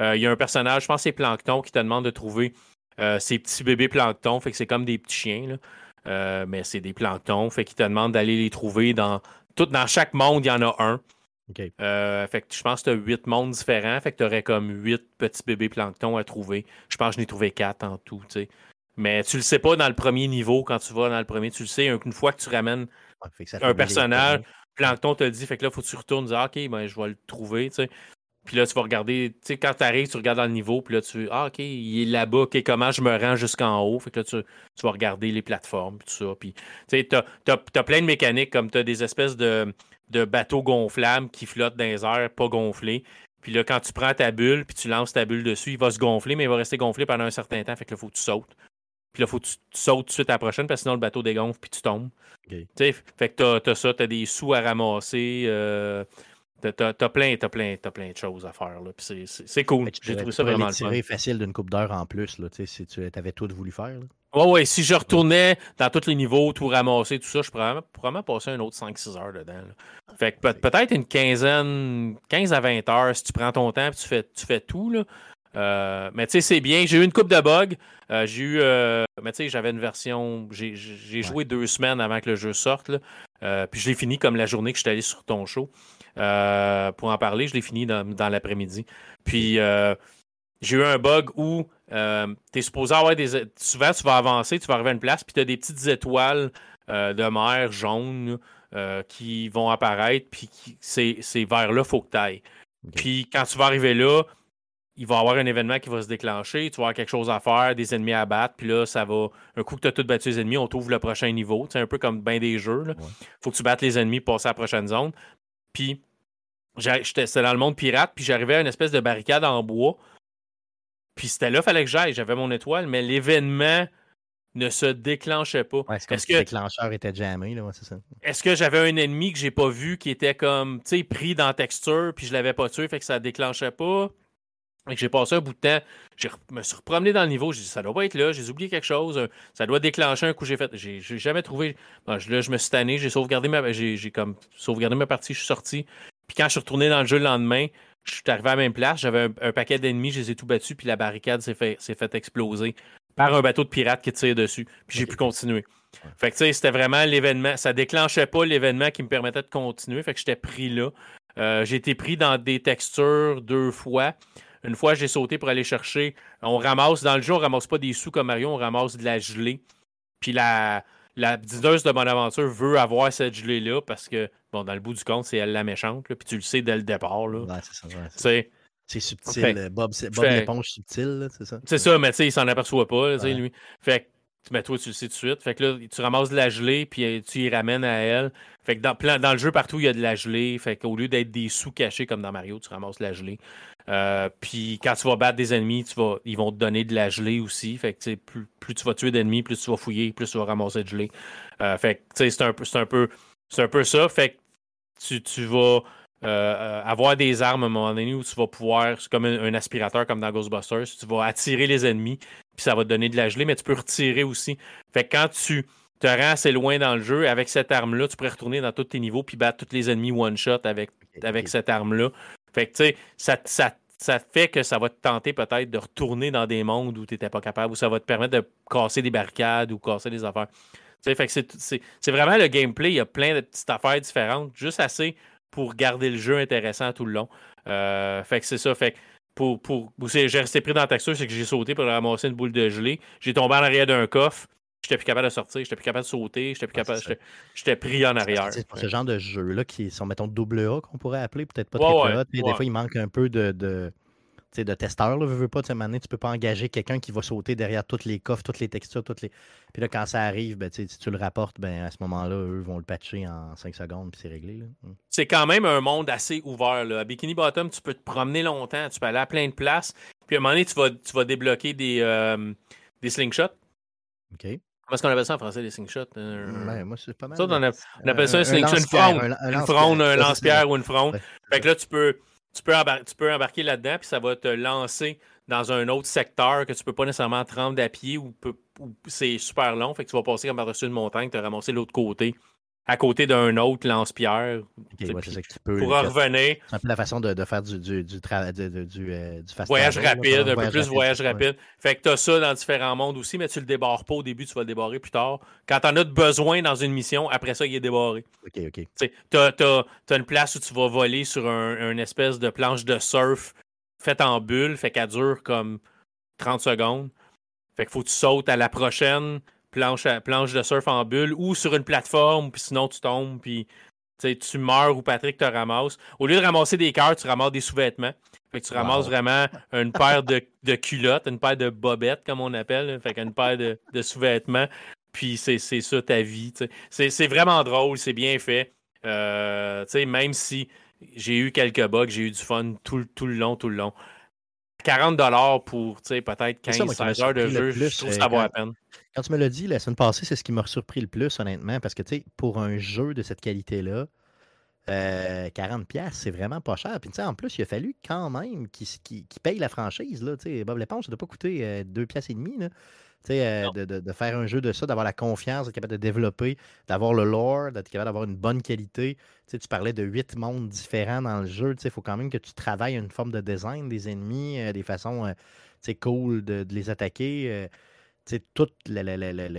Euh, il y a un personnage, je pense que c'est Plankton, qui te demande de trouver euh, ces petits bébés Plankton. Fait que c'est comme des petits chiens, là. mais c'est des Planktons. Fait qu'il te demande d'aller les trouver dans. Tout, dans chaque monde, il y en a un. Euh, fait que je pense que tu as huit mondes différents. Fait que tu aurais comme huit petits bébés plancton à trouver. Je pense que j'en ai trouvé quatre en tout. Mais tu le sais pas dans le premier niveau, quand tu vas dans le premier, tu le sais, une fois que tu ramènes un personnage, plancton te dit, fait que là, il faut que tu retournes dire, OK, ben, je vais le trouver. Puis là, tu vas regarder, tu sais, quand tu arrives, tu regardes dans le niveau, puis là, tu ah, OK, il est là-bas, OK, comment je me rends jusqu'en haut? Fait que là, tu, vas regarder les plateformes, puis tout ça. Puis, tu sais, tu as, plein de mécaniques, comme tu as des espèces de, de bateaux gonflables qui flottent dans les airs, pas gonflés. Puis là, quand tu prends ta bulle, puis tu lances ta bulle dessus, il va se gonfler, mais il va rester gonflé pendant un certain temps. Fait que là, il faut que tu sautes. Puis là, il faut que tu, sautes tout de suite à la prochaine parce que sinon le bateau dégonfle puis tu tombes. Fait que t'as as ça, t'as des sous à ramasser. Euh, t'as as plein, as plein, as plein de choses à faire. C'est cool. J'ai trouvé ça vraiment le facile d'une coupe d'heure en plus, là, si tu avais tout voulu faire. Là. Ouais, ouais, si je retournais dans tous les niveaux, tout ramasser, tout ça, je pourrais probablement passer un autre 5-6 heures dedans. Fait que peut-être une quinzaine, 15 à 20 heures si tu prends ton temps et tu fais, tu fais tout. Là. Euh, mais tu sais, c'est bien. J'ai eu une coupe de bugs. Euh, j'ai eu. Euh, mais tu sais, j'avais une version. J'ai joué deux semaines avant que le jeu sorte. puis je l'ai fini comme la journée que je suis allé sur ton show. pour en parler, je l'ai fini dans, dans l'après-midi. Puis j'ai eu un bug où tu es supposé avoir des. Souvent, tu vas avancer, tu vas arriver à une place, puis tu as des petites étoiles de mer jaunes qui vont apparaître, puis c'est vers là, il faut que tu ailles. Puis quand tu vas arriver là, il va y avoir un événement qui va se déclencher, tu vas avoir quelque chose à faire, des ennemis à battre, puis là, ça va. Un coup que tu as tout battu les ennemis, on t'ouvre le prochain niveau. C'est un peu comme bien des jeux. Il faut que tu battes les ennemis pour passer à la prochaine zone. Puis, c'était dans le monde pirate, puis j'arrivais à une espèce de barricade en bois. Puis c'était là, il fallait que j'aille. J'avais mon étoile, mais l'événement ne se déclenchait pas. Est-ce que le déclencheur était jamais là, c'est ça. Est-ce que j'avais un ennemi que j'ai pas vu qui était comme, tu sais, pris dans la texture, puis je l'avais pas tué, fait que ça déclenchait pas? j'ai passé un bout de temps, je me suis promené dans le niveau, j'ai dit ça doit pas être là, j'ai oublié quelque chose, ça doit déclencher un coup j'ai fait. J'ai jamais trouvé. là, je me suis tanné, j'ai sauvegardé ma. J'ai comme sauvegardé ma partie, je suis sorti. Puis quand je suis retourné dans le jeu le lendemain, je suis arrivé à la même place, j'avais un, paquet d'ennemis, je les ai tout battus, puis la barricade s'est fait, fait exploser par un bateau de pirates qui tire dessus. Puis j'ai pu continuer. Fait que tu sais, c'était vraiment l'événement. Ça déclenchait pas l'événement qui me permettait de continuer. Fait que j'étais pris là. Euh, j'ai été pris dans des textures deux fois. Une fois, j'ai sauté pour aller chercher. On ramasse, dans le jeu, on ramasse pas des sous comme Mario, on ramasse de la gelée. Puis la, la dineuse de Bonaventure veut avoir cette gelée-là parce que, bon, dans le bout du compte, c'est elle la méchante. puis tu le sais dès le départ. Là. Ouais, c'est ça. c'est subtil. Bob, Bob l'éponge subtil, c'est ça? C'est ça, mais tu sais, il s'en aperçoit pas, lui. Fait mais toi, tu le sais tout de suite. Fait que là, tu ramasses de la gelée, puis euh, tu y ramènes à elle. Fait que dans, dans le jeu, partout, il y a de la gelée. Fait qu'au lieu d'être des sous cachés comme dans Mario, tu ramasses de la gelée. Euh, puis quand tu vas battre des ennemis, tu vas, ils vont te donner de la gelée aussi. Fait que plus, plus tu vas tuer d'ennemis, plus tu vas fouiller, plus tu vas ramasser de gelée. Euh, fait que c'est un peu, c'est un peu, c'est un peu ça. Fait que tu, tu vas avoir des armes à un moment donné où tu vas pouvoir, c'est comme un, aspirateur comme dans Ghostbusters, tu vas attirer les ennemis puis ça va te donner de la gelée, mais tu peux retirer aussi. Fait que quand tu te rends assez loin dans le jeu, avec cette arme-là, tu pourrais retourner dans tous tes niveaux puis battre tous les ennemis one-shot avec, avec cette arme-là. Fait que tu sais, ça, ça, ça fait que ça va te tenter peut-être de retourner dans des mondes où tu n'étais pas capable, ou ça va te permettre de casser des barricades ou casser des affaires. Fait que c'est vraiment le gameplay, il y a plein de petites affaires différentes, juste assez pour garder le jeu intéressant tout le long. Euh, fait que c'est ça. Fait que pour, pour, j'ai resté pris dans la texture, c'est que j'ai sauté pour ramasser une boule de gelée. J'ai tombé en arrière d'un coffre. J'étais plus capable de sortir, j'étais plus capable de sauter, j'étais plus capable. J'étais pris en arrière. C'est ce genre de jeu-là qui sont, mettons, double A qu'on pourrait appeler, peut-être pas triple A. Des fois, il manque un peu de, de, de testeur, là, veux, pas, tu ne tu peux pas engager quelqu'un qui va sauter derrière toutes les coffres, toutes les textures, toutes les. Puis là, quand ça arrive, ben, si tu le rapportes, ben, à ce moment-là, eux vont le patcher en 5 secondes, puis c'est réglé. Mm. C'est quand même un monde assez ouvert. Là. À Bikini Bottom, tu peux te promener longtemps, tu peux aller à plein de places, puis à un moment donné, tu vas, tu vas débloquer des, euh, des slingshots. OK. Comment est-ce qu'on appelle ça en français, des slingshots? Ben, moi, c'est pas mal. Ça, on, appelle ça un slingshot, une fronde. Une fronde, un lance-pierre ou une fronde. Fait que là, tu peux tu peux, tu peux embarquer là-dedans, puis ça va te lancer dans un autre secteur que tu peux pas nécessairement te rendre à pied ou, c'est super long. Fait que tu vas passer comme par-dessus une montagne, te ramasser l'autre côté à côté d'un autre lance-pierre. pour revenir. C'est un peu la façon de, faire du, du, du, du, euh, Voyage rapide, un peu plus voyage rapide. Fait que tu as ça dans différents mondes aussi, mais tu le débarres pas au début, tu vas le débarrer plus tard. Quand tu en as besoin dans une mission, après ça, il est débarré. OK, OK. Tu as, une place où tu vas voler sur un, une espèce de planche de surf faite en bulle, fait qu'elle dure comme 30 secondes. Fait qu'il faut que tu sautes à la prochaine planche, planche de surf en bulle ou sur une plateforme, puis sinon tu tombes, puis tu meurs ou Patrick te ramasse. Au lieu de ramasser des cœurs, tu ramasses des sous-vêtements. Fait que tu ramasses vraiment une paire de, de, culottes, une paire de bobettes, comme on appelle. Fait qu'une paire de, de sous-vêtements. Puis c'est ça ta vie. C'est vraiment drôle, c'est bien fait. Euh, même si j'ai eu quelques bugs, j'ai eu du fun tout, tout le long, tout le long. 40$ pour peut-être 15-16 heures de jeu, je trouve ça vaut la peine. Quand tu me l'as dit la semaine passée, c'est ce qui m'a surpris le plus, honnêtement, parce que, tu sais, pour un jeu de cette qualité-là, 40$, c'est vraiment pas cher. Puis, en plus, il a fallu quand même qu'il paye la franchise. Là, Bob l'éponge, ça ne doit pas coûter 2 pièces et demi. Là. Euh, de, de, faire un jeu de ça, d'avoir la confiance, d'être capable de développer, d'avoir le lore, d'être capable d'avoir une bonne qualité. tu parlais de huit mondes différents dans le jeu. Il faut quand même que tu travailles une forme de design des ennemis, euh, des façons euh, cool de, les attaquer. Tout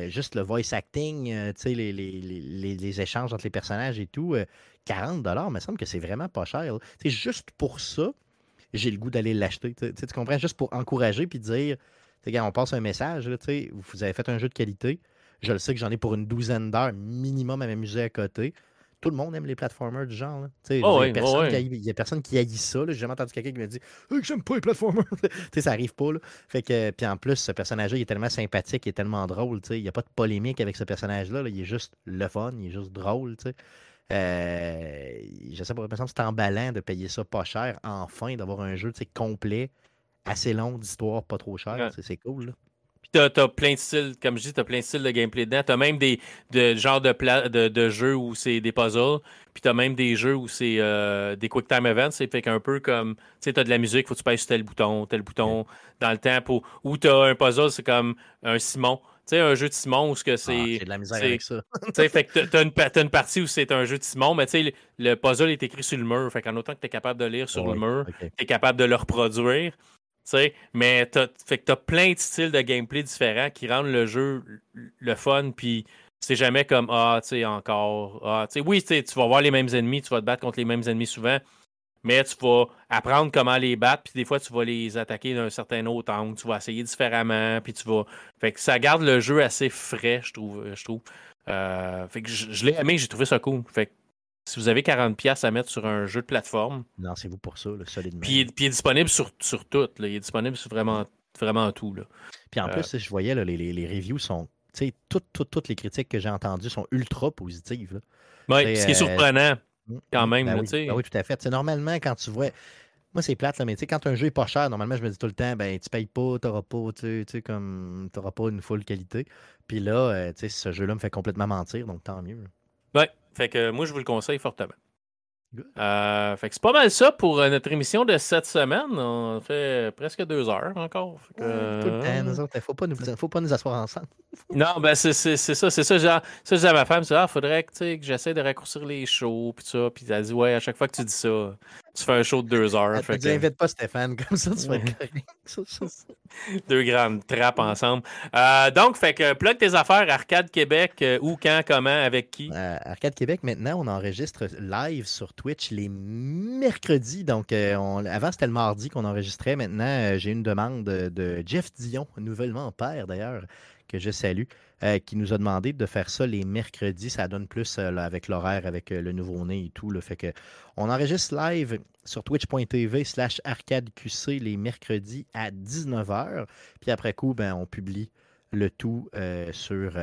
juste le voice acting, les, les, échanges entre les personnages et tout. 40 il me semble que c'est vraiment pas cher. Juste pour ça, j'ai le goût d'aller l'acheter. Tu comprends? Juste pour encourager puis dire on passe un message, vous avez fait un jeu de qualité. Je le sais que j'en ai pour une douzaine d'heures minimum à m'amuser à côté. Tout le monde aime les platformers du genre. Oh il n'y a, personne qui haït ça. J'ai jamais entendu quelqu'un qui me dit hey, J'aime pas les platformers. ça arrive pas. Là. Fait que, puis en plus, ce personnage-là, il est tellement sympathique, il est tellement drôle. Il n'y a pas de polémique avec ce personnage-là. Il est juste le fun, il est juste drôle. Euh, je sais pas, me semble c'est emballant de payer ça pas cher, enfin, d'avoir un jeu complet assez long d'histoire, pas trop cher. C'est cool. Là. T'as as plein de styles, comme je dis, t'as plein de styles de gameplay dedans. T'as même des de, genres de, de, de, jeux où c'est des puzzles. Puis t'as même des jeux où c'est euh, des quick time events. C'est fait qu'un peu comme, tu sais, t'as de la musique, faut que tu pèses sur tel bouton, tel bouton dans le temps. Pour, ou t'as un puzzle, c'est comme un Simon. Tu sais, un jeu de Simon où c'est. Ah, j'ai de la misère avec ça. tu sais, fait que t'as une, as une partie où c'est un jeu de Simon, mais tu sais, le, puzzle est écrit sur le mur. Fait qu'en autant que tu es capable de lire sur le mur, tu es capable de le reproduire mais t'as, fait que t'as plein de styles de gameplay différents qui rendent le jeu le fun, puis c'est jamais comme Ah, tu sais, encore. Ah, tu sais, oui, tu vas voir les mêmes ennemis, tu vas te battre contre les mêmes ennemis souvent, mais tu vas apprendre comment les battre, puis des fois, tu vas les attaquer d'un certain autre angle, tu vas essayer différemment, puis tu vas. Fait que ça garde le jeu assez frais, je trouve. Je trouve. Euh, fait que je, l'ai aimé, j'ai trouvé ça cool. Fait que si vous avez 40$ à mettre sur un jeu de plateforme. Non, c'est vous pour ça, le solidement. Puis, puis il est disponible sur, sur tout. Il est disponible sur vraiment, vraiment tout. Là. Puis en plus, euh, je voyais, les, les, reviews sont. Tu sais, toutes, toutes, toutes les critiques que j'ai entendues sont ultra positives. Oui, ce qui est euh, surprenant, mm, quand même. Ben oui, ben oui, tout à fait. normalement, quand tu vois. Moi, c'est plate, là, mais quand un jeu est pas cher, normalement, je me dis tout le temps, ben, tu payes pas, tu n'auras pas, tu sais, comme, t'auras pas une full qualité. Puis là, euh, tu sais, ce jeu-là me fait complètement mentir, donc tant mieux. Oui, fait que moi, je vous le conseille fortement. Euh, fait que c'est pas mal ça pour euh, notre émission de cette semaine. On fait presque deux heures encore. tout le temps, nous autres, faut pas nous, faut pas nous asseoir ensemble. non, ben c'est ça, c'est ça. Genre, ça, j'ai à ma femme, c'est ah, faudrait que, que j'essaie de raccourcir les shows, puis ça. Puis elle dit, ouais, à chaque fois que tu dis ça, tu fais un show de deux heures. Tu n'invites pas Stéphane, comme ça, tu fais Deux grandes trappes ensemble. Euh, donc, fait que plug tes affaires, Arcade Québec, euh, où, quand, comment, avec qui? Euh, Arcade Québec, maintenant, on enregistre live sur Twitch les mercredis. Donc, avant, c'était le mardi qu'on enregistrait. Maintenant, j'ai une demande de Jeff Dion, nouvellement père d'ailleurs, que je salue. Euh, qui nous a demandé de faire ça les mercredis. Ça donne plus euh, avec l'horaire, avec euh, le nouveau-né et tout. Fait que on enregistre live sur twitch.tv slash arcadeqc les mercredis à 19h. Puis après coup, ben, on publie le tout sur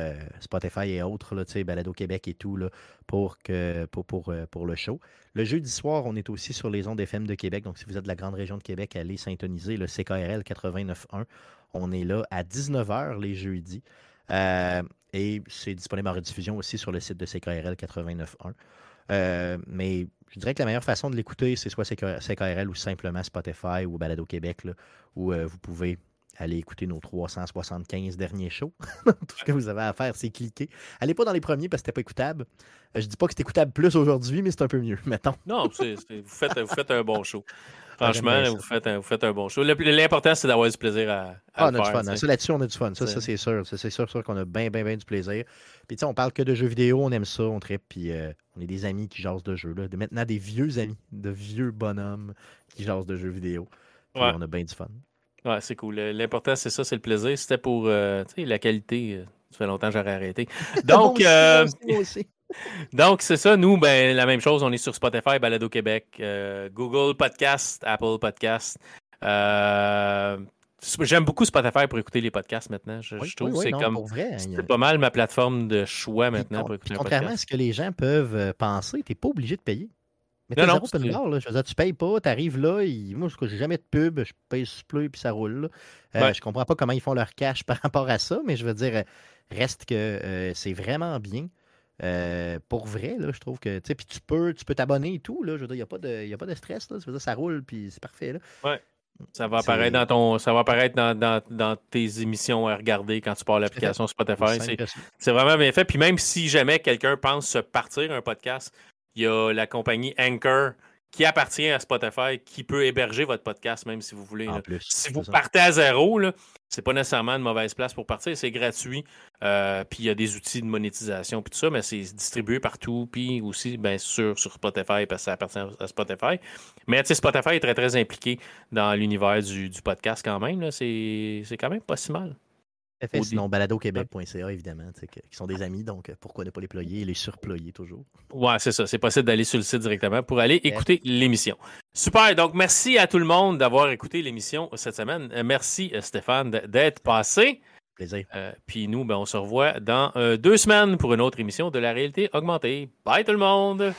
Spotify et autres, là, Balado Québec et tout, là, pour, que, pour, pour, pour, le show. Le jeudi soir, on est aussi sur les ondes FM de Québec. Donc, si vous êtes de la grande région de Québec, allez syntoniser le CKRL 89.1. On est là à 19h les jeudis. Euh, et c'est disponible en rediffusion aussi sur le site de CKRL 89.1. Euh, mais je dirais que la meilleure façon de l'écouter, c'est soit CKRL ou simplement Spotify ou Balado Québec, où euh, vous pouvez aller écouter nos 375 derniers shows. Tout ce que vous avez à faire, c'est cliquer. Allez pas dans les premiers parce que c'était pas écoutable. Je dis pas que c'est écoutable plus aujourd'hui, mais c'est un peu mieux, mettons. Non, vous faites un bon show. Franchement, vous faites, un, vous faites un bon show. L'important, c'est d'avoir du plaisir à, à ah, on a du fun. Ça, là-dessus, on a du fun. Ça, ça c'est sûr. C'est sûr, sûr qu'on a bien, bien, bien du plaisir. Puis, tu sais, on parle que de jeux vidéo, on aime ça, on tripe. Puis, euh, on est des amis qui jasent de jeux. Là. maintenant, des vieux amis, de vieux bonhommes qui jasent de jeux vidéo. Puis, on a bien du fun. Ouais, c'est cool. L'important, c'est ça, c'est le plaisir. C'était pour euh, la qualité. Euh, ça fait longtemps que j'aurais arrêté. Donc, aussi, donc, c'est ça. Nous, ben, la même chose. On est sur Spotify, Balado Québec, euh, Google Podcast, Apple Podcast. Euh, j'aime beaucoup Spotify pour écouter les podcasts maintenant. Je, trouve c'est comme. C'est pas mal ma plateforme de choix maintenant pour écouter Contrairement à ce que les gens peuvent euh, penser, tu n'es pas obligé de payer. Mais t'as zéro open bar, là. Je veux dire, tu payes pas, tu arrives là, moi, je n'ai jamais de pub, je paye sur play puis ça roule. Euh, Je comprends pas comment ils font leur cash par rapport à ça, mais je veux dire, reste que euh, c'est vraiment bien. Euh, pour vrai, là, je trouve que. Puis tu peux tu peux t'abonner et tout. Là, je veux dire, il n'y a, pas de, a pas de stress. Là, ça, ça roule, puis c'est parfait. Là. Ouais. Ça va apparaître dans ton. Ça va apparaître dans, dans, dans tes émissions à regarder quand tu pars l'application Spotify. C'est vraiment bien fait. Puis même si jamais quelqu'un pense se partir un podcast, il y a la compagnie Anchor qui appartient à Spotify qui peut héberger votre podcast, même si vous voulez. si vous partez à zéro, là, c'est pas nécessairement une mauvaise place pour partir. C'est gratuit. Euh, puis il y a des outils de monétisation puis tout ça, mais c'est distribué partout. Puis aussi, bien sûr, sur Spotify, parce que ça appartient à Spotify. Mais Spotify est très, très impliqué dans l'univers du, du, podcast quand même. C'est quand même pas si mal. Fait, sinon, baladoquebec.ca, évidemment, qui sont des amis, donc euh, pourquoi ne pas les ployer et les surployer toujours? Ouais, c'est ça. C'est possible d'aller sur le site directement pour aller écouter l'émission. Super. Donc, merci à tout le monde d'avoir écouté l'émission cette semaine. Euh, merci, euh, Stéphane, d'être passé. Plaisir. puis nous, ben, on se revoit dans deux semaines pour une autre émission de la réalité augmentée. Bye tout le monde!